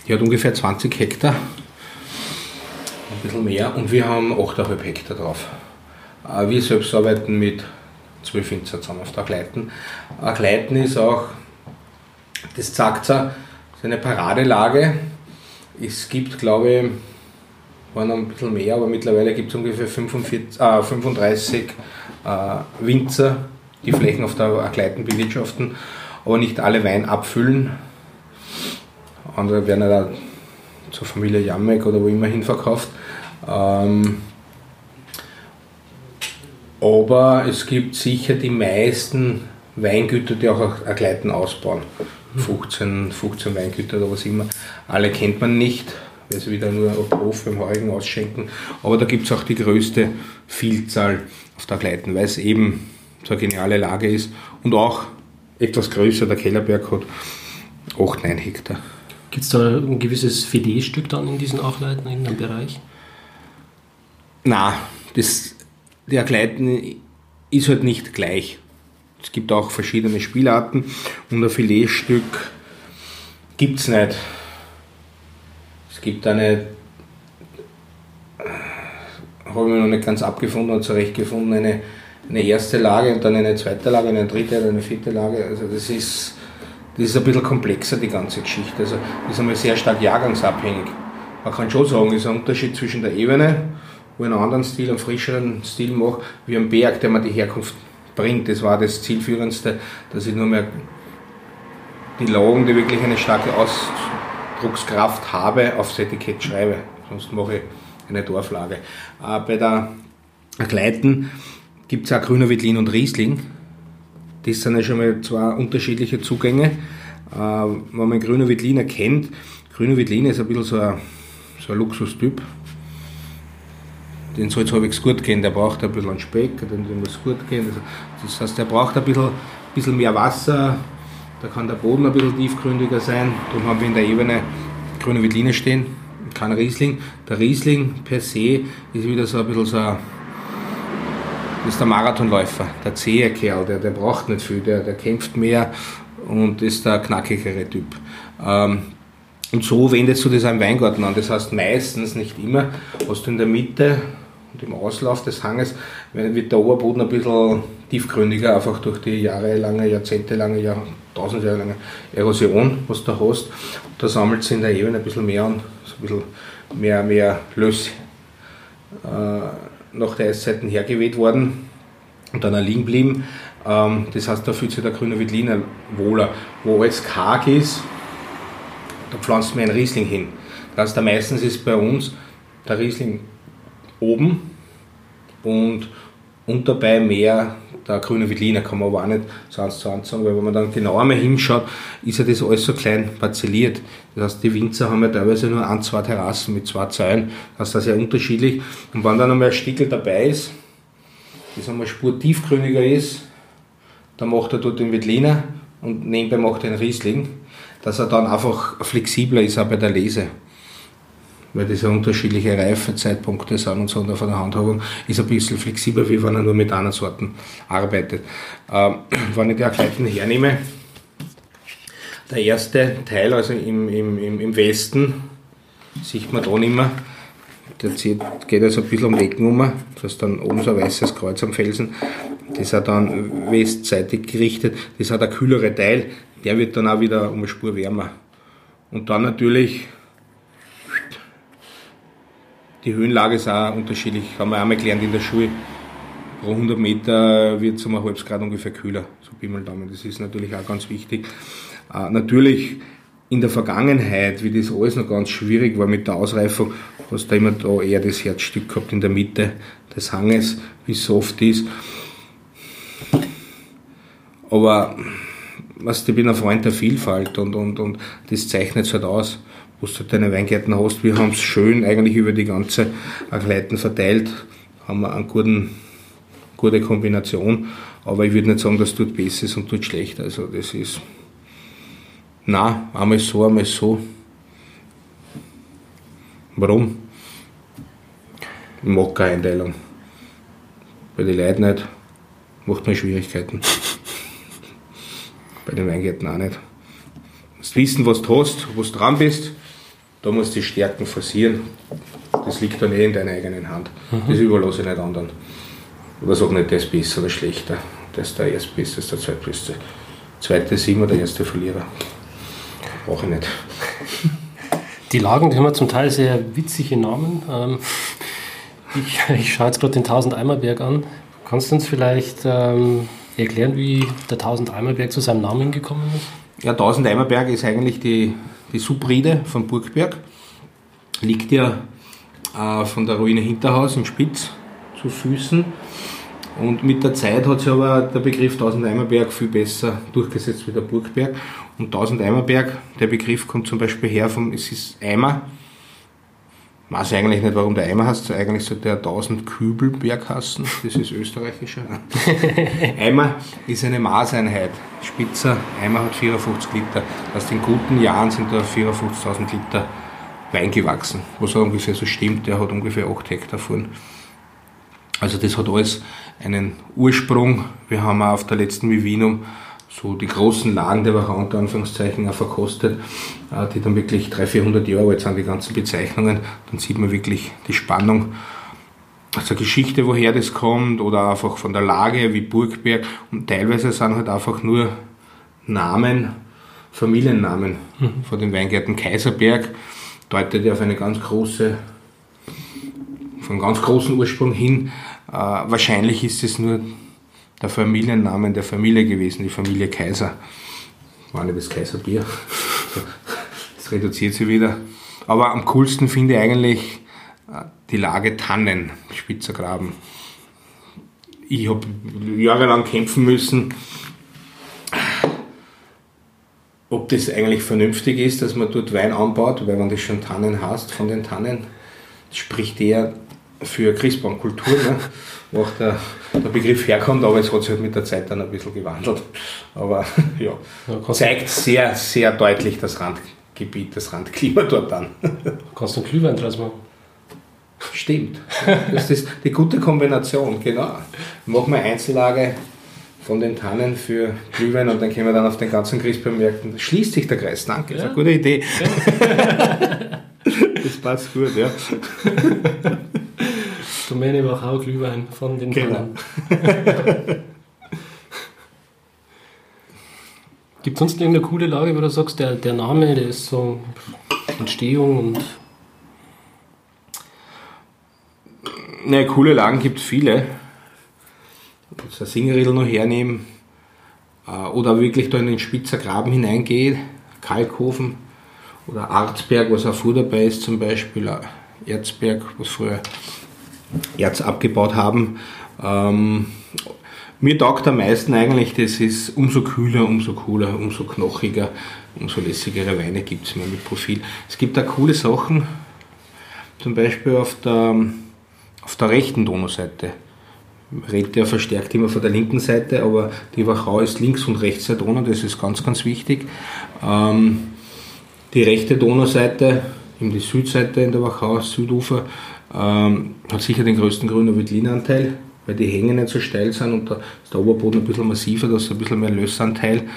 Die hat ungefähr 20 Hektar. Ein bisschen mehr. Und wir haben 8,5 Hektar drauf. Äh, wir selbst arbeiten mit 12 Winzer zusammen auf der Achleiten. Achleiten ist auch, das sagt es eine Paradelage. Es gibt, glaube ich, waren ein bisschen mehr, aber mittlerweile gibt es ungefähr 45, äh, 35 äh, Winzer, die Flächen auf der Agleiten bewirtschaften, aber nicht alle Wein abfüllen. Andere werden ja da zur Familie Jammek oder wo immer hin verkauft. Ähm, aber es gibt sicher die meisten Weingüter, die auch Agleiten ausbauen. 15, 15 Weingüter oder was immer. Alle kennt man nicht weil sie wieder nur auf Hof beim Heurigen ausschenken. Aber da gibt es auch die größte Vielzahl auf der Gleiten, weil es eben so eine geniale Lage ist und auch etwas größer. Der Kellerberg hat 8, 9 Hektar. Gibt es da ein gewisses Filetstück dann in diesen Achleiten, in dem Bereich? Na, das, der Gleiten ist halt nicht gleich. Es gibt auch verschiedene Spielarten und ein Filetstück gibt es nicht. Es gibt eine, habe ich noch nicht ganz abgefunden und zurechtgefunden, eine, eine erste Lage und dann eine zweite Lage, eine dritte oder eine vierte Lage. Also das ist, das ist ein bisschen komplexer, die ganze Geschichte. Also das ist einmal sehr stark jahrgangsabhängig. Man kann schon sagen, es ist ein Unterschied zwischen der Ebene, wo ich einen anderen Stil, einen frischeren Stil mache, wie am Berg, der mir die Herkunft bringt. Das war das Zielführendste, dass ich nur mehr die Lagen, die wirklich eine starke Aus Druckskraft habe, aufs Etikett schreibe. Sonst mache ich eine Dorflage. Äh, bei der Gleiten gibt es auch Grüner Wittlin und Riesling. Das sind ja schon mal zwei unterschiedliche Zugänge. Äh, wenn man Grüner Wittliner kennt, Grüner Wittlin ist ein bisschen so ein, so ein Luxustyp. Den soll es halbwegs gut gehen, der braucht ein bisschen Speck, den muss gut gehen. Also, das heißt, der braucht ein bisschen, bisschen mehr Wasser, da kann der Boden ein bisschen tiefgründiger sein. Darum haben wir in der Ebene grüne Witline stehen, kein Riesling. Der Riesling per se ist wieder so ein bisschen so ein, ist der Marathonläufer, der zähe Kerl, der, der braucht nicht viel, der, der kämpft mehr und ist der knackigere Typ. Ähm, und so wendest du das am Weingarten an. Das heißt meistens, nicht immer, hast du in der Mitte und im Auslauf des Hanges wird der Oberboden ein bisschen tiefgründiger, einfach durch die jahrelange, jahrzehntelange, Jahr, tausend Jahre lange Erosion, was du hast. Da sammelt sich in der Ebene ein bisschen mehr an, so ein bisschen mehr, mehr Löss äh, nach der Eiszeiten hergeweht worden und dann liegen geblieben. Ähm, das heißt, da fühlt sich der grüne Wittliner wohler. Wo alles karg ist, da pflanzt man einen Riesling hin. Das heißt, meistens ist bei uns der Riesling oben und, und dabei mehr der grüne Veltliner, kann man aber auch nicht so eins zu eins sagen, weil wenn man dann genauer mal hinschaut, ist ja das alles so klein parzelliert. Das heißt, die Winzer haben ja teilweise nur ein, zwei Terrassen mit zwei Zäunen, das ist sehr unterschiedlich. Und wenn dann einmal ein Stickel dabei ist, das einmal Spur tiefgrüniger ist, dann macht er dort den Veltliner und nebenbei macht er den Riesling, dass er dann einfach flexibler ist auch bei der Lese weil das ja unterschiedliche Reifezeitpunkte sind und so und von der Handhabung ist ein bisschen flexibler, wie wenn er nur mit einer Sorten arbeitet. Ähm, wenn ich die Erkleidung hernehme, der erste Teil, also im, im, im Westen, sieht man da nicht mehr, der zieht, geht also ein bisschen um die Ecken um. Da ist dann oben so ein weißes Kreuz am Felsen. Das hat dann westseitig gerichtet. Das hat ein kühlere Teil. Der wird dann auch wieder um eine Spur wärmer. Und dann natürlich die Höhenlage ist auch unterschiedlich. Haben wir einmal gelernt in der Schule. Pro 100 Meter wird es um ein halbes Grad ungefähr kühler. So Bimmeldaumen. Das ist natürlich auch ganz wichtig. Äh, natürlich in der Vergangenheit, wie das alles noch ganz schwierig war mit der Ausreifung, hast du immer da eher das Herzstück gehabt in der Mitte des Hanges, wie es oft ist. Aber was, ich bin ein Freund der Vielfalt und, und, und das zeichnet es halt aus, wo du deine Weingärten hast. Wir haben es schön eigentlich über die ganze Agleiten verteilt, haben wir eine guten, gute Kombination, aber ich würde nicht sagen, dass dort besser ist und dort schlechter. Also das ist na, einmal so, einmal so. Warum? Ich mag keine Einteilung. Bei den Leuten nicht. Macht mir Schwierigkeiten. Bei den Weingärten auch nicht. Du musst wissen, was du hast, wo du dran bist. Da musst du die Stärken forcieren. Das liegt dann eh in deiner eigenen Hand. Mhm. Das überlasse ich nicht anderen. Aber sag nicht, der ist besser oder schlechter. Der ist der Erstbeste, der ist der Zweitbeste. Zweite ist immer der erste Verlierer brauche ich nicht. Die Lagen, die haben zum Teil sehr witzige Namen. Ähm, ich, ich schaue jetzt gerade den 1000 Eimerberg an. Kannst du uns vielleicht ähm, erklären, wie der 1000 Eimerberg zu seinem Namen gekommen ist? Ja, 1000 Eimerberg ist eigentlich die, die Subrede von Burgberg. Liegt ja äh, von der Ruine Hinterhaus im Spitz zu Füßen und mit der Zeit hat sich aber der Begriff 1000 Eimerberg viel besser durchgesetzt wie der Burgberg. Und 1000 Eimerberg, der Begriff kommt zum Beispiel her vom, es ist Eimer. Ich weiß eigentlich nicht, warum der Eimer heißt. Eigentlich sollte der 1000 Kübelberg heißen. Das ist österreichischer. Eimer ist eine Maßeinheit. Spitzer Eimer hat 54 Liter. Aus den guten Jahren sind da 54.000 Liter Wein gewachsen. Was auch ungefähr so stimmt. Der hat ungefähr 8 Hektar vorn. Also das hat alles einen Ursprung. Wir haben auch auf der letzten Vivinum so die großen Lagen der Wachau unter Anführungszeichen auch verkostet, äh, die dann wirklich 300, 400 Jahre alt sind, die ganzen Bezeichnungen. Dann sieht man wirklich die Spannung aus der Geschichte, woher das kommt oder einfach von der Lage wie Burgberg. Und teilweise sind halt einfach nur Namen, Familiennamen mhm. von den Weingärten Kaiserberg, deutet ja auf eine ganz große, von ganz großen Ursprung hin. Äh, wahrscheinlich ist es nur der Familiennamen der Familie gewesen, die Familie Kaiser. War nicht das Kaiserbier. Das reduziert sich wieder. Aber am coolsten finde ich eigentlich äh, die Lage Tannen, Spitzergraben. Ich habe jahrelang kämpfen müssen, ob das eigentlich vernünftig ist, dass man dort Wein anbaut, weil wenn das schon Tannen hast von den Tannen, spricht der für Christbaumkultur, ne, wo auch der, der, Begriff herkommt, aber es hat sich halt mit der Zeit dann ein bisschen gewandelt. Aber ja, ja zeigt sehr, sehr deutlich das Randgebiet, das Randklima dort an. Kannst du einen Glühwein draus machen? Stimmt. Das ist die gute Kombination, genau. Machen wir Einzellage von den Tannen für Glühwein und dann können wir dann auf den ganzen Christbaumärkten. Schließt sich der Kreis, danke, ist eine gute Idee. Ja. das passt gut, ja. Domäne Wachau Glühwein von den genau. Gibt es sonst irgendeine coole Lage, wo du sagst, der, der Name, der ist so Entstehung und. Ne, coole Lagen gibt es viele. Jetzt ein Singeriedl noch hernehmen. Äh, oder wirklich da in den Spitzer Graben hineingeht. Kalkhofen oder Arzberg, was auch vor dabei ist zum Beispiel. Erzberg, was früher Erz abgebaut haben. Ähm, mir taugt am meisten eigentlich, das ist umso kühler, umso cooler, umso knochiger, umso lässigere Weine gibt es mehr mit Profil. Es gibt da coole Sachen, zum Beispiel auf der, auf der rechten Donauseite. Redet ja verstärkt immer von der linken Seite, aber die Wachau ist links und rechts der Donau, das ist ganz, ganz wichtig. Ähm, die rechte Donauseite, eben die Südseite in der Wachau, Südufer, ähm, hat sicher den größten grünen Veltlinanteil, weil die Hänge nicht so steil sind und da ist der Oberboden ein bisschen massiver, da ist ein bisschen mehr Lössanteil.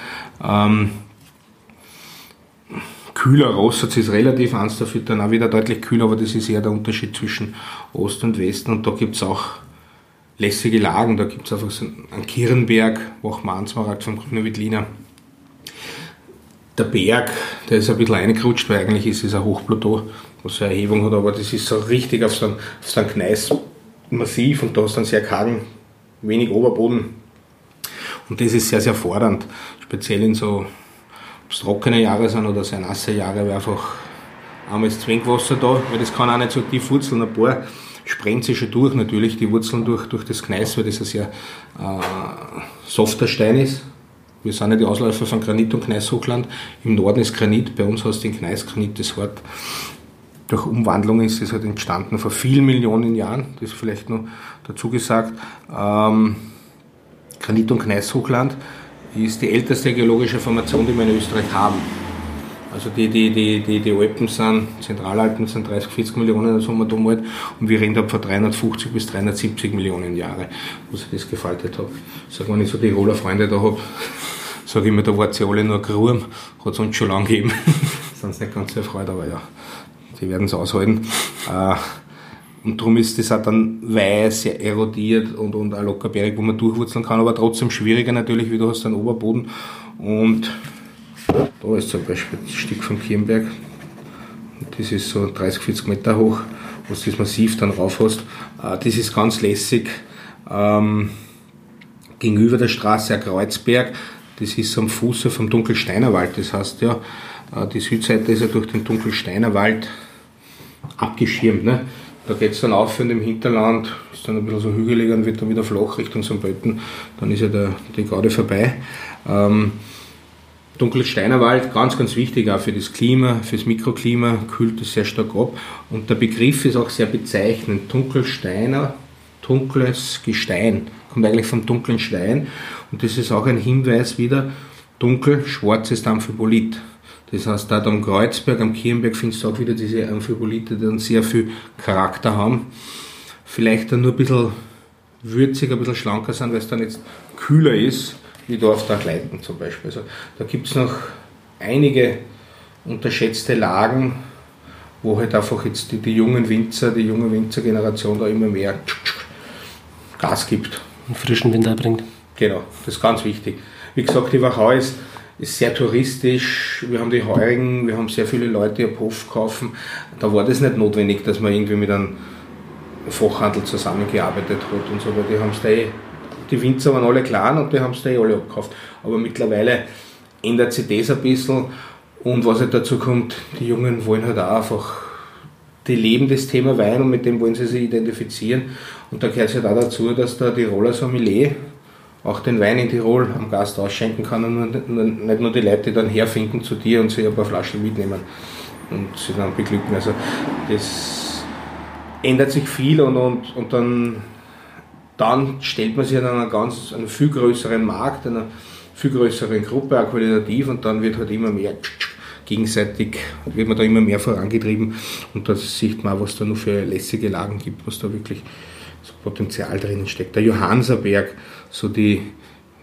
Ähm, kühler. Rossatz ist relativ, Ansdorf wird dann auch wieder deutlich kühler, aber das ist eher der Unterschied zwischen Ost und Westen. Und da gibt es auch lässige Lagen. Da gibt es einfach so einen Kirnberg, Wachmannsmarkt vom Grüner Wittliner. Der Berg, der ist ein bisschen eingerutscht, weil eigentlich ist es ein Hochplateau, was eine Erhebung hat, aber das ist so richtig auf so einem, auf so Gneis massiv und da ist dann sehr kargen, wenig Oberboden. Und das ist sehr, sehr fordernd, speziell in so ob es trockene Jahre sind oder sehr nasse Jahre, weil einfach einmal ist Zwingwasser da, weil das kann auch nicht so tief wurzeln. Ein paar sprengt sich schon durch, natürlich die Wurzeln durch, durch das Gneis, weil das ein sehr äh, softer Stein ist. Wir sind ja die Ausläufer von Granit und Gneishochland. Im Norden ist Granit, bei uns du den Gneisgranit das Wort. Durch Umwandlung ist es halt entstanden vor vielen Millionen Jahren, das ist vielleicht noch dazu gesagt. Ähm, Granit- und Gneishochland ist die älteste geologische Formation, die wir in Österreich haben. Also die, die, die, die, die Alpen sind, Zentralalpen sind 30, 40 Millionen so wir damals und wir reden da von 350 bis 370 Millionen Jahre, wo sich das gefaltet hat. Sag, wenn ich so die Roller Freunde da habe, sage ich mir, da wart sie alle nur Gruben, hat es uns schon lange gegeben. sind nicht ganz so erfreut, aber ja, die werden es aushalten. Äh, und darum ist das auch dann weiß, sehr erodiert und, und auch lockerberg, wo man durchwurzeln kann, aber trotzdem schwieriger natürlich, wie du hast einen Oberboden. Und da ist zum Beispiel das Stück vom Kirnberg. Das ist so 30, 40 Meter hoch, wo du das Massiv dann rauf hast. Äh, das ist ganz lässig. Ähm, gegenüber der Straße ein Kreuzberg, das ist am Fuße vom Dunkelsteinerwald. Das heißt ja, äh, die Südseite ist ja durch den Dunkelsteinerwald abgeschirmt. Ne? Da geht es dann auf und im Hinterland ist dann ein bisschen so hügelig und wird dann wieder flach Richtung St. Pölten. Dann ist ja der, die Garde vorbei. Ähm, Dunkelsteinerwald, ganz, ganz wichtig auch für das Klima, für das Mikroklima, kühlt es sehr stark ab. Und der Begriff ist auch sehr bezeichnend. Dunkelsteiner, dunkles Gestein, kommt eigentlich vom dunklen Stein. Und das ist auch ein Hinweis wieder, dunkel, schwarzes Amphibolit. Das heißt, dort am Kreuzberg, am Kirnberg findest du auch wieder diese Amphibolite, die dann sehr viel Charakter haben. Vielleicht dann nur ein bisschen würziger, ein bisschen schlanker sind, weil es dann jetzt kühler ist, wie da auf der Gleiten zum Beispiel. Also, da gibt es noch einige unterschätzte Lagen, wo halt einfach jetzt die, die jungen Winzer, die junge Winzergeneration da immer mehr Gas gibt. Und frischen Wind bringt. Genau, das ist ganz wichtig. Wie gesagt, die Wachau ist ist sehr touristisch. Wir haben die Heurigen, wir haben sehr viele Leute, die Hof kaufen. Da war das nicht notwendig, dass man irgendwie mit einem Fachhandel zusammengearbeitet hat und so, weil die haben es da eh, die Winzer waren alle klein und die haben es da eh alle abgekauft. Aber mittlerweile ändert sich das ein bisschen und was halt dazu kommt, die Jungen wollen halt auch einfach, die leben das Thema Wein und mit dem wollen sie sich identifizieren. Und da gehört es halt auch dazu, dass der Tiroler Sommelier auch den Wein in Tirol am Gast ausschenken kann und nicht nur die Leute dann herfinden zu dir und sich ein paar Flaschen mitnehmen und sie dann beglücken. Also das ändert sich viel und, und, und dann, dann stellt man sich an einer ganz, einen viel größeren Markt, einer viel größeren Gruppe, auch qualitativ und dann wird halt immer mehr gegenseitig, wird man da immer mehr vorangetrieben und da sieht man, was da nur für lässige Lagen gibt, was da wirklich so Potenzial drinnen steckt. Der Johannserberg, so die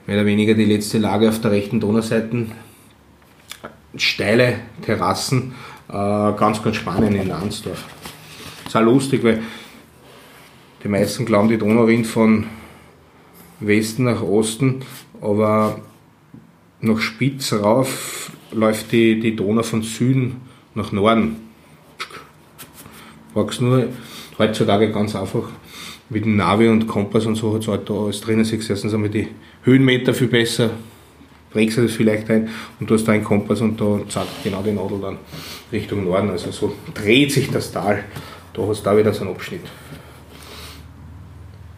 mehr oder weniger die letzte Lage auf der rechten Donauseite, steile Terrassen, äh, ganz, ganz spannend in Ansdorf. Ist auch lustig, weil die meisten glauben, die Donau rinnt von Westen nach Osten, aber nach Spitz rauf läuft die, die Donau von Süden nach Norden. Magst nur heutzutage ganz einfach mit dem Navi und Kompass und so hat es halt da alles drinnen. Siehst erstens einmal die Höhenmeter viel besser, prägst du das vielleicht ein und du hast da einen Kompass und da zeigt genau die Nadel dann Richtung Norden. Also so dreht sich das Tal. Da hast du da wieder so einen Abschnitt.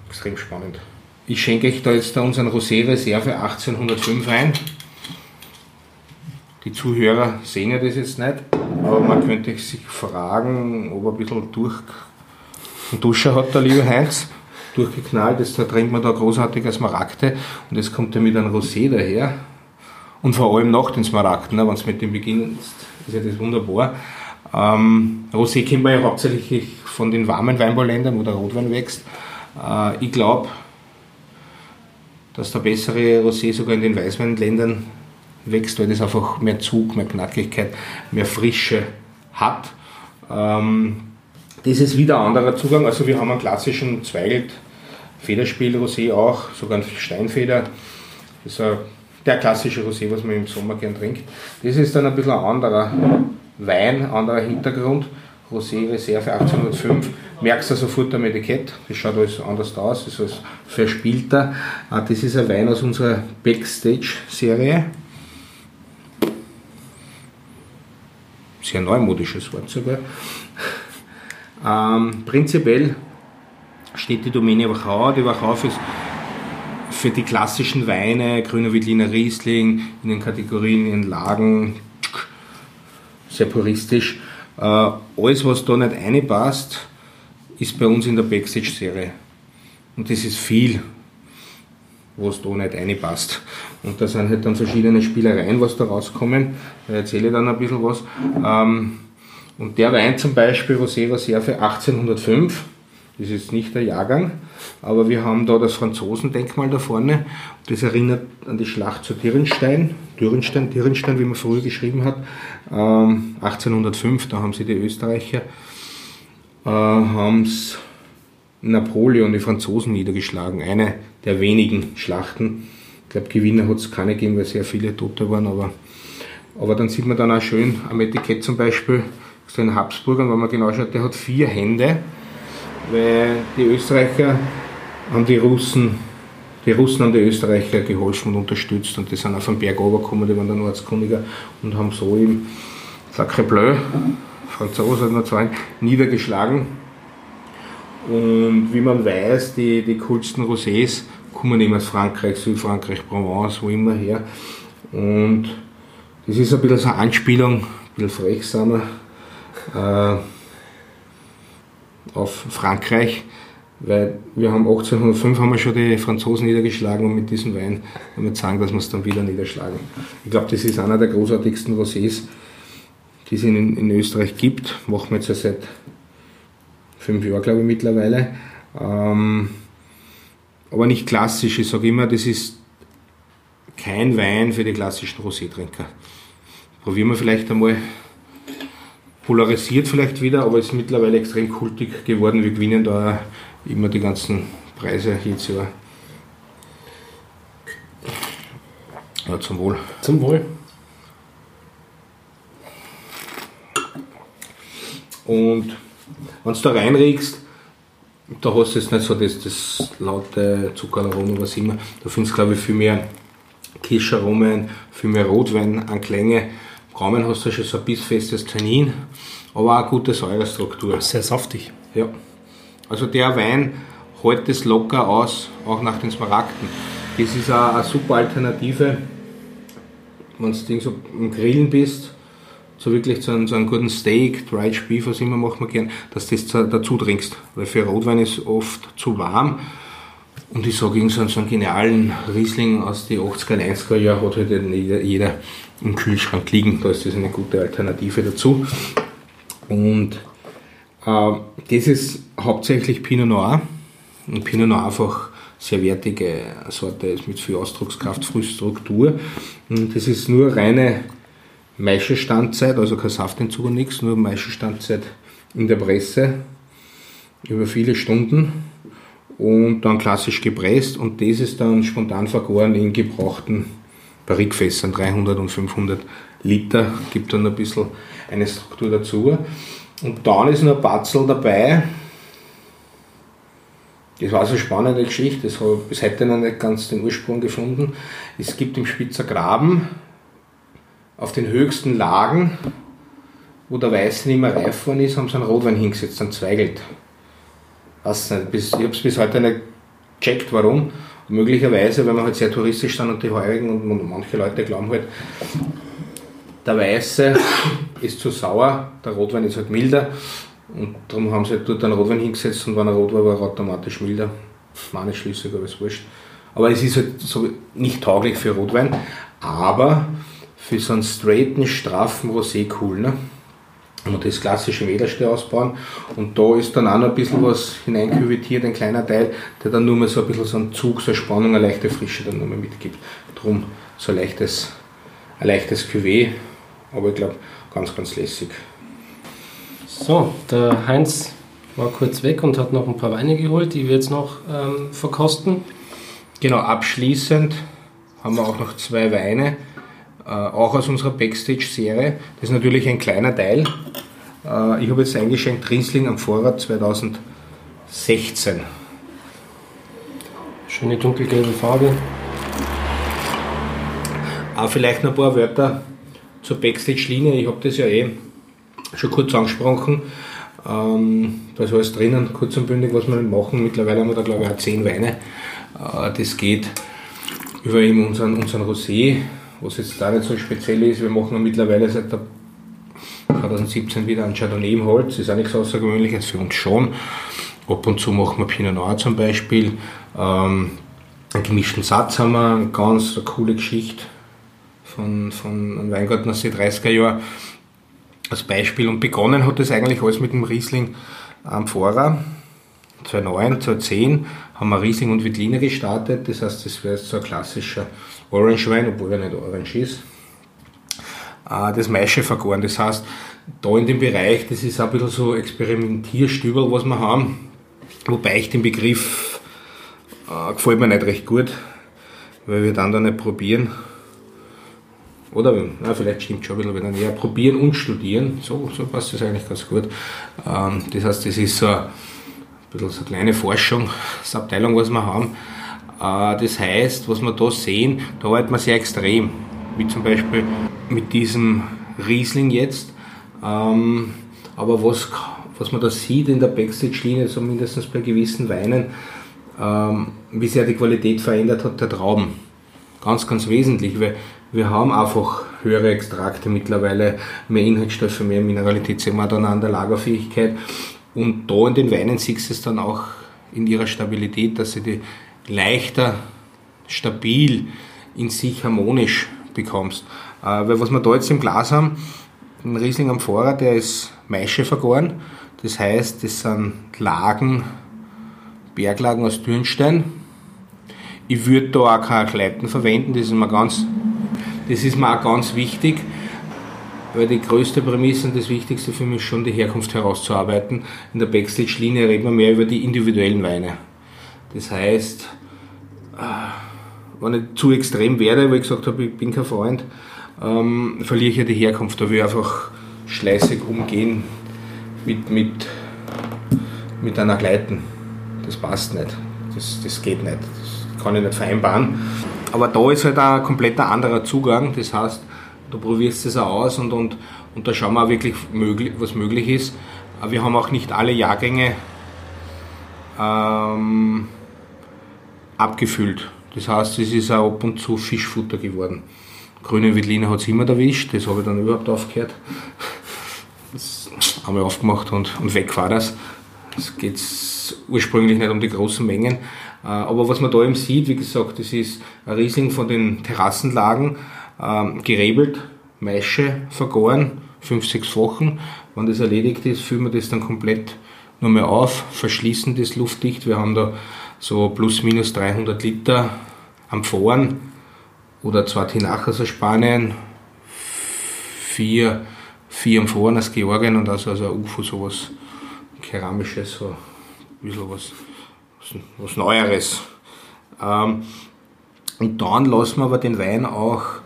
Extrem spannend. Ich schenke euch da jetzt da unseren Rosé Reserve 1805 ein. Die Zuhörer sehen ja das jetzt nicht, aber man könnte sich fragen, ob er ein bisschen durch einen Duscher hat der liebe Heinz durchgeknallt. Jetzt trinkt man da großartige Smaragde und jetzt kommt er mit einem Rosé daher. Und vor allem nach den Smaragden, ne, wenn es mit dem beginnt, ist ja das wunderbar. Ähm, Rosé kennt man ja hauptsächlich von den warmen Weinbauländern, wo der Rotwein wächst. Äh, ich glaube, dass der bessere Rosé sogar in den Weißweinländern wächst, weil das einfach mehr Zug, mehr Knackigkeit, mehr Frische hat. Ähm, das ist wieder ein anderer Zugang. Also wir haben einen klassischen Zweigelt Federspiel Rosé auch, sogar ein Steinfeder. Das ist der klassische Rosé, was man im Sommer gern trinkt. Das ist dann ein bisschen ein anderer Wein, anderer Hintergrund. Rosé Reserve 1805. Merkst du sofort am Etikett, das schaut alles anders aus, ist alles verspielter. Ah, das ist ein Wein aus unserer Backstage-Serie. Sehr neumodisches Wort sogar. Ähm, prinzipiell steht die Domäne Wachau. Die Wachau ist für die klassischen Weine, grüner Veltliner Riesling, in den Kategorien, in Lagen, sehr puristisch. Äh, alles, was da nicht reinpasst, ist bei uns in der Backstage-Serie. Und das ist viel, was da nicht reinpasst. Und da sind halt dann verschiedene Spielereien, was da rauskommen. Da erzähle ich dann ein bisschen was. Ähm, und der Wein zum Beispiel, Rosé Reserve 1805, das ist nicht der Jahrgang, aber wir haben da das Franzosendenkmal da vorne. Das erinnert an die Schlacht zu Dürrenstein, Dürrenstein, Dürrenstein, wie man früher geschrieben hat. 1805, ähm, da haben sie die Österreicher, äh, haben Napoleon, die Franzosen niedergeschlagen. Eine der wenigen Schlachten. Ich glaube, Gewinner hat es keine gegeben, weil sehr viele Tote waren, aber, aber dann sieht man dann auch schön am Etikett zum Beispiel, so ein Habsburger, wenn man genau schaut, der hat vier Hände weil die Österreicher haben die Russen, die Russen haben die Österreicher geholfen und unterstützt und die sind auf den Berg runtergekommen, die waren dann Ortskundiger und haben so im Sacre Bleu, Franzose hat noch zwei, niedergeschlagen. Und wie man weiß, die, die coolsten Rosés kommen eben aus Frankreich, Südfrankreich, Provence, wo immer her. Und das ist ein bisschen so eine Anspielung, ein bisschen frech sind wir. Äh, auf Frankreich, weil wir haben 1805 haben wir schon die Franzosen niedergeschlagen und mit diesem Wein wollen wir sagen, dass wir es dann wieder niederschlagen. Ich glaube, das ist einer der großartigsten Rosés, die es in, in Österreich gibt. Machen wir jetzt ja seit fünf Jahren, glaube ich, mittlerweile. Ähm, aber nicht klassisch. Ich sage immer, das ist kein Wein für die klassischen Rosé-Trinker. Probieren wir vielleicht einmal polarisiert vielleicht wieder, aber ist mittlerweile extrem kultig geworden. Wir gewinnen da immer die ganzen Preise jedes Jahr. Ja, zum Wohl. Zum Wohl. Und wenn du da reinregst, da hast du jetzt nicht so das, das laute Zuckeraroma, was immer. Da findest du, glaube ich, viel mehr Kischaromen, viel mehr Rotwein an Klänge. Gaumen hast du schon so ein bissfestes Tannin, aber auch eine gute Säurestruktur. Sehr saftig. Ja. Also der Wein hält das locker aus, auch nach den Smaragden. Das ist auch eine super Alternative, wenn du so im Grillen bist, so wirklich so einen, so einen guten Steak, Dried Beef, was immer machen wir gern, dass du das dazu trinkst. Weil für Rotwein ist oft zu warm. Und ich sage, so einen genialen Riesling aus den 80er, 90er Jahren hat halt jeder im Kühlschrank liegen. Da ist das eine gute Alternative dazu. Und äh, das ist hauptsächlich Pinot Noir. Und Pinot Noir einfach sehr wertige Sorte ist mit viel Ausdruckskraft, Frühstruktur. Und das ist nur reine Maischestandzeit, also kein Saftentzug und nichts, nur Maischestandzeit in der Presse über viele Stunden und dann klassisch gepresst und das ist dann spontan vergoren in gebrauchten Barrikfässern, 300 und 500 Liter, gibt dann ein bisschen eine Struktur dazu. Und dann ist noch ein Batzel dabei. Das war so eine spannende Geschichte, das habe ich bis heute noch nicht ganz den Ursprung gefunden. Es gibt im Spitzer Graben auf den höchsten Lagen, wo der Weiße nicht mehr reif worden ist, haben sie einen Rotwein hingesetzt, einen Zweigelt. Ich habe es bis heute nicht gecheckt, warum. Möglicherweise, weil man halt sehr touristisch sind und die Heurigen und manche Leute glauben halt, der Weiße ist zu sauer, der Rotwein ist halt milder und darum haben sie halt dort einen Rotwein hingesetzt und wenn er rot war, war er automatisch milder. Meine schlüssig, aber ist wurscht. Aber es ist halt so nicht tauglich für Rotwein, aber für so einen straighten, straffen Rosé cool. Ne? Und das klassische Wederste ausbauen. Und da ist dann auch noch ein bisschen was hineinküvetiert, ein kleiner Teil, der dann nur mal so ein bisschen so einen Zug, so eine Spannung, eine leichte Frische dann nur mal mitgibt. Darum so ein leichtes ein leichtes Cuvée, aber ich glaube, ganz, ganz lässig. So, der Heinz war kurz weg und hat noch ein paar Weine geholt, die wir jetzt noch ähm, verkosten. Genau, abschließend haben wir auch noch zwei Weine, auch aus unserer Backstage-Serie. Das ist natürlich ein kleiner Teil. Äh, ich habe jetzt eingeschenkt Riesling am Vorrat 2016. Schöne dunkelgelbe Farbe. Auch vielleicht noch ein paar Wörter zur Backstage-Linie. Ich habe das ja eh schon kurz angesprochen. Ähm, da ist alles drinnen, kurz und bündig, was wir machen. Mittlerweile haben wir da, glaube ich, auch zehn Weine. Äh, das geht über eben unseren, unseren Rosé, was jetzt da nicht so speziell ist. Wir machen mittlerweile seit 2017 wieder ein Chardonnay im Holz. Ist auch nichts Außergewöhnliches für uns schon. Ab und zu machen wir Pinot Noir zum Beispiel. Ähm, einen gemischten Satz haben wir, eine ganz eine coole Geschichte von, von einem Weingarten aus den 30er Jahren als Beispiel. Und begonnen hat das eigentlich alles mit dem Riesling am Vorrat. 2009, 2010 haben wir Riesling und Wittliner gestartet. Das heißt, das wäre jetzt so ein klassischer Orange Wein, obwohl er nicht orange ist. Äh, das Maische vergoren. Das heißt, da in dem Bereich, das ist ein bisschen so Experimentierstübel, was wir haben. Wobei ich den Begriff äh, gefällt mir nicht recht gut, weil wir dann da nicht probieren. Oder, na, vielleicht stimmt schon bisschen, wenn dann eher probieren und studieren. So, so passt das eigentlich ganz gut. Ähm, das heißt, das ist so ein bisschen so eine kleine Forschungsabteilung, was wir haben. Äh, das heißt, was wir da sehen, da arbeitet man sehr extrem. Wie zum Beispiel mit diesem Riesling jetzt. Ähm, aber was, was man da sieht in der Backstage-Linie, so mindestens bei gewissen Weinen, ähm, wie sehr die Qualität verändert hat der Trauben. Ganz, ganz wesentlich, weil wir haben einfach höhere Extrakte mittlerweile, mehr Inhaltsstoffe, mehr Mineralität, sehen wir dann an der Lagerfähigkeit. Und da in den Weinen siehst du es dann auch in ihrer Stabilität, dass sie die leichter, stabil, in sich harmonisch bekommst. Äh, weil was wir da jetzt im Glas haben, ein Riesling am Vorrat, der ist Maische vergoren. Das heißt, das sind Lagen, Berglagen aus Dürnstein. Ich würde da auch keine Gleiten verwenden, das ist mir ganz das ist mir auch ganz wichtig, weil die größte Prämisse und das Wichtigste für mich schon die Herkunft herauszuarbeiten. In der Backstage-Linie reden wir mehr über die individuellen Weine. Das heißt, äh, wenn ich zu extrem werde, weil ich gesagt habe, ich bin kein Freund, ähm, verliere ich ja die Herkunft. Da will ich einfach schleißig umgehen mit, mit, mit einer Gleiten. Das passt nicht. Das, das geht nicht. Das kann ich nicht vereinbaren. Aber da ist halt ein komplett anderer Zugang. Das heißt, du probierst es auch aus und, und, und da schauen wir auch wirklich, möglich, was möglich ist. Wir haben auch nicht alle Jahrgänge ähm, abgefüllt. Das heißt, es ist auch ab und zu Fischfutter geworden. Grüne Veltliner hat es immer erwischt, das habe ich dann überhaupt aufgehört. Das haben wir aufgemacht und, und weg war das. Es geht ursprünglich nicht um die großen Mengen, äh, aber was man da eben sieht, wie gesagt, das ist ein Riesling von den Terrassenlagen, ähm, gerebelt, Maische vergoren, fünf, sechs Wochen. Wenn das erledigt ist, füllen wir das dann komplett nur mehr auf, verschließen das luftdicht. Wir haben da so plus minus 300 Liter Amphoren oder zwei Tinachas aus Spanien, vier, vier Amphoren aus Georgien und also, also ein UFO, sowas keramisches, so ein bisschen was was Neueres. Ähm, und dann lassen wir aber den Wein auch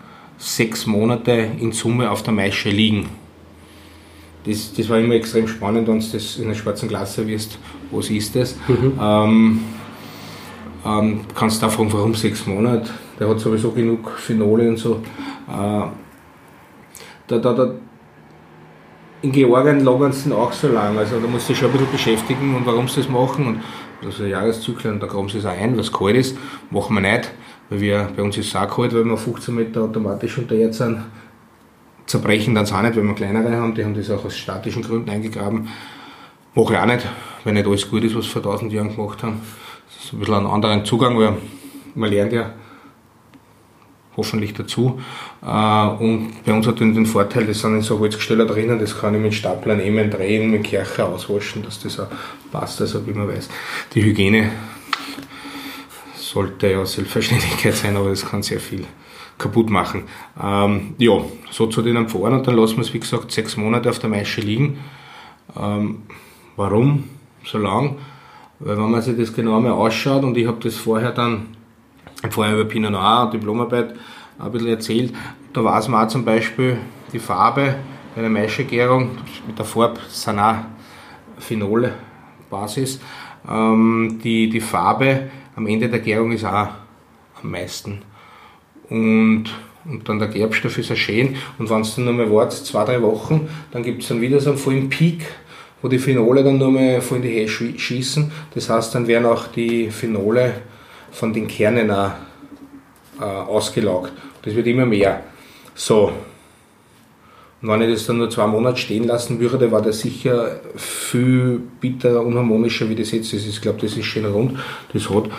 sechs Monate in Summe auf der Maische liegen. Das, das war immer extrem spannend, wenn du das in einer schwarzen Glas servierst. Was ist das? Mhm. Ähm, ähm, kannst du auch fragen, warum sechs Monate? Der hat sowieso genug Phenole und so. Äh, da, da, da, in Georgien lagern sie auch so lang, also da musst du dich schon ein bisschen beschäftigen und warum sie das machen. Und also Jahreszyklen, da graben sie es auch ein, was kalt ist, machen wir nicht, weil wir, bei uns ist es auch kalt, weil wir 15 Meter automatisch unter sind. Zerbrechen dann auch nicht, weil wir kleinere haben, die haben das auch aus statischen Gründen eingegraben. Mache ich auch nicht, weil nicht alles gut ist, was wir vor 1000 Jahren gemacht haben. Das ist ein bisschen ein anderer Zugang, weil man lernt ja hoffentlich dazu. Äh, und bei uns hat den Vorteil, das sind in so Holzgesteller drinnen, das kann ich mit Stapler nehmen, drehen, mit Kercher auswaschen, dass das auch passt, also wie man weiß. Die Hygiene sollte ja Selbstverständlichkeit sein, aber das kann sehr viel kaputt machen. Ähm, ja, so zu den Amphoren und dann lassen wir es, wie gesagt, sechs Monate auf der Maische liegen. Ähm, warum so lang? Weil wenn man sich das genau mal ausschaut und ich habe das vorher dann, vorher über Pinot Noir und Diplomarbeit ein bisschen erzählt, da weiß man auch zum Beispiel die Farbe bei der Maischegärung mit der Farbe, sind auch Phenol-Basis, ähm, die, die Farbe am Ende der Gärung ist auch am meisten. Und, und dann der Gerbstoff ist auch schön. Und wenn es dann nochmal wartet, zwei, drei Wochen, dann gibt es dann wieder so einen vollen Peak, wo die Phenole dann nochmal voll in die Höhe schießen. Das heißt, dann werden auch die Phenole von den Kernen auch, äh, ausgelaugt. Das wird immer mehr. So. Und wenn ich das dann nur zwei Monate stehen lassen würde, war das sicher viel bitterer, unharmonischer, wie das jetzt ist. Ich glaube, das ist schön rund. Das hat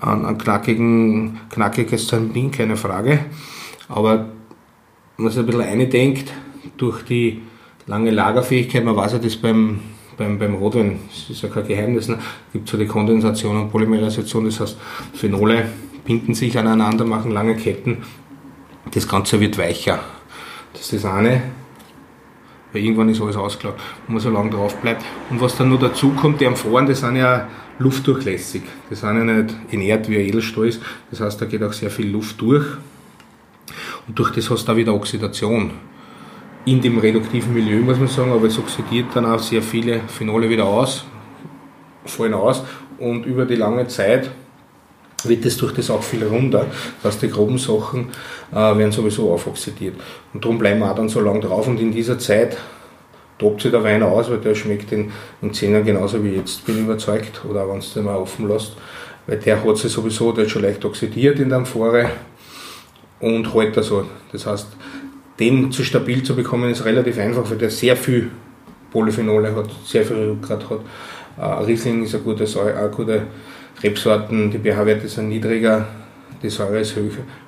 einen, einen knackigen, knackiges Tannin, keine Frage. Aber wenn man sich ein bisschen eindenkt, durch die lange Lagerfähigkeit, man weiß ja das beim, beim, beim Rotwein, das ist ja kein Geheimnis, ne? gibt so die Kondensation und Polymerisation, das heißt Phenole binden sich aneinander, machen lange Ketten, das Ganze wird weicher. Das ist das eine, weil irgendwann ist alles ausgelaugt, wenn man so lange drauf bleibt. Und was dann noch dazu kommt, die Amphoren, die sind ja luftdurchlässig. Die sind ja nicht inert wie ein Edelstahl ist, das heißt, da geht auch sehr viel Luft durch. Und durch das hast du auch wieder Oxidation in dem reduktiven Milieu, muss man sagen, aber es oxidiert dann auch sehr viele Phenole wieder aus, fallen aus und über die lange Zeit wird es durch das auch viel runder. Das heißt, die groben Sachen äh, werden sowieso aufoxidiert. Und darum bleiben wir auch dann so lange drauf und in dieser Zeit tobt sich der Wein aus, weil der schmeckt in, in 10 Jahren genauso wie jetzt, bin ich überzeugt. Oder wenn es den mal offen lässt. Weil der hat sich sowieso, der ist schon leicht oxidiert in der Amphore und hält da so. Das heißt, den zu stabil zu bekommen ist relativ einfach, weil der sehr viel Polyphenole hat, sehr viel Rückgrat hat. Äh, Riesling ist eine gute, eine gute Rebsorten, die pH-Werte sind niedriger, die Säure ist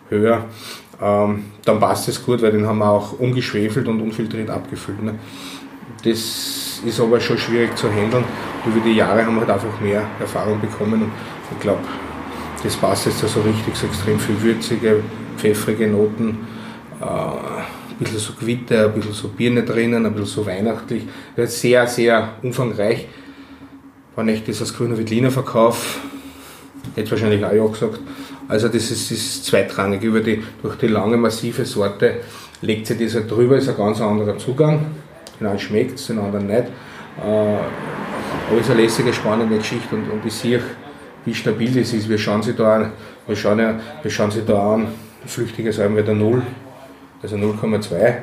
höher. Ähm, dann passt es gut, weil den haben wir auch ungeschwefelt und unfiltriert abgefüllt. Ne? Das ist aber schon schwierig zu handeln. Über die Jahre haben wir halt einfach mehr Erfahrung bekommen und ich glaube, das passt jetzt so richtig, so extrem viel würzige, pfeffrige Noten. Äh, ein bisschen so Gewitter, ein bisschen so Birne drinnen, ein bisschen so weihnachtlich. Sehr, sehr umfangreich. Wenn ich das als grüner Veltliner verkaufe, hätte wahrscheinlich auch ja gesagt. Also das ist, ist zweitrangig. Über die, durch die lange, massive Sorte legt sich das halt drüber, ist ein ganz anderer Zugang. Den einen schmeckt es, den anderen nicht. Äh, aber es ist eine lässige, spannende Geschichte und, und ich sehe, wie stabil das ist. Wir schauen sie da an, wir schauen, wir schauen sie da an, flüchtige sagen wir da 0, also 0,2.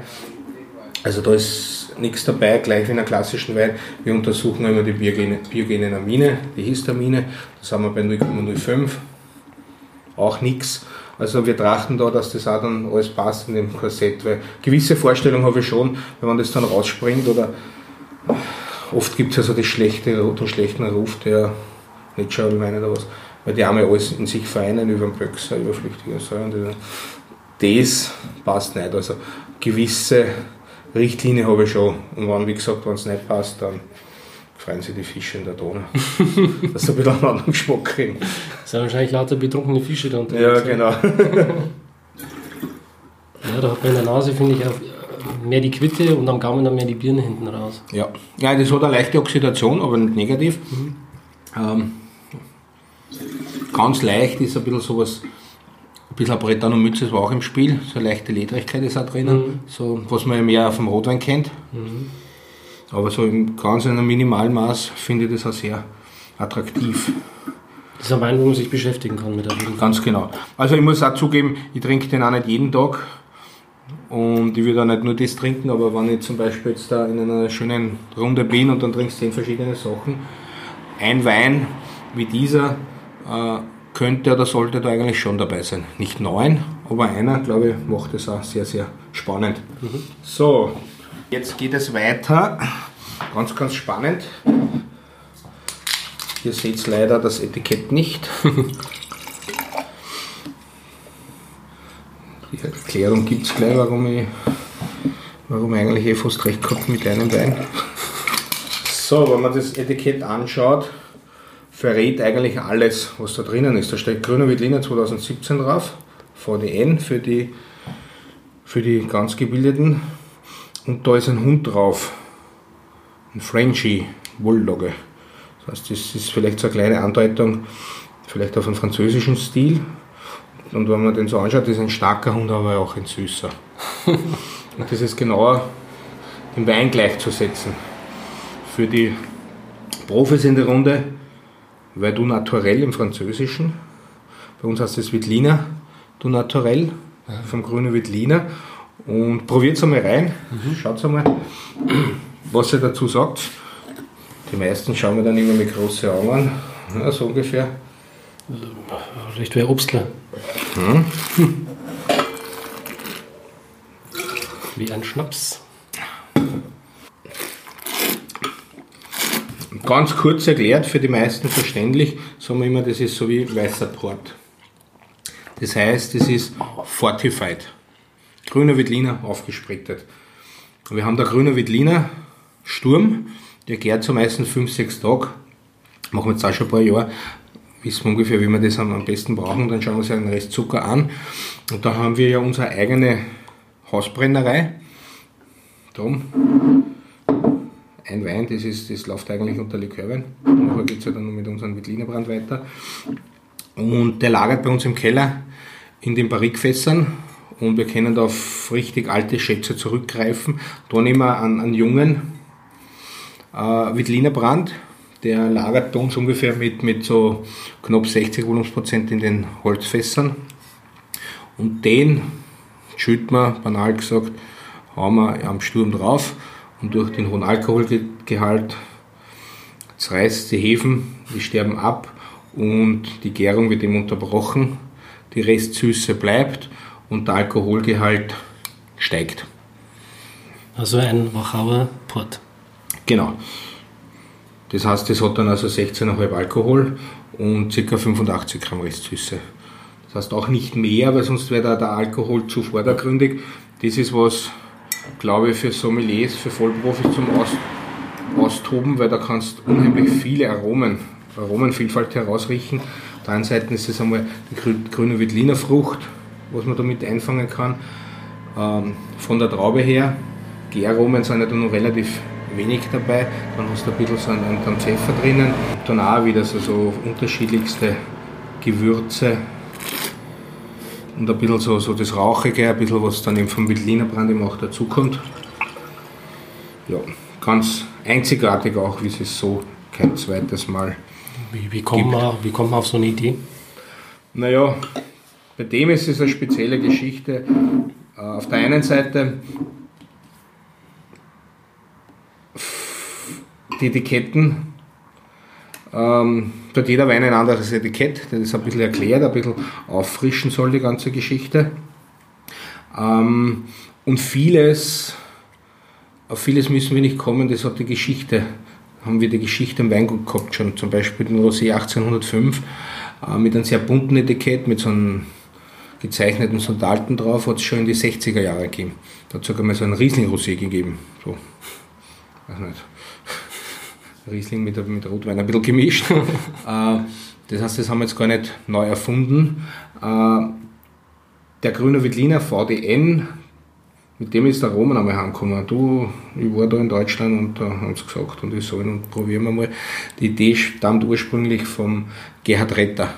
Also da ist nichts dabei, gleich wie in einem klassischen Wein. Wir untersuchen immer die biogene, biogenen Amine, die Histamine, das haben wir bei 0,05, auch nichts. Also wir trachten da, dass das auch dann alles passt in dem Korsett, weil gewisse Vorstellungen habe ich schon, wenn man das dann rausspringt oder oft gibt es ja so das schlechte, den schlechten Ruf, der nicht schauen meine oder was, weil die haben ja alles in sich vereinen über den Böxer, über flüchtige Säuren. Das passt nicht. Also gewisse Richtlinie habe ich schon. Und wenn, wie gesagt, wenn es nicht passt, dann freuen sich die Fische in der Donau. dass sie ein bisschen einen anderen Geschmack kriegen. Das sind wahrscheinlich lauter betrunkene Fische da unterwegs. Ja, genau. ja, da hat man in der Nase, finde ich, mehr die Quitte und am Gaumen dann mehr die Birne hinten raus. Ja, ja das hat eine leichte Oxidation, aber nicht negativ. Mhm. Ähm, ganz leicht ist ein bisschen sowas bisschen Bretanomyces war auch im Spiel, so eine leichte Ledrigkeit ist auch drinnen, mhm. so, was man ja mehr auf dem Rotwein kennt. Mhm. Aber so im ganz in einem Minimalmaß finde ich das auch sehr attraktiv. Das ist ein Wein, wo man sich beschäftigen kann mit der Bildung. Ganz genau. Also ich muss auch zugeben, ich trinke den auch nicht jeden Tag. Und ich würde auch nicht nur das trinken, aber wenn ich zum Beispiel jetzt da in einer schönen Runde bin und dann trinkst zehn verschiedene Sachen, ein Wein wie dieser äh, könnte oder sollte da eigentlich schon dabei sein. Nicht neun, aber einer, glaube ich, macht es auch sehr, sehr spannend. Mhm. So, jetzt geht es weiter. Ganz, ganz spannend. Ihr seht leider das Etikett nicht. Die Erklärung gibt es gleich, warum ich, warum ich eigentlich eh fast recht gehabt mit einem Wein. So, wenn man das Etikett anschaut, verrät eigentlich alles, was da drinnen ist. Da steht Grüner Veltliner 2017 drauf, VDN für die für die ganz Gebildeten. Und da ist ein Hund drauf. Ein Frenchie Bulldogge. Das heißt, das ist vielleicht so eine kleine Andeutung, vielleicht auf einen französischen Stil. Und wenn man den so anschaut, ist ein starker Hund, aber auch ein süßer. Und das ist genauer dem Wein gleichzusetzen. Für die Profis in der Runde, weil du naturell im Französischen, bei uns heißt es Vitlina, du naturell, vom grünen Vitlina. Und probiert es einmal rein, mhm. schaut einmal, was ihr dazu sagt. Die meisten schauen mir dann immer mit großen Augen an, ja, so ungefähr. Recht wie ein Obstler. Hm. Wie ein Schnaps. Ganz kurz erklärt, für die meisten verständlich, sagen wir immer, das ist so wie weißer Port. Das heißt, es ist fortified. Grüner Wittliner aufgesprittet. Wir haben da grüner Wittliner Sturm, der gärt so meistens 5-6 Tage. Machen wir jetzt auch schon ein paar Jahre. Wissen wir ungefähr, wie wir das am besten brauchen. Dann schauen wir uns den Rest Zucker an. Und da haben wir ja unsere eigene Hausbrennerei. Drum. Ein Wein, das, ist, das läuft eigentlich unter Likörwein. Nachher geht es ja dann mit unserem Wittlinerbrand weiter. Und der lagert bei uns im Keller in den Barrikfässern und wir können da auf richtig alte Schätze zurückgreifen. Da nehmen wir einen, einen jungen äh, Wittlinerbrand, der lagert bei uns ungefähr mit, mit so knapp 60 Volumensprozent in den Holzfässern. Und den schütten wir, banal gesagt, hauen wir am Sturm drauf und durch den hohen Alkoholgehalt zerreißt die Hefen, die sterben ab und die Gärung wird eben unterbrochen, die Restsüße bleibt und der Alkoholgehalt steigt. Also ein Wachauer Port. Genau. Das heißt, das hat dann also 16,5 Alkohol und ca. 85 Gramm Restsüße. Das heißt auch nicht mehr, weil sonst wäre da der Alkohol zu vordergründig. Das ist was, glaube ich, für Sommeliers, für Vollprofis zum Aus Austoben, weil da kannst unheimlich viele Aromen, Aromenvielfalt herausriechen. Auf der einen Seite ist es einmal die grüne Wittliner Frucht, was man damit einfangen kann. Ähm, von der Traube her, Gäraromen sind ja da noch relativ wenig dabei. Dann hast du ein bisschen so einen, einen Pfeffer drinnen. Dann auch wieder so, so unterschiedlichste Gewürze, und ein bisschen so, so das Rauchige, ein bisschen was dann eben vom Wittliner Brandy auch dazukommt. Ja, ganz einzigartig auch, wie es so kein zweites Mal wie, wie, kommt man, wie kommt man auf so eine Idee? Naja, bei dem ist es eine spezielle Geschichte. Äh, auf der einen Seite die Etiketten ähm, hat jeder Wein ein anderes Etikett, das ist ein bisschen erklärt, ein bisschen auffrischen soll die ganze Geschichte. Ähm, und vieles, auf vieles müssen wir nicht kommen, das hat die Geschichte, haben wir die Geschichte im Weingut gehabt schon, zum Beispiel den Rosé 1805 äh, mit einem sehr bunten Etikett, mit so einem gezeichneten Soldaten drauf, hat es schon in die 60er Jahre gegeben. Da hat es sogar mal so einen Riesling-Rosé gegeben. So, weiß nicht Riesling mit, mit Rotwein ein bisschen gemischt. Äh, das heißt, das haben wir jetzt gar nicht neu erfunden. Äh, der grüne Wittliner VDN, mit dem ist der Roman einmal heimgekommen. Du, ich war da in Deutschland und da haben sie gesagt, und ich soll und probieren wir mal. Die Idee stammt ursprünglich vom Gerhard Retter.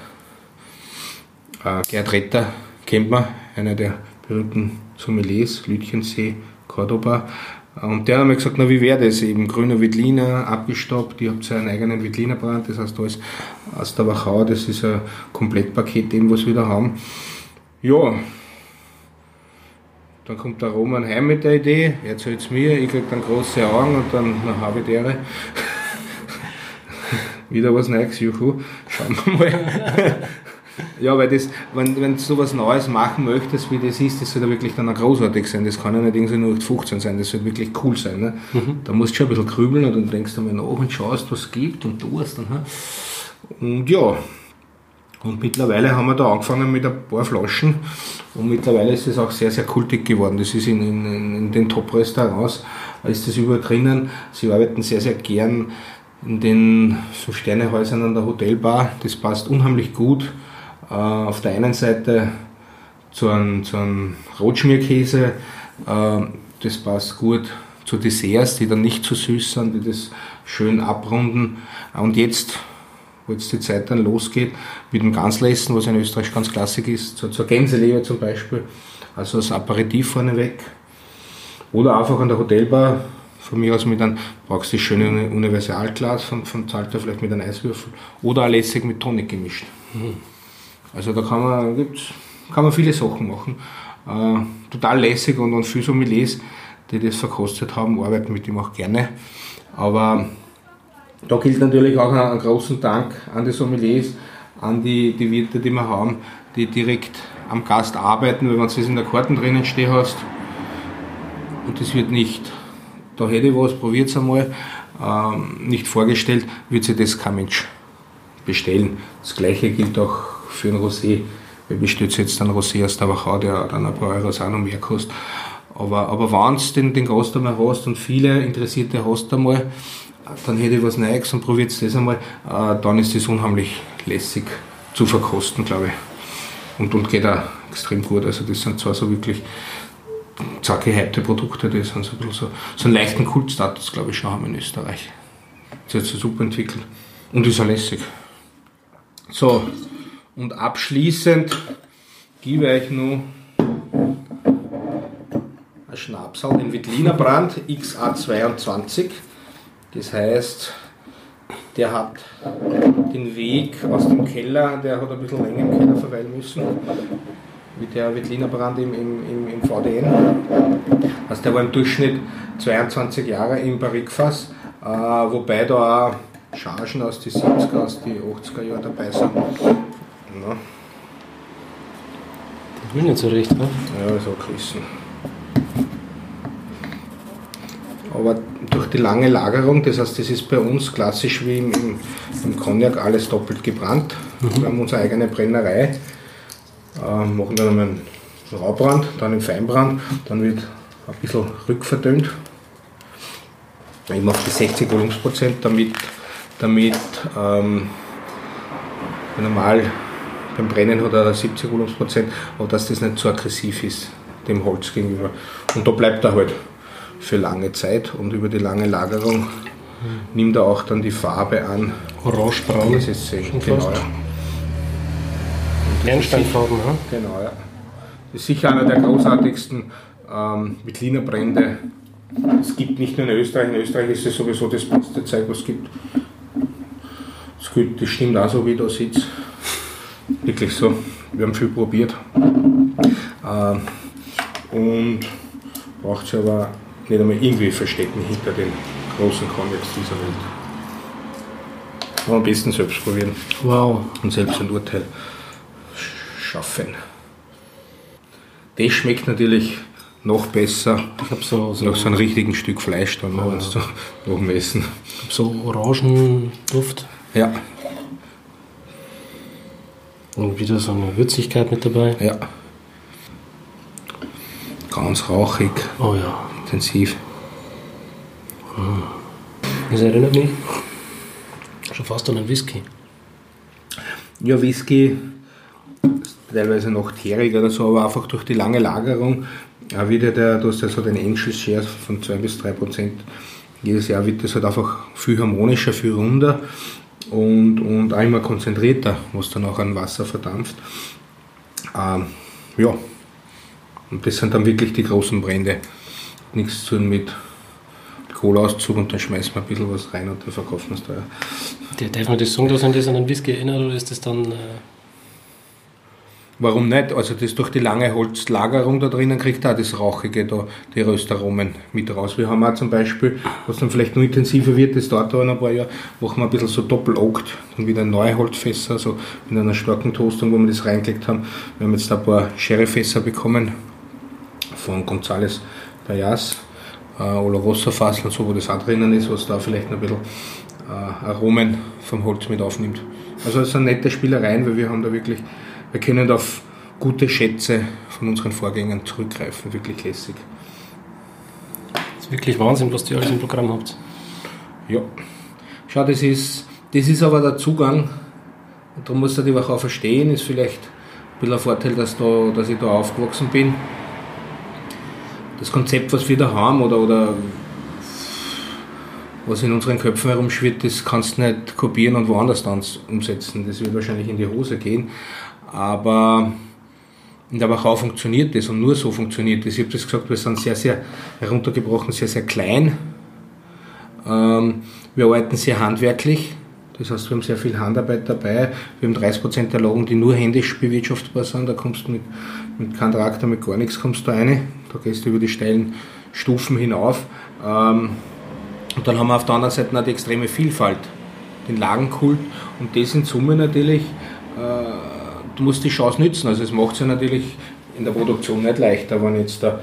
Äh, Gerhard Retter kennt man, einer der berühmten Sommeliers, Lütchensee, Cordoba. Und der hat mir gesagt, na wie wäre das eben, grüner Wittliner, abgestoppt, ihr habt ja einen eigenen Wittliner Brand, das heißt alles aus der Wachau, das ist ein Komplettpaket, dem was wir da haben. Ja, dann kommt der Roman heim mit der Idee, er erzählt es mir, ich kriege dann große Augen und dann habe ich dere. Wieder was Neues, juhu, schauen wir mal. Ja, weil das, wenn, wenn du sowas Neues machen möchtest, wie das ist, das soll ja wirklich dann auch großartig sein. Das kann ja nicht irgendwie nur 15 sein, das soll wirklich cool sein. Ne? Mhm. Da musst du schon ein bisschen grübeln und dann denkst du mal nach und schaust, was es gibt und tust. Und, und ja, und mittlerweile haben wir da angefangen mit ein paar Flaschen und mittlerweile ist es auch sehr, sehr kultig geworden. Das ist in, in, in den Top-Restaurants, ist das überall drinnen. Sie arbeiten sehr, sehr gern in den so Sternehäusern an der Hotelbar. Das passt unheimlich gut. Äh, auf der einen Seite zu einem, zu einem Rotschmierkäse. Äh, das passt gut zu Desserts, die dann nicht zu süß sind, die das schön abrunden. Und jetzt, wo jetzt die Zeit dann losgeht, mit dem Ganzlessen, was in Österreich ganz klassisch ist, zur, zur Gänseleber zum Beispiel, also als Aperitif vorneweg. Oder einfach an der Hotelbar, von mir aus mit einem, brauchst du das schöne Universalglas von, von Zalter, vielleicht mit einem Eiswürfel, oder auch lässig mit Tonic gemischt. Mhm. Also da kann man, gibt's, kann man viele Sachen machen. Äh, total lässig und, und viele Sommeliers, die das verkostet haben, arbeiten mit dem auch gerne. Aber da gilt natürlich auch einen großen Dank an die Sommeliers, an die, die Wirte, die wir haben, die direkt am Gast arbeiten, wenn man es in der Karten drinnen stehen hast. Und das wird nicht, da hätte ich was, probiert es einmal, ähm, nicht vorgestellt, wird sich das kein Mensch bestellen. Das gleiche gilt auch für ein Rosé. Wer bestellt jetzt einen Rosé aus der Wachau, der dann ein paar Euros auch noch mehr kostet. Aber, aber wenn du den, den Gast einmal hast und viele Interessierte hast einmal, dann hätte ich was Neues und probiert das einmal, äh, dann ist das unheimlich lässig zu verkosten, glaube ich. Und, und geht auch extrem gut. Also das sind zwar so wirklich zwar gehypte Produkte, die sind so, so, so einen leichten Kultstatus, glaube ich, schon haben in Österreich. Das hat sich super entwickelt. Und ist auch lässig. So, und abschließend gebe ich noch ein Schnapsal, den Wittliner Brand XA22. Das heißt, der hat den Weg aus dem Keller, der hat ein bisschen länger im Keller verweilen müssen, wie der Wittliner Brand im, im, im, VDN. Also der war im Durchschnitt 22 Jahre im Barrikfass, äh, wobei da auch Chargen aus den 70er, aus den 80er Jahren dabei sind. Der will nicht so recht, ne? Ja, ist auch gerissen. Aber durch die lange Lagerung, das heißt, das ist bei uns klassisch wie im, im, im Cognac alles doppelt gebrannt. Mhm. Wir haben unsere eigene Brennerei, äh, machen dann einmal einen Raubrand, dann einen Feinbrand, dann wird ein bisschen rückverdünnt. Immer auf die 60 Volumensprozent, damit, damit ähm, normal beim Brennen hat er 70 Volumensprozent, aber dass das nicht zu aggressiv ist dem Holz gegenüber. Und da bleibt er halt für lange Zeit und über die lange Lagerung nimmt er auch dann die Farbe an. Orangebraun. Das ist. Genau. Bernsteinfarben, ja? Genau, ja. Das ist sicher einer der großartigsten ähm, Wittliner Brände. Es gibt nicht nur in Österreich, in Österreich ist es sowieso das beste Zeug, was es gibt. Das, gibt, das stimmt auch so, wie da sitzt. Wirklich so. Wir haben viel probiert. Ähm, und braucht es aber nicht einmal irgendwie verstecken hinter den großen Cognacs dieser Welt. Aber am besten selbst probieren. Wow. Und selbst ein Urteil schaffen. Das schmeckt natürlich noch besser. Ich habe so, so, noch so ein richtiges Stück Fleisch dann ja. nach dem Essen. Ich habe so Orangenduft. Ja. Und wieder so eine Würzigkeit mit dabei. Ja. Ganz rauchig. Oh ja intensiv. Das erinnert mich schon fast an einen Whisky. Ja, Whisky teilweise noch teerig oder so, aber einfach durch die lange Lagerung wieder der, du hast ja so den Angel Share von 2 bis 3 Prozent. Jedes Jahr wird das halt einfach viel harmonischer, viel runder und, und immer konzentrierter, was dann auch an Wasser verdampft. Ähm, ja, und das sind dann wirklich die großen Brände nichts zu tun mit Kohleauszug und dann schmeißen wir ein bisschen was rein und dann verkaufen wir es teuer. Darf man das sagen, dass an das an einen Whisky erinnert oder ist das dann. Äh Warum nicht? Also das durch die lange Holzlagerung da drinnen kriegt auch das Rauchige da, die Röstaromen mit raus. Wir haben auch zum Beispiel, was dann vielleicht noch intensiver wird, das dauert da ein paar Jahre, machen wir ein bisschen so doppel-oakt, dann wieder neue Holzfässer, so mit einer starken Toastung, wo wir das reingelegt haben. Wir haben jetzt ein paar Sherryfässer bekommen von Gonzales Bayas, äh, Olorosa Fassel und so, wo das auch drinnen ist, was da vielleicht noch ein bisschen äh, Aromen vom Holz mit aufnimmt. Also es sind nette Spielereien, weil wir haben da wirklich, wir können auf gute Schätze von unseren Vorgängern zurückgreifen, wirklich lässig. Das ist wirklich Wahnsinn, was ihr alles im Programm habt. Ja. Schau, das ist, das ist aber der Zugang, und da muss man die auch verstehen, ist vielleicht bisschen ein Vorteil, dass, da, dass ich da aufgewachsen bin. Das Konzept, was wir da haben oder, oder was in unseren Köpfen herumschwirrt, das kannst du nicht kopieren und woanders dann umsetzen. Das wird wahrscheinlich in die Hose gehen. Aber in der Wachau funktioniert das und nur so funktioniert das. Ich habe das gesagt, wir sind sehr, sehr heruntergebrochen, sehr, sehr klein. Ähm, wir arbeiten sehr handwerklich. Das heißt, wir haben sehr viel Handarbeit dabei. Wir haben 30% der Lagen, die nur händisch bewirtschaftbar sind. Da kommst du mit, mit keinem Traktor, mit gar nichts kommst du rein. Da gehst du über die steilen Stufen hinauf. Ähm, und dann haben wir auf der anderen Seite noch die extreme Vielfalt, den Lagenkult und das in Summe natürlich, äh, du musst die Chance nützen. Also es macht es ja natürlich in der Produktion nicht leichter, wenn jetzt da,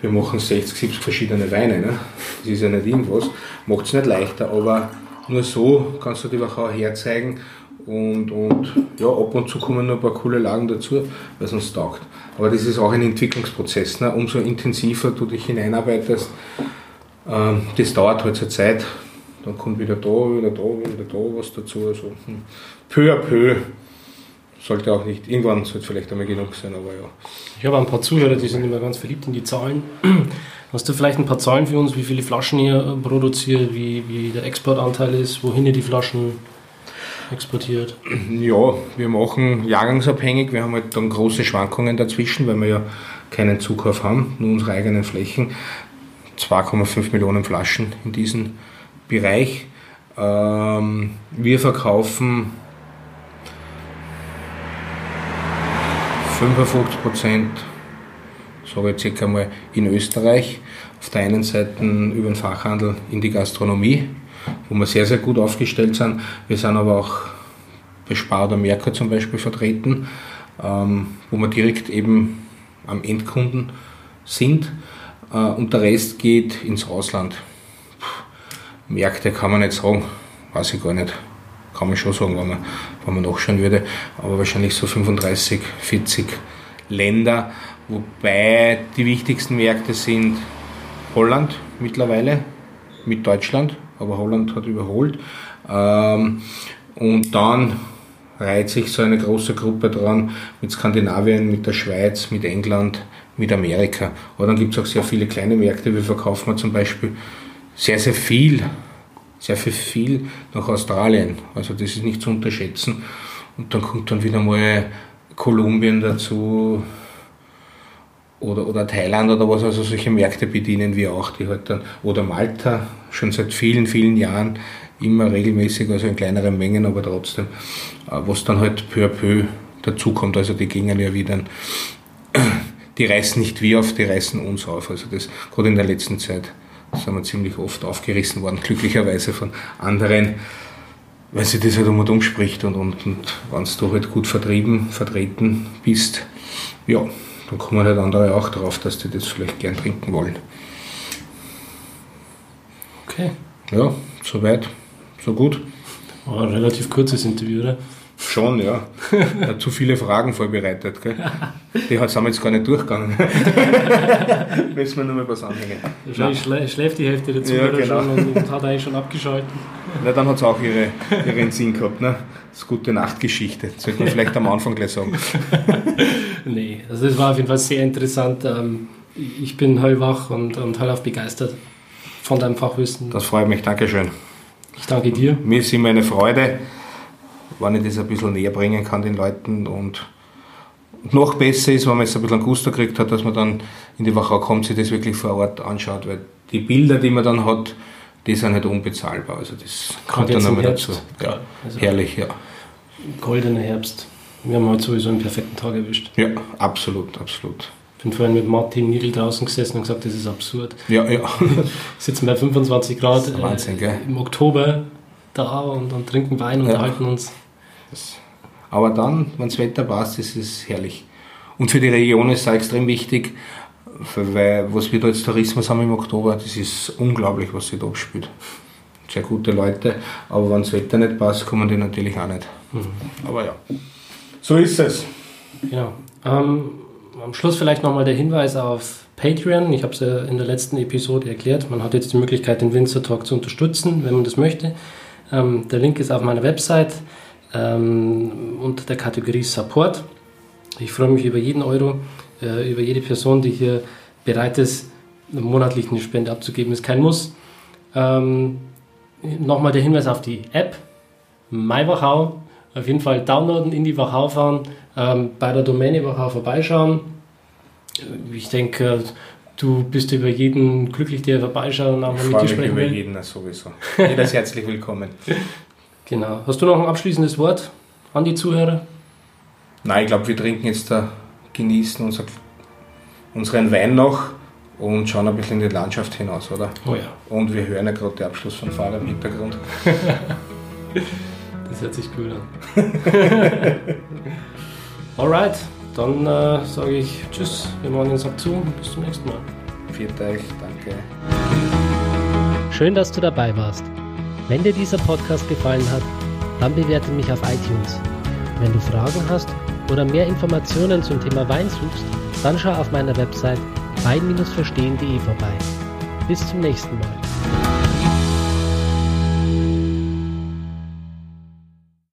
wir machen 60, 70 verschiedene Weine, ne? das ist ja nicht irgendwas, macht es nicht leichter, aber nur so kannst du die Wachau herzeigen und, und ja, ab und zu kommen noch ein paar coole Lagen dazu, weil uns taugt. Aber das ist auch ein Entwicklungsprozess. Ne? Umso intensiver du dich hineinarbeitest, ähm, das dauert halt zur Zeit. Dann kommt wieder da, wieder da, wieder da was dazu. Also hm, peu à peu sollte auch nicht, irgendwann sollte vielleicht einmal genug sein, aber ja. Ich habe ein paar Zuhörer, die sind immer ganz verliebt in die Zahlen. Hast du vielleicht ein paar Zahlen für uns, wie viele Flaschen ihr produziert, wie, wie der Exportanteil ist, wohin ihr die Flaschen exportiert? Ja, wir machen jahrgangsabhängig, wir haben halt dann große Schwankungen dazwischen, weil wir ja keinen Zukauf haben, nur unsere eigenen Flächen. 2,5 Millionen Flaschen in diesem Bereich. Ähm, wir verkaufen 55 Prozent, sage ich circa mal, in Österreich. Auf der einen Seite über den Fachhandel in die Gastronomie, wo wir sehr, sehr gut aufgestellt sind. Wir sind aber auch bei Spar oder Merkur zum Beispiel vertreten, ähm, wo wir direkt eben am Endkunden sind. Äh, und der Rest geht ins Ausland. Märkte kann man nicht sagen, weiß ich gar nicht. Kann man schon sagen, wenn man, wenn man nachschauen würde. Aber wahrscheinlich so 35, 40 Länder, wobei die wichtigsten Märkte sind Holland mittlerweile mit Deutschland, aber Holland hat überholt. Ähm, und dann reiht sich so eine große Gruppe dran mit Skandinavien, mit der Schweiz, mit England, mit Amerika. Aber dann gibt es auch sehr viele kleine Märkte. Wir verkaufen zum Beispiel sehr, sehr viel, sehr viel, viel nach Australien. Also das ist nicht zu unterschätzen. Und dann kommt dann wieder mal Kolumbien dazu oder, oder Thailand oder was. Also solche Märkte bedienen wir auch, die halt dann, oder Malta, schon seit vielen, vielen Jahren immer regelmäßig, also in kleineren Mengen, aber trotzdem, äh, was dann halt peu à peu dazukommt. Also die gingen ja wieder die reißen nicht wir auf, die reißen uns auf. Also das, gerade in der letzten Zeit sind wir ziemlich oft aufgerissen worden, glücklicherweise von anderen, weil sie das halt um und um spricht und, und, und wenn du halt gut vertrieben, vertreten bist, ja, dann kommen halt andere auch darauf, dass die das vielleicht gern trinken wollen. Okay. Ja, soweit, so gut. War ein relativ kurzes Interview, oder? Schon, ja. ja zu viele Fragen vorbereitet. Gell? Die sind wir jetzt gar nicht durchgegangen. Müssen wir nur mal was anhängen. Wahrscheinlich schlä schläft die Hälfte dazu ja, genau. schon und, und, hat eigentlich schon abgeschaltet. Na, dann hat es auch ihre, ihren Sinn gehabt. Ne? Das ist gute Nachtgeschichte. Das sollte man vielleicht am Anfang gleich sagen. nee, also das war auf jeden Fall sehr interessant. Ähm, ich bin hellwach und, und hellauf begeistert von deinem Fachwissen. Das freut mich, Dankeschön. Ich danke dir. Mir ist immer eine Freude wenn ich das ein bisschen näher bringen kann den Leuten und noch besser ist, wenn man jetzt ein bisschen einen Gusto gekriegt hat, dass man dann in die Wachau kommt, sich das wirklich vor Ort anschaut, weil die Bilder, die man dann hat, die sind halt unbezahlbar. Also das kommt dann nochmal dazu. Ja, also herrlich, ja. Goldener Herbst. Wir haben heute sowieso einen perfekten Tag erwischt. Ja, absolut, absolut. Ich bin vorhin mit Martin Nigel draußen gesessen und gesagt, das ist absurd. Ja, ja. Sitzen bei 25 Grad Wahnsinn, äh, im Oktober da und, und trinken Wein und ja. unterhalten uns. Das, aber dann, wenn das Wetter passt, ist es herrlich. Und für die Region ist es auch extrem wichtig, weil was wir da jetzt Tourismus haben im Oktober, das ist unglaublich, was sich da abspielt. Sehr gute Leute, aber wenn das Wetter nicht passt, kommen die natürlich auch nicht. Mhm. Aber ja, so ist es. Genau. Ähm, am Schluss vielleicht nochmal der Hinweis auf Patreon. Ich habe es ja in der letzten Episode erklärt. Man hat jetzt die Möglichkeit, den Winzer Talk zu unterstützen, wenn man das möchte. Ähm, der Link ist auf meiner Website ähm, unter der Kategorie Support. Ich freue mich über jeden Euro, äh, über jede Person, die hier bereit ist, monatlich eine Spende abzugeben. Ist kein Muss. Ähm, Nochmal der Hinweis auf die App MyWachau. Auf jeden Fall downloaden, in die Wachau fahren, ähm, bei der Domäne Wachau vorbeischauen. Ich denke, du bist über jeden glücklich, der vorbeischaut und auch mal mit dir sprechen über will. jeden sowieso. Jeder ist herzlich willkommen. Genau. Hast du noch ein abschließendes Wort an die Zuhörer? Nein, ich glaube, wir trinken jetzt da, genießen unser, unseren Wein noch und schauen ein bisschen in die Landschaft hinaus, oder? Oh ja. Und wir hören ja gerade den Abschluss von Fahrer im Hintergrund. das hört sich cool an. Alright, dann äh, sage ich Tschüss, wir machen den Sack zu und bis zum nächsten Mal. Viert euch, danke. Schön, dass du dabei warst. Wenn dir dieser Podcast gefallen hat, dann bewerte mich auf iTunes. Wenn du Fragen hast oder mehr Informationen zum Thema Wein suchst, dann schau auf meiner Website wein-verstehen.de vorbei. Bis zum nächsten Mal.